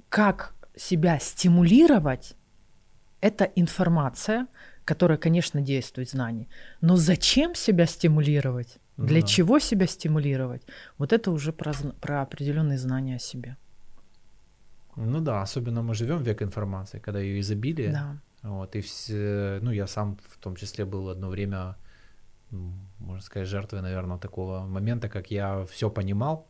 Как себя стимулировать это информация, которая, конечно, действует знание. Но зачем себя стимулировать? Ну, Для да. чего себя стимулировать? Вот это уже про, про определенные знания о себе. Ну да, особенно мы живем в век информации, когда ее изобилие. Да. Вот, и все, ну я сам в том числе был одно время, можно сказать, жертвой, наверное, такого момента, как я все понимал,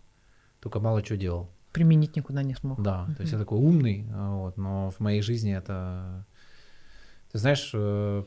только мало чего делал. Применить никуда не смог. Да, то есть я такой умный, вот, но в моей жизни это... Ты знаешь, э,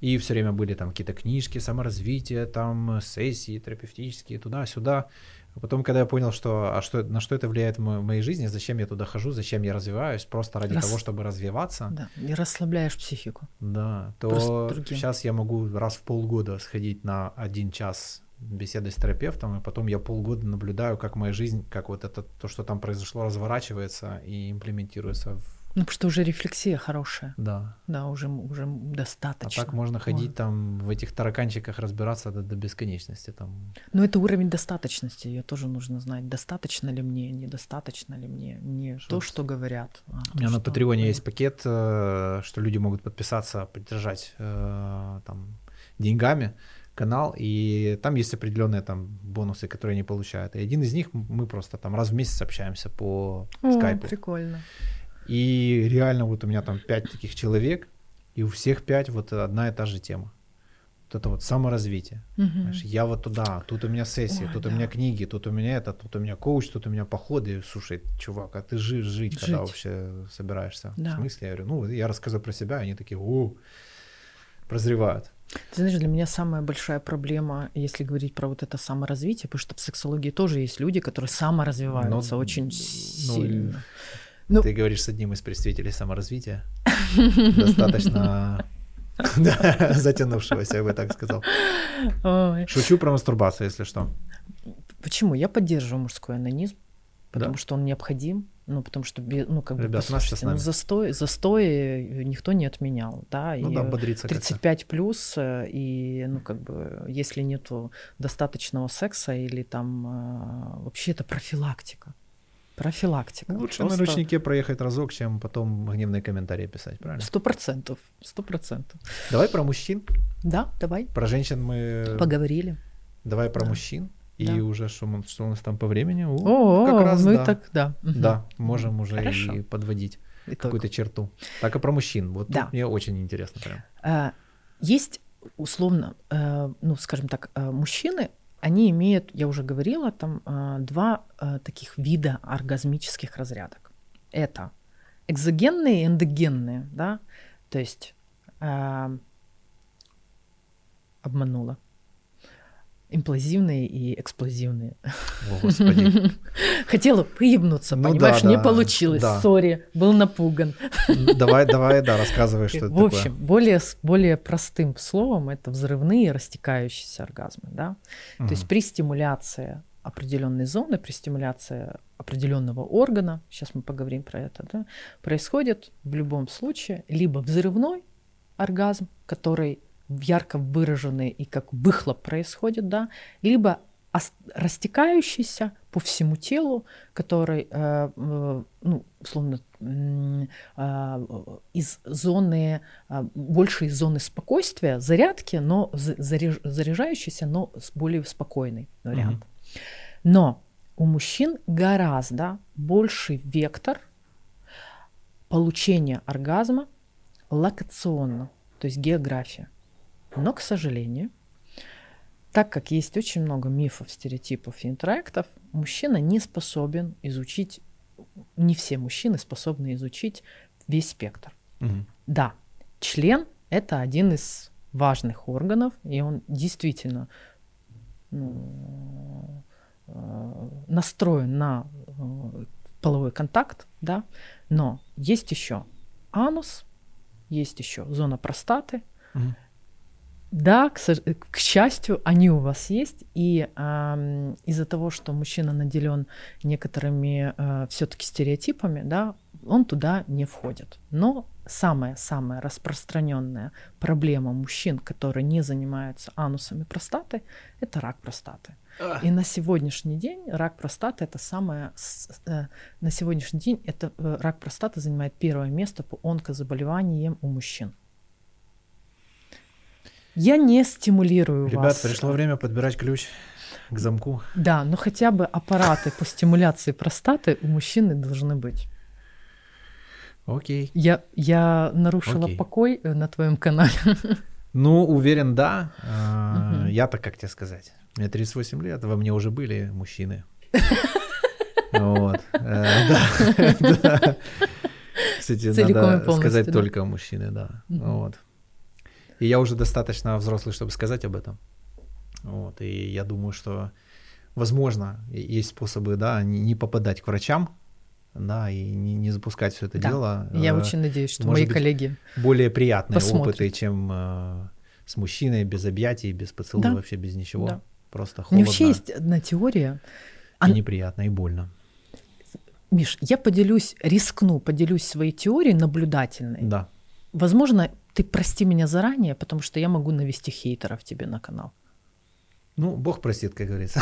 и все время были там какие-то книжки, саморазвитие, там сессии терапевтические, туда-сюда. А потом, когда я понял, что, а что, на что это влияет в моей жизни, зачем я туда хожу, зачем я развиваюсь, просто ради Рас... того, чтобы развиваться. Да, и расслабляешь психику. Да, то сейчас я могу раз в полгода сходить на один час беседы с терапевтом, и потом я полгода наблюдаю, как моя жизнь, как вот это, то, что там произошло, разворачивается и имплементируется в ну, потому что уже рефлексия хорошая. Да. Да, уже, уже достаточно. А так можно ходить там в этих тараканчиках разбираться до, до бесконечности. Там. Но это уровень достаточности, ее тоже нужно знать. Достаточно ли мне, недостаточно ли мне. Не что то, что говорят. А У меня на Патреоне есть пакет, э, что люди могут подписаться, поддержать э, там деньгами канал, и там есть определенные там бонусы, которые они получают. И один из них мы просто там раз в месяц общаемся по О, скайпу. Прикольно. И реально вот у меня там пять таких человек, и у всех пять вот одна и та же тема. Вот это вот саморазвитие. Угу. Знаешь, я вот туда, тут у меня сессии, Ой, тут да. у меня книги, тут у меня это, тут у меня коуч, тут у меня походы. Слушай, чувак, а ты жить, жить, жить. когда вообще собираешься? Да. В смысле? Я говорю, ну, я рассказываю про себя, они такие, о, прозревают. Ты знаешь, для меня самая большая проблема, если говорить про вот это саморазвитие, потому что в сексологии тоже есть люди, которые саморазвиваются Но, очень ну, сильно. Ну... Ты говоришь с одним из представителей саморазвития. (laughs) Достаточно затянувшегося, я бы так сказал. Шучу про мастурбацию, если что. Почему? Я поддерживаю мужской анонизм, потому что он необходим. Ну, потому что, ну, как Ребят, бы, послушайте, ну, застой, застой никто не отменял, да, ну, и да, бодриться 35 плюс, э, и, ну, как бы, если нету достаточного секса или там, э, вообще это профилактика, Профилактика. Лучше Просто... на ручнике проехать разок, чем потом гневные комментарии писать, правильно? Сто процентов, сто процентов. Давай про мужчин. Да, давай. Про женщин мы... Поговорили. Давай про да. мужчин. И да. уже что, что у нас там по времени? О, О как раз, мы да. так, да. Да, можем уже Хорошо. и подводить Итог. какую-то черту. Так и про мужчин. Вот да. мне очень интересно прям. А, есть условно, э, ну, скажем так, э, мужчины, они имеют, я уже говорила, там а, два а, таких вида оргазмических разрядок. Это экзогенные и эндогенные, да, то есть э, обманула имплазивные и эксплозивные. О, Господи. (laughs) Хотела выебнуться, ну, понимаешь, да, не да, получилось. Да. Сори, был напуган. Давай, давай, да, рассказывай, что это В общем, такое. более, более простым словом это взрывные растекающиеся оргазмы. Да? Угу. То есть при стимуляции определенной зоны, при стимуляции определенного органа, сейчас мы поговорим про это, да, происходит в любом случае либо взрывной оргазм, который ярко выраженный и как выхлоп происходит, да, либо растекающийся по всему телу, который, э, э, ну, условно, э, из зоны, больше из зоны спокойствия, зарядки, но заряжающийся, но с более спокойный вариант. Mm-hmm. Но у мужчин гораздо больший вектор получения оргазма локационно, то есть география. Но, к сожалению, так как есть очень много мифов, стереотипов и интроектов, мужчина не способен изучить, не все мужчины способны изучить весь спектр. Угу. Да, член – это один из важных органов, и он действительно ну, э, настроен на э, половой контакт, да, но есть еще анус, есть еще зона простаты, угу. Да, к, к счастью, они у вас есть, и э, из-за того, что мужчина наделен некоторыми э, все-таки стереотипами, да, он туда не входит. Но самая-самая распространенная проблема мужчин, которые не занимаются анусами простаты, это рак простаты. И на сегодняшний день рак простаты это самое э, на сегодняшний день это э, рак простаты занимает первое место по онкозаболеваниям у мужчин. Я не стимулирую Ребят, вас. Ребят, пришло время подбирать ключ к замку. Да, но хотя бы аппараты по стимуляции простаты у мужчины должны быть. Окей. Я, я нарушила Окей. покой э, на твоем канале. Ну, уверен, да. А, я-то, как тебе сказать, мне 38 лет, во мне уже были мужчины. (laughs) Вот. Э, да. (laughs) Кстати, надо сказать только мужчины, да. Вот. И я уже достаточно взрослый, чтобы сказать об этом. Вот. И я думаю, что, возможно, есть способы, да, не попадать к врачам, да, и не, не запускать все это да. дело. Я э, очень надеюсь, что мои коллеги более приятные посмотрят. опыты, чем э, с мужчиной без объятий, без поцелуя, да. вообще без ничего. Да. Просто холодно. У меня вообще есть одна теория. И Ан... неприятно, и больно. Миш, я поделюсь, рискну, поделюсь своей теорией наблюдательной. Да. Возможно, ты прости меня заранее, потому что я могу навести хейтеров тебе на канал. Ну, Бог простит, как говорится.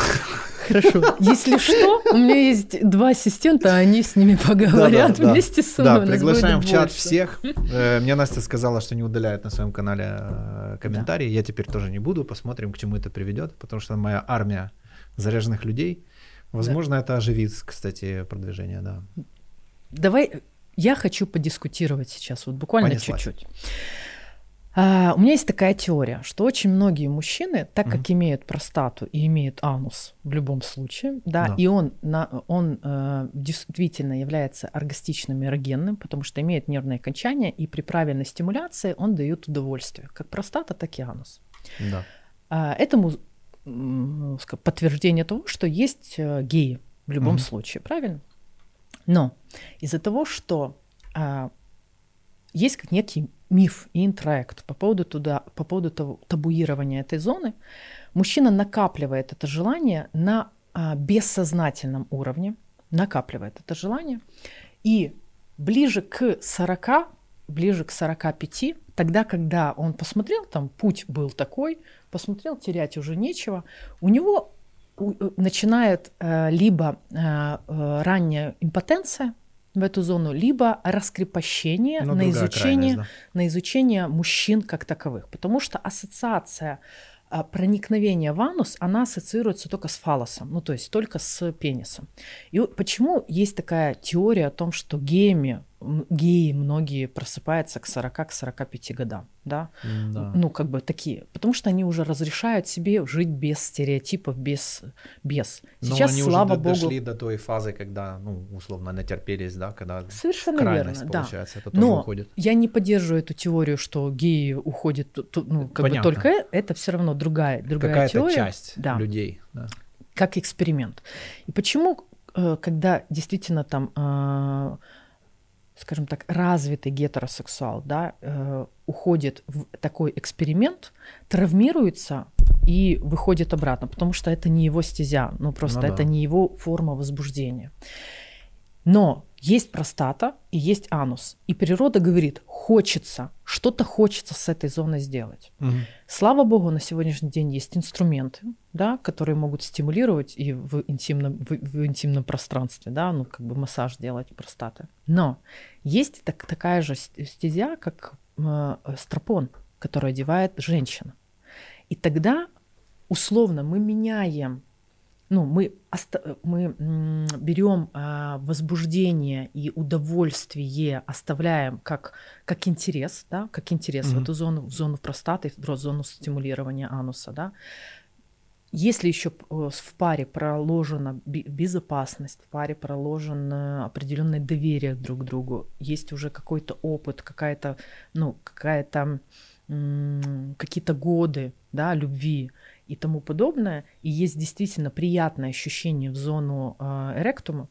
Хорошо. Если что, у меня есть два ассистента, они с ними поговорят да, да, вместе да. с мной. Да, приглашаем в чат всех. Э, мне Настя сказала, что не удаляет на своем канале э, комментарии. Да. Я теперь тоже не буду. Посмотрим, к чему это приведет, потому что моя армия заряженных людей. Возможно, да. это оживит, кстати, продвижение, да. Давай, я хочу подискутировать сейчас, вот буквально Понеслась. чуть-чуть. А, у меня есть такая теория, что очень многие мужчины, так как mm-hmm. имеют простату и имеют анус в любом случае, да, да. и он, на, он э, действительно является оргастичным и эрогенным, потому что имеет нервное окончание, и при правильной стимуляции он дает удовольствие, как простата, так и анус. Да. А, этому подтверждение того, что есть э, геи в любом mm-hmm. случае, правильно? Но из-за того, что а, есть как некий миф и интроект по поводу, туда, по поводу того, табуирования этой зоны, мужчина накапливает это желание на а, бессознательном уровне, накапливает это желание, и ближе к 40, ближе к 45, тогда, когда он посмотрел, там путь был такой, посмотрел, терять уже нечего, у него э, начинает э, либо э, ранняя импотенция, в эту зону, либо раскрепощение ну, на изучение, да. на изучение мужчин как таковых. Потому что ассоциация а, проникновения в анус, она ассоциируется только с фалосом, ну то есть только с пенисом. И почему есть такая теория о том, что геями геи многие просыпаются к 40-45 годам, да? да? Ну, как бы такие. Потому что они уже разрешают себе жить без стереотипов, без... без. Сейчас, Но они слава уже богу... дошли до той фазы, когда, ну, условно, натерпелись, да? Когда Совершенно крайность, верно, получается, да. это Но уходит. я не поддерживаю эту теорию, что геи уходят, ну, как Понятно. бы только это все равно другая, другая Какая-то теория. часть да. людей, да. Как эксперимент. И почему, э, когда действительно там а, скажем так, развитый гетеросексуал, да, э, уходит в такой эксперимент, травмируется и выходит обратно, потому что это не его стезя, ну просто ну, да. это не его форма возбуждения. Но есть простата и есть анус. И природа говорит, хочется, что-то хочется с этой зоной сделать. Угу. Слава богу, на сегодняшний день есть инструменты, да, которые могут стимулировать и в интимном, в, в интимном пространстве, да, ну как бы массаж делать простаты. Но есть так, такая же стезя, как э, стропон, который одевает женщина. И тогда условно мы меняем ну, мы, мы берем а, возбуждение и удовольствие, оставляем как, как интерес, да, как интерес mm-hmm. в эту зону, в зону простаты, в зону стимулирования ануса, да. Если еще э, в паре проложена безопасность, в паре проложено определенное доверие друг к другу, есть уже какой-то опыт, какая-то, ну, какая-то какие-то годы, да, любви, и тому подобное, и есть действительно приятное ощущение в зону э, эректума,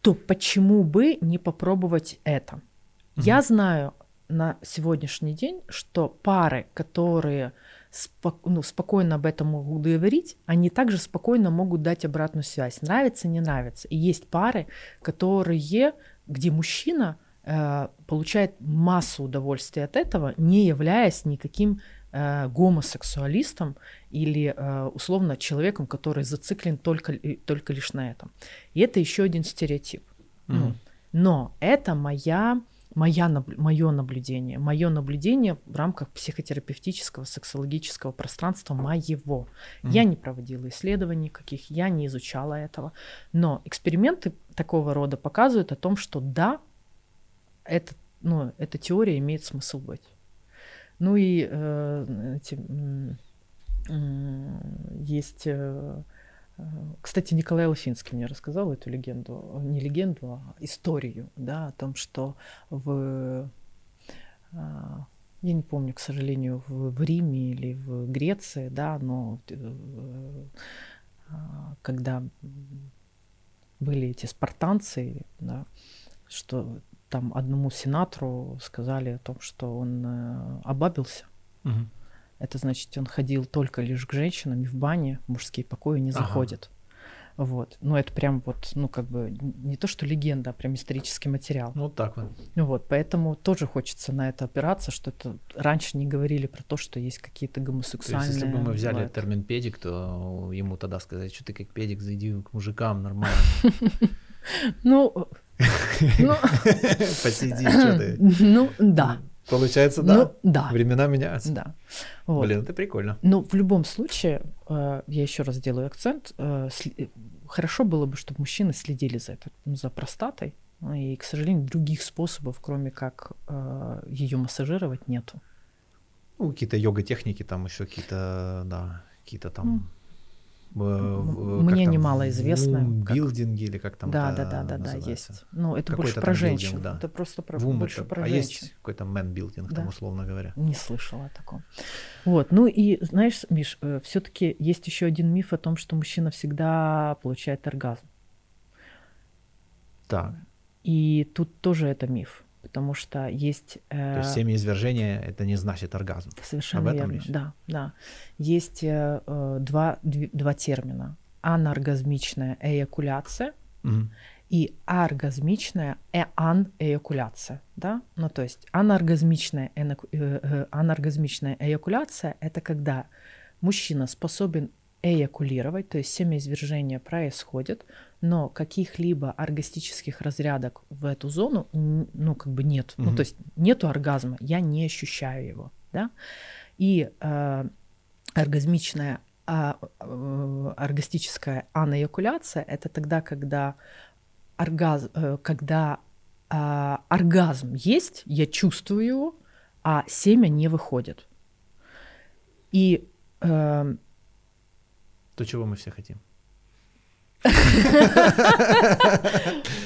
то почему бы не попробовать это? Mm-hmm. Я знаю на сегодняшний день, что пары, которые спок- ну, спокойно об этом могут говорить, они также спокойно могут дать обратную связь. Нравится, не нравится. И есть пары, которые, где мужчина э, получает массу удовольствия от этого, не являясь никаким э, гомосексуалистом или э, условно человеком, который зациклен только, только лишь на этом. И это еще один стереотип. Mm-hmm. Но это моя, моя, мое наблюдение. Мое наблюдение в рамках психотерапевтического, сексологического пространства моего. Mm-hmm. Я не проводила исследований никаких, я не изучала этого. Но эксперименты такого рода показывают о том, что да, это, ну, эта теория имеет смысл быть. Ну и э, эти, э, есть э, Кстати, Николай Лосинский мне рассказал эту легенду, не легенду, а историю, да, о том, что в я не помню, к сожалению, в, в Риме или в Греции, да, но когда были эти спартанцы, да, что там одному сенатору сказали о том, что он э, обабился. Угу. Это значит, он ходил только лишь к женщинам и в бане, мужские покои не заходит. Ага. Вот. Ну, это прям вот, ну, как бы не то, что легенда, а прям исторический материал. Ну, вот так вот. Вот, поэтому тоже хочется на это опираться, что это раньше не говорили про то, что есть какие-то гомосексуальные... То есть, если бы мы взяли бывают. термин педик, то ему тогда сказать, что ты как педик, зайди к мужикам нормально. (laughs) Ну... ну (laughs) Посиди, что ты. (laughs) Ну, да. Получается, да. Ну, да. Времена меняются. Да. Вот. Блин, это прикольно. Но в любом случае, э, я еще раз делаю акцент, э, хорошо было бы, чтобы мужчины следили за это, за простатой. И, к сожалению, других способов, кроме как э, ее массажировать, нету. Ну, какие-то йога-техники, там еще какие-то, да, какие-то там мне немало известно. Билдинги или как там Да, да, да, да, да, есть. Ну, это больше про женщин. Да. Это просто про, Вум больше это, про а женщин. есть какой-то мэн-билдинг, да. там, условно говоря? Не слышала о таком. Вот, ну и знаешь, Миш, э, все-таки есть еще один миф о том, что мужчина всегда получает оргазм. Так. И тут тоже это миф потому что есть... Э, То есть семяизвержение — это не значит оргазм. Совершенно Об этом верно, речь? да, да. Есть э, э два, два термина. Аноргазмичная эякуляция угу. и оргазмичная эан-эякуляция, да? Ну, то есть аноргазмичная, э, э, аноргазмичная эякуляция — это когда мужчина способен эякулировать, то есть семяизвержение происходит, но каких-либо оргастических разрядок в эту зону, ну, как бы нет. Угу. Ну, то есть нету оргазма, я не ощущаю его, да. И э, оргазмичная, э, э, оргастическая анаэякуляция – это тогда, когда, оргаз, э, когда э, оргазм есть, я чувствую его, а семя не выходит. И э, то, чего мы все хотим.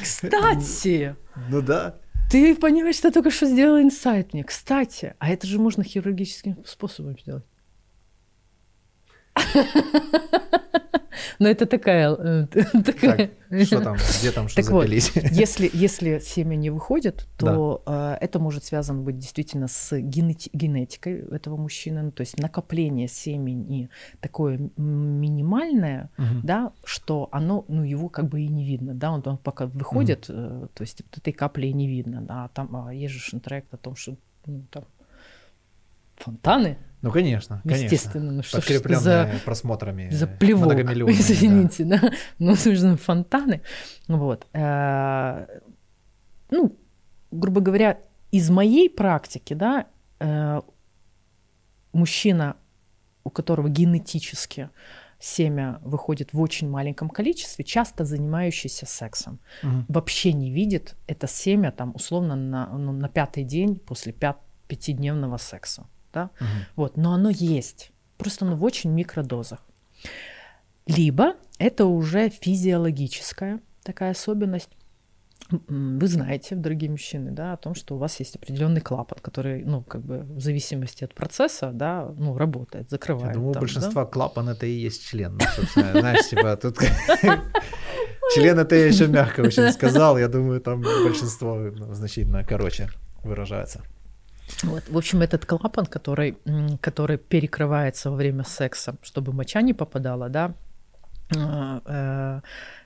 Кстати. Ну да. Ты понимаешь, что только что сделал инсайт мне. Кстати, а это же можно хирургическим способом сделать. Но это такая... Э, (laughs) такая... Так, что там, где там, что так запились? Вот, (laughs) если, если семя не выходит, то да. э, это может связано быть действительно с генети- генетикой этого мужчины, ну, то есть накопление семени такое минимальное, угу. да, что оно, ну, его как бы и не видно, да, он, он пока выходит, угу. э, то есть этой капли не видно, да, а там а есть же интроект о том, что ну, там фонтаны, ну, конечно, конечно. Естественно. Ну, что Подкрепленные за, просмотрами За плевок, извините, да. (laughs) да. Ну, нужны фонтаны. Вот. Э, ну, грубо говоря, из моей практики, да, э, мужчина, у которого генетически семя выходит в очень маленьком количестве, часто занимающийся сексом, угу. вообще не видит это семя там условно на, ну, на пятый день после пят, пятидневного секса да, угу. вот, но оно есть, просто оно в очень микродозах. Либо это уже физиологическая такая особенность. Вы знаете, дорогие мужчины, да, о том, что у вас есть определенный клапан, который, ну, как бы в зависимости от процесса, да, ну, работает, закрывает. Я думаю, у большинства да? клапан это и есть член. Ну, собственно, знаешь, типа тут (laughs) член это я еще мягко очень сказал. Я думаю, там большинство ну, значительно короче выражается. Вот. В общем, этот клапан, который, который перекрывается во время секса, чтобы моча не попадала, да, а, э,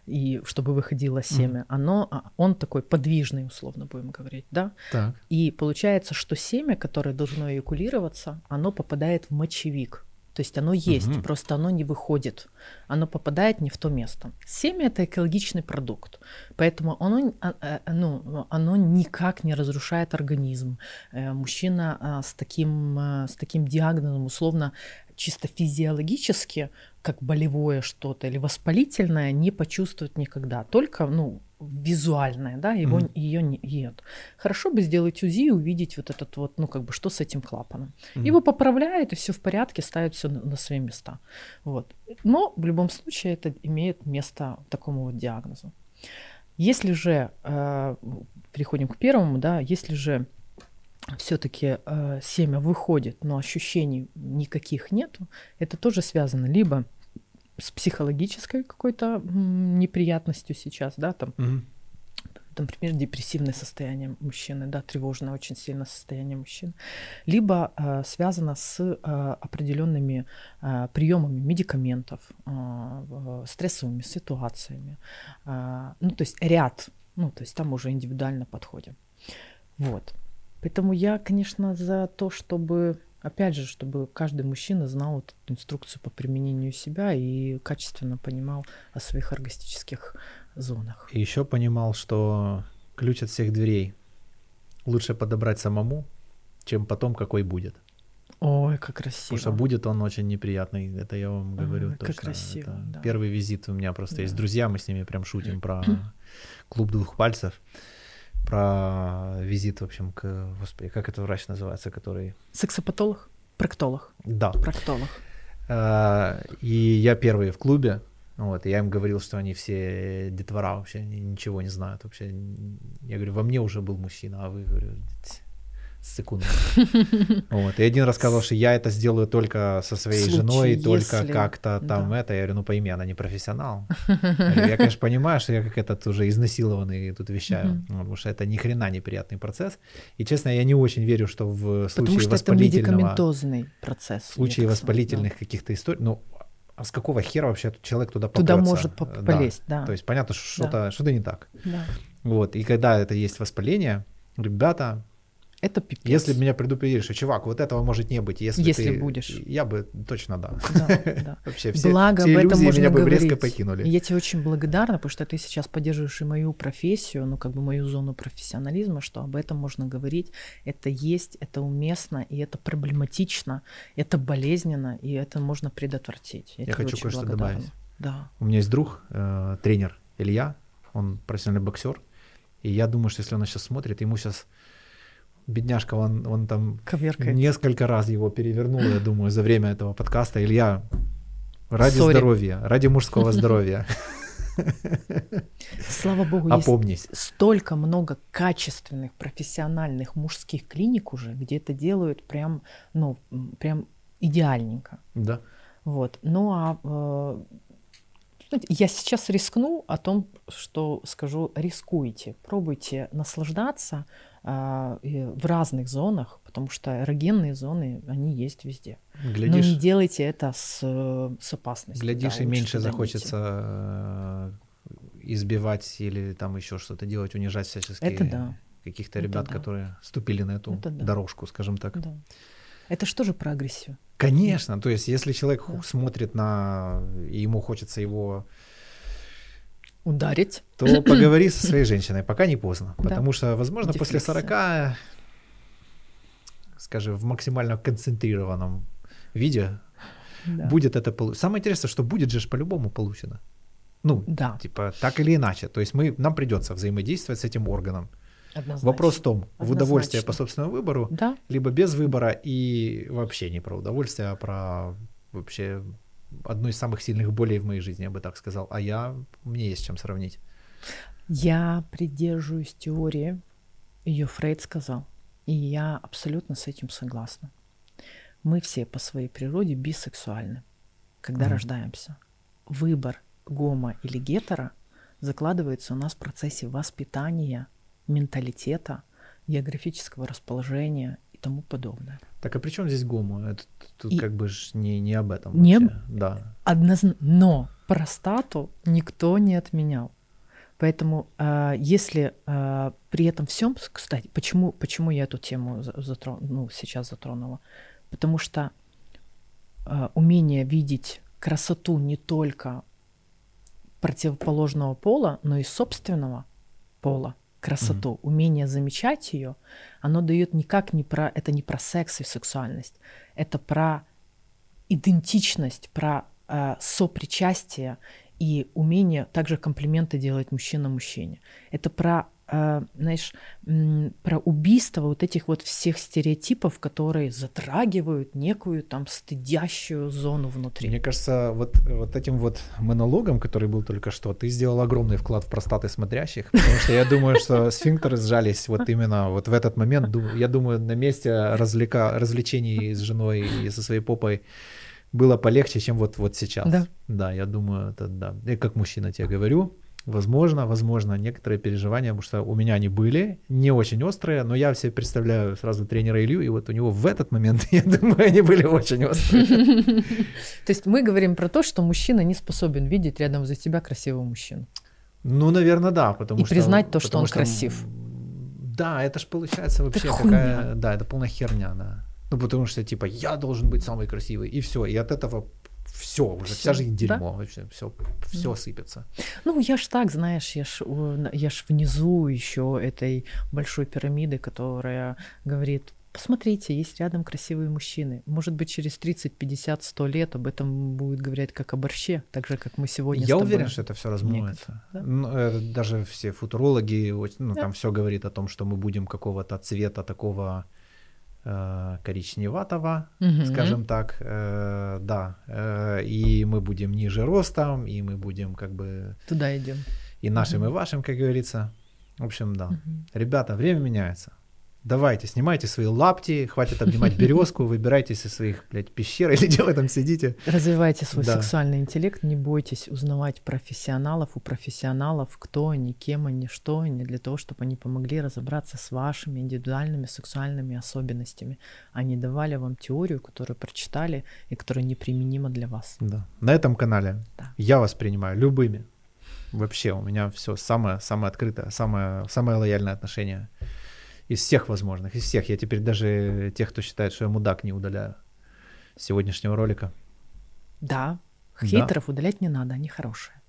и чтобы выходило семя, mm. оно, а, он такой подвижный, условно будем говорить, да? Так. И получается, что семя, которое должно эякулироваться, оно попадает в мочевик. То есть оно есть, угу. просто оно не выходит. Оно попадает не в то место. Семя это экологичный продукт, поэтому оно, а, а, ну, оно никак не разрушает организм. Э, мужчина а, с таким, с таким диагнозом, условно, чисто физиологически, как болевое что-то или воспалительное, не почувствовать никогда. Только, ну, визуальное, да, его, mm-hmm. ее нет. Хорошо бы сделать УЗИ и увидеть вот этот вот, ну, как бы, что с этим клапаном. Mm-hmm. Его поправляют, и все в порядке, ставят все на, на свои места. Вот. Но в любом случае это имеет место такому вот диагнозу. Если же, э, переходим к первому, да, если же все-таки э, семя выходит, но ощущений никаких нету, это тоже связано либо с психологической какой-то неприятностью сейчас, да, там, угу. например, депрессивное состояние мужчины, да, тревожное очень сильное состояние мужчины, либо э, связано с э, определенными э, приемами медикаментов, э, стрессовыми ситуациями, э, ну, то есть ряд, ну, то есть там уже индивидуально подходим. Вот. Поэтому я, конечно, за то, чтобы Опять же, чтобы каждый мужчина знал эту инструкцию по применению себя и качественно понимал о своих оргастических зонах. И еще понимал, что ключ от всех дверей лучше подобрать самому, чем потом какой будет. Ой, как красиво. Потому что будет он очень неприятный, это я вам говорю Ой, точно. Как красиво, это да. Первый визит у меня просто да. есть друзья, мы с ними прям шутим (clears throat) про клуб двух пальцев про визит, в общем, к, господи, как это врач называется, который... Сексопатолог? Проктолог? Да. Проктолог. А, и я первый в клубе, вот, и я им говорил, что они все детвора вообще ничего не знают вообще. Я говорю, во мне уже был мужчина, а вы, говорю, секунду. Вот. И один рассказал, что я это сделаю только со своей Случай, женой, только если... как-то там да. это. Я говорю, ну пойми, она не профессионал. Я, конечно, понимаю, что я как этот уже изнасилованный тут вещаю, mm потому что это ни хрена неприятный процесс. И, честно, я не очень верю, что в случае воспалительного... процесс. В случае воспалительных каких-то историй, ну, а с какого хера вообще человек туда попрется? Туда может полезть, да. да. То есть понятно, что что-то, да. что-то не так. Да. Вот, и когда это есть воспаление, ребята, это пипец. Если бы меня предупредили, что, чувак, вот этого может не быть, если, если ты... будешь. Я бы точно да. Да, да. (laughs) Вообще все, Благо, все об этом можно меня бы говорить. резко покинули. я тебе очень благодарна, потому что ты сейчас поддерживаешь и мою профессию, ну, как бы мою зону профессионализма, что об этом можно говорить. Это есть, это уместно, и это проблематично, это болезненно, и это можно предотвратить. Я, я хочу кое-что добавить. Да. У меня есть друг, э, тренер Илья, он профессиональный боксер, и я думаю, что если он сейчас смотрит, ему сейчас бедняжка, он, он там Коверкает. несколько раз его перевернул, я думаю, за время этого подкаста. Илья, ради Sorry. здоровья, ради мужского (laughs) здоровья. Слава богу, Опомнись. есть столько много качественных профессиональных мужских клиник уже, где это делают прям, ну, прям идеальненько. Да. Вот. Ну а э, я сейчас рискну о том, что скажу, рискуйте, пробуйте наслаждаться, в разных зонах, потому что эрогенные зоны, они есть везде. Глядишь, Но не делайте это с, с опасностью. Глядишь, да, и меньше захочется э, избивать или там еще что-то делать, унижать всячески это да. каких-то ребят, это которые ступили на эту это да. дорожку, скажем так. Да. Это что же про агрессию? Конечно, то есть если человек да. смотрит на, и ему хочется его ударить, то поговори со своей женщиной, пока не поздно. Потому что, возможно, после 40, скажем, в максимально концентрированном виде да. будет это получено. Самое интересное, что будет же по-любому получено. Ну, да. типа, так или иначе. То есть мы, нам придется взаимодействовать с этим органом. Однозначно. Вопрос в том, Однозначно. в удовольствие по собственному выбору, да. либо без выбора и вообще не про удовольствие, а про вообще одной из самых сильных болей в моей жизни, я бы так сказал. А я, мне есть чем сравнить. Я придерживаюсь теории, ее Фрейд сказал, и я абсолютно с этим согласна. Мы все по своей природе бисексуальны, когда mm. рождаемся. Выбор гомо или гетера закладывается у нас в процессе воспитания, менталитета, географического расположения и тому подобное. Так а при чем здесь гомо? Это тут и... как бы ж не, не об этом. Не... Вообще. Да. Однозначно. Но простату никто не отменял. Поэтому э, если э, при этом всем, кстати, почему, почему я эту тему затрон, ну, сейчас затронула? Потому что э, умение видеть красоту не только противоположного пола, но и собственного пола – красоту, mm-hmm. умение замечать ее, оно дает никак не про это не про секс и сексуальность, это про идентичность, про э, сопричастие и умение также комплименты делать мужчина мужчине. Это про знаешь, про убийство вот этих вот всех стереотипов, которые затрагивают некую там стыдящую зону внутри. Мне кажется, вот, вот этим вот монологом, который был только что, ты сделал огромный вклад в простаты смотрящих, потому что я думаю, что сфинктеры сжались вот именно вот в этот момент. Я думаю, на месте развлека... развлечений с женой и со своей попой было полегче, чем вот, вот сейчас. Да. Да, я думаю, это да. И как мужчина тебе говорю, Возможно, возможно, некоторые переживания, потому что у меня они были, не очень острые, но я себе представляю сразу тренера Илью, и вот у него в этот момент, (laughs) я думаю, они были очень острые. (laughs) То есть мы говорим про то, что мужчина не способен видеть рядом за тебя красивого мужчину. Ну, наверное, да, потому и что... И признать то, что он что, красив. Да, это же получается вообще это какая... Да, это полная херня, да. Ну, потому что, типа, я должен быть самый красивый, и все. И от этого все, уже всё, вся жизнь дерьмо, да? вообще все, все mm. сыпется. Ну, я ж так, знаешь, я ж, я ж внизу еще этой большой пирамиды, которая говорит, посмотрите, есть рядом красивые мужчины. Может быть, через 30, 50, 100 лет об этом будет говорить как о борще, так же, как мы сегодня Я уверен, что это все размоется. Да? Ну, даже все футурологи, ну, да. там все говорит о том, что мы будем какого-то цвета такого Э, коричневатого, угу. скажем так, э, да, э, и мы будем ниже ростом, и мы будем как бы... Туда идем. И нашим, угу. и вашим, как говорится. В общем, да. Угу. Ребята, время меняется. Давайте, снимайте свои лапти, хватит обнимать (laughs) березку, выбирайтесь из своих, блядь, пещер или где вы там сидите. Развивайте свой да. сексуальный интеллект, не бойтесь узнавать профессионалов у профессионалов, кто они, кем они, что они, для того, чтобы они помогли разобраться с вашими индивидуальными сексуальными особенностями. Они давали вам теорию, которую прочитали и которая неприменима для вас. Да. На этом канале да. я вас принимаю любыми. Вообще, у меня все самое, самое открытое, самое, самое лояльное отношение из всех возможных, из всех. Я теперь даже тех, кто считает, что я мудак, не удаляю с сегодняшнего ролика. Да, хейтеров да. удалять не надо, они хорошие.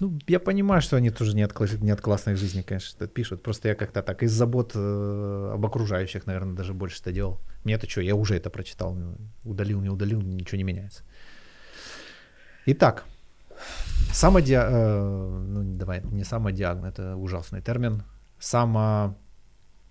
Ну, я понимаю, что они тоже не от, не от классной жизни, конечно, пишут. Просто я как-то так из забот э, об окружающих, наверное, даже больше это делал. Мне это что, я уже это прочитал. Удалил, не удалил, ничего не меняется. Итак, самодиаг... Э, ну, давай, не самодиагноз, это ужасный термин. Само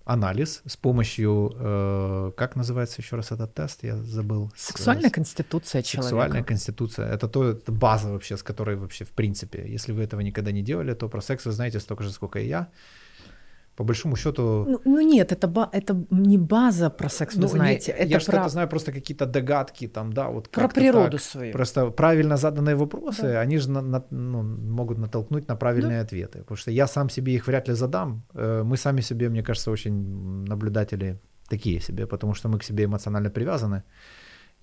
анализ с помощью, э, как называется еще раз этот тест, я забыл. Сексуальная конституция человека. Сексуальная конституция. Это то, это база вообще, с которой вообще в принципе, если вы этого никогда не делали, то про секс вы знаете столько же, сколько и я по большому счету... Ну, ну нет, это, ба- это не база про секс, вы ну, знаете. Не, это я про... что-то знаю, просто какие-то догадки там, да, вот Про природу так. свою. Просто правильно заданные вопросы, да. они же на, на, ну, могут натолкнуть на правильные да. ответы. Потому что я сам себе их вряд ли задам. Э, мы сами себе, мне кажется, очень наблюдатели такие себе, потому что мы к себе эмоционально привязаны.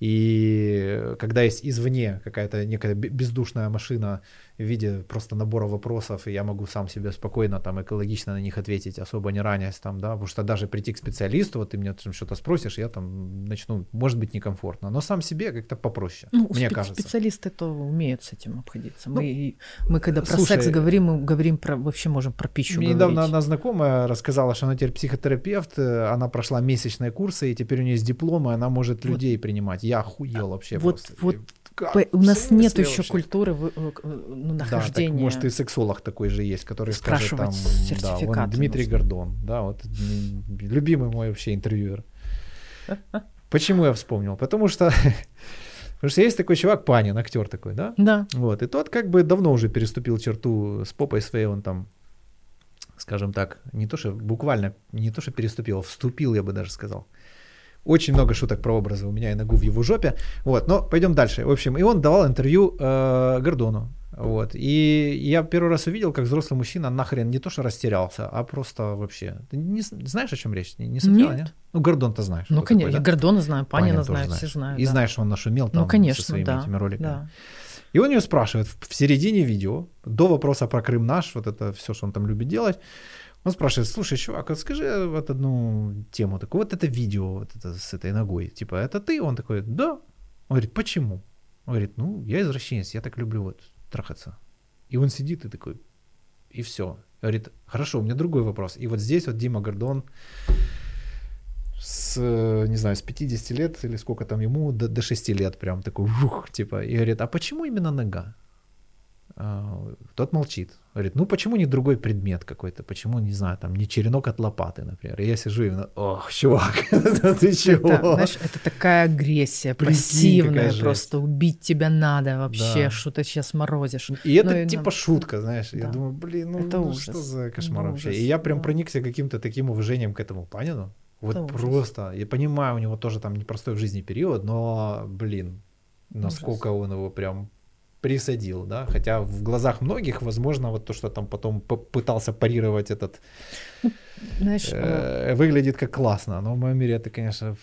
И когда есть извне какая-то некая бездушная машина в виде просто набора вопросов, и я могу сам себе спокойно, там, экологично на них ответить, особо не ранясь, там, да, потому что даже прийти к специалисту, вот ты меня там что-то спросишь, я там начну, может быть, некомфортно, но сам себе как-то попроще, ну, мне спе- кажется. Специалисты то умеют с этим обходиться. Ну, мы, мы когда про слушай, секс говорим, мы говорим про, вообще можем про пищу Мне говорить. недавно одна знакомая рассказала, что она теперь психотерапевт, э, она прошла месячные курсы, и теперь у нее есть диплом, и она может вот. людей принимать. Я охуел вообще вот, просто. Вот как? У нас нет еще культуры э, ну, нахождения. Да, так, может, и сексолог такой же есть, который скажет там, да, вон Дмитрий нужно. Гордон, да, вот любимый мой вообще интервьюер. Почему я вспомнил? Потому что (laughs) Потому что есть такой чувак, Панин, актер такой, да? Да. Вот, и тот как бы давно уже переступил черту с попой своей, он там, скажем так, не то что буквально, не то что переступил, а вступил, я бы даже сказал. Очень много шуток про образы у меня и ногу в его жопе. Вот, но пойдем дальше. В общем, и он давал интервью э, Гордону. Вот. И я первый раз увидел, как взрослый мужчина нахрен не то что растерялся, а просто вообще. Ты не знаешь, о чем речь? Не, не смотрела, нет? нет? Ну, Гордон-то знаешь. Ну, конечно, такой, да? Гордона знаю, Панина знаю, все знаю. И да. знаешь, он нашумел там ну, конечно, со своими да, этими роликами. Да. И он ее спрашивает в середине видео, до вопроса про Крым наш, вот это все, что он там любит делать, он спрашивает, слушай, чувак, вот скажи вот одну тему такую, вот это видео вот это с этой ногой, типа, это ты? Он такой, да. Он говорит, почему? Он говорит, ну, я извращенец, я так люблю вот трахаться. И он сидит и такой, и все. Говорит, хорошо, у меня другой вопрос. И вот здесь вот Дима Гордон с, не знаю, с 50 лет или сколько там ему, до, до 6 лет прям такой, ух, типа, и говорит, а почему именно нога? А, тот молчит. Говорит, ну почему не другой предмет какой-то? Почему, не знаю, там не черенок от лопаты, например? И я сижу и, ох, чувак, (laughs) ты чего? Это, знаешь, это такая агрессия, пассивная, просто убить тебя надо вообще, что ты сейчас морозишь. И это ну, типа шутка, знаешь. Я думаю, блин, ну, это ну что за кошмар вообще? И я прям проникся каким-то таким уважением к этому панину. Вот просто. Я понимаю, у него тоже там непростой в жизни период, но, блин, насколько он его прям присадил, да, хотя в глазах многих, возможно, вот то, что там потом пытался парировать этот, ну, Знаешь, э, выглядит как классно, но в моем мире это, конечно,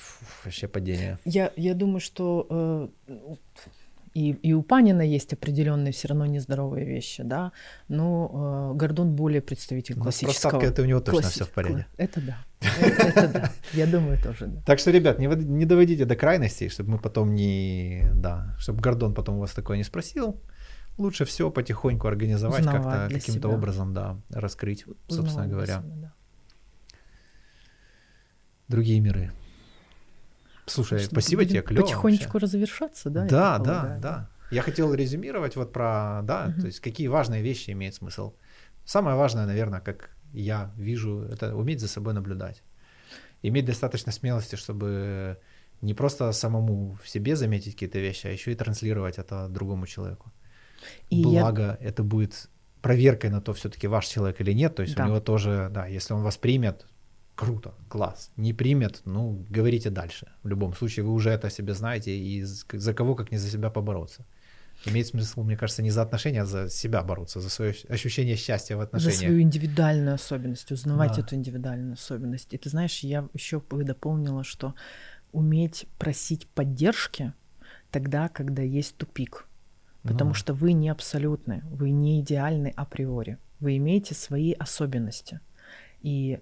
вообще падение. Я, я думаю, что э, и, и у Панина есть определенные все равно нездоровые вещи, да, но э, Гордон более представитель но классического. Это у него точно класси... все в порядке. Это да, это, это да, я думаю тоже. Да. Так что, ребят, не, не доводите до крайностей, чтобы мы потом не, да, чтобы Гордон потом у вас такое не спросил. Лучше все потихоньку организовать как-то каким-то себя. образом, да, раскрыть, собственно Узнавать говоря. Себя, да. Другие миры. Слушай, Что спасибо тебе, клево. Потихонечку вообще. развершаться, да? Да, да, да. Я хотел резюмировать вот про, да, угу. то есть какие важные вещи имеет смысл. Самое важное, наверное, как я вижу, это уметь за собой наблюдать. Иметь достаточно смелости, чтобы не просто самому в себе заметить какие-то вещи, а еще и транслировать это другому человеку. И Благо, я... это будет проверкой на то, все-таки ваш человек или нет. То есть да. у него тоже, да, если он вас примет, круто, класс. Не примет, ну, говорите дальше. В любом случае, вы уже это себе знаете, и за кого, как не за себя побороться. Имеет смысл, мне кажется, не за отношения, а за себя бороться, за свое ощущение счастья в отношениях. За свою индивидуальную особенность, узнавать да. эту индивидуальную особенность. И ты знаешь, я еще бы дополнила, что уметь просить поддержки тогда, когда есть тупик. Потому ну. что вы не абсолютны, вы не идеальны априори. Вы имеете свои особенности. И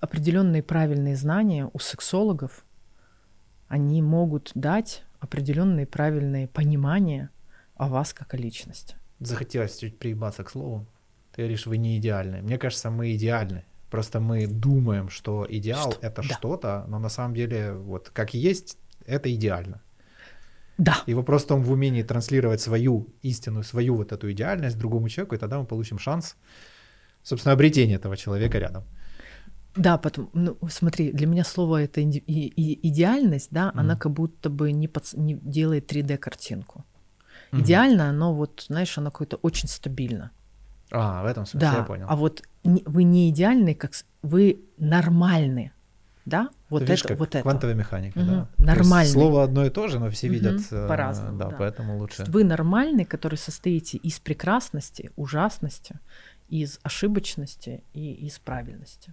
определенные правильные знания у сексологов, они могут дать определенные правильные понимания о вас как о личности. Захотелось чуть приебаться к слову. Ты говоришь, вы не идеальны. Мне кажется, мы идеальны. Просто мы думаем, что идеал что? это да. что-то, но на самом деле, вот как есть, это идеально. Да. И вопрос в том, в умении транслировать свою истину, свою вот эту идеальность другому человеку, и тогда мы получим шанс, собственно, обретения этого человека рядом. Да, потом, ну, смотри, для меня слово это иди- и, идеальность, да, mm. она как будто бы не, под, не делает 3D-картинку. Mm-hmm. Идеально, оно вот, знаешь, оно какое-то очень стабильно. А, в этом смысле да, я понял. А вот не, вы не идеальны, как вы нормальны, да? Вот Ты видишь, это, как вот квантовая это. механика, угу. да. Нормальный. слово одно и то же, но все угу. видят э, по-разному. Да, да, поэтому лучше. Вы нормальный, который состоите из прекрасности, ужасности, из ошибочности и из правильности.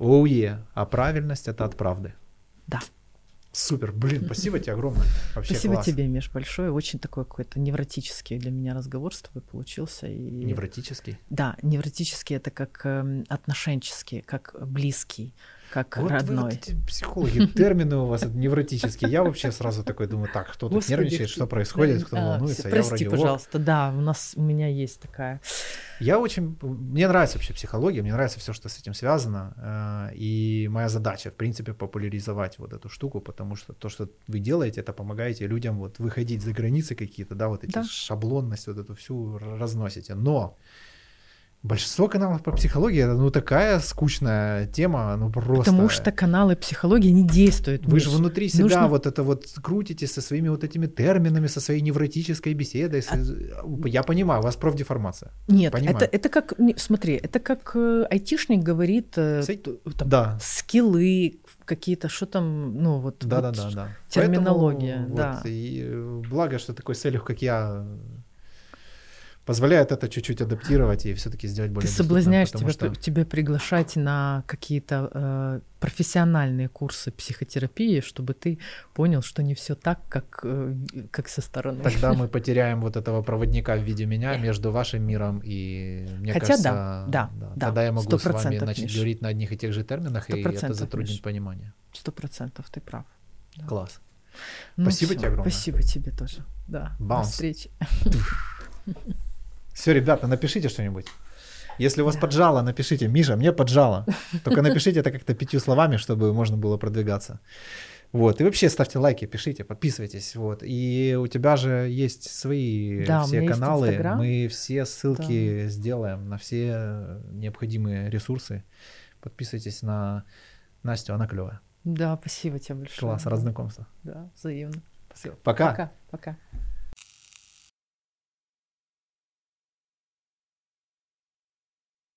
Оу, yeah. а правильность это от правды. Да. Супер, блин, спасибо тебе огромное. Вообще спасибо класс. тебе, Миш, большое. Очень такой какой-то невротический для меня разговор с тобой получился. И... Невротический? Да, невротический это как э, отношенческий, как близкий как вот родной. Вот эти психологи, (laughs) термины у вас невротические. Я вообще сразу такой думаю, так, кто тут Господи, нервничает, что происходит, кто волнуется. Прости, я вроде, пожалуйста, да, у нас, у меня есть такая. Я очень, мне нравится вообще психология, мне нравится все, что с этим связано, э, и моя задача, в принципе, популяризовать вот эту штуку, потому что то, что вы делаете, это помогаете людям вот выходить за границы какие-то, да, вот эти да. шаблонность, вот эту всю разносите. Но Большинство каналов по психологии это ну такая скучная тема, ну просто. Потому что каналы психологии не действуют. Вы же внутри себя Нужно... вот это вот крутите со своими вот этими терминами, со своей невротической беседой. А... Я понимаю, у вас профдеформация. Нет, это, это как, смотри, это как э, айтишник говорит, э, там, да. скиллы какие-то, что там, ну вот, да, вот да, да, да. терминология. Поэтому, да. Вот, и благо, что такой селюх, как я, позволяет это чуть-чуть адаптировать и все-таки сделать более Ты соблазняешь тебя, что... тебя приглашать на какие-то э, профессиональные курсы психотерапии, чтобы ты понял, что не все так, как, э, как со стороны. Тогда мы (laughs) потеряем вот этого проводника в виде меня между вашим миром и, мне Хотя кажется, да, да, да. Тогда я могу с вами начать Миш. говорить на одних и тех же терминах, и это затруднит Миш. понимание. Сто процентов, ты прав. Да. Класс. Ну, спасибо всё, тебе огромное. Спасибо тебе тоже. Да. Баунс. До встречи. (laughs) Все, ребята, напишите что-нибудь. Если у вас Да. поджало, напишите, Миша, мне поджало. Только напишите это как-то пятью словами, чтобы можно было продвигаться. Вот, и вообще ставьте лайки, пишите, подписывайтесь, вот. И у тебя же есть свои Да, все каналы, мы все ссылки сделаем на все необходимые ресурсы. Подписывайтесь на Настю, она клевая. Да, спасибо тебе большое. Класс, Да, раз знакомства. Да, взаимно. Пока. Пока. Пока.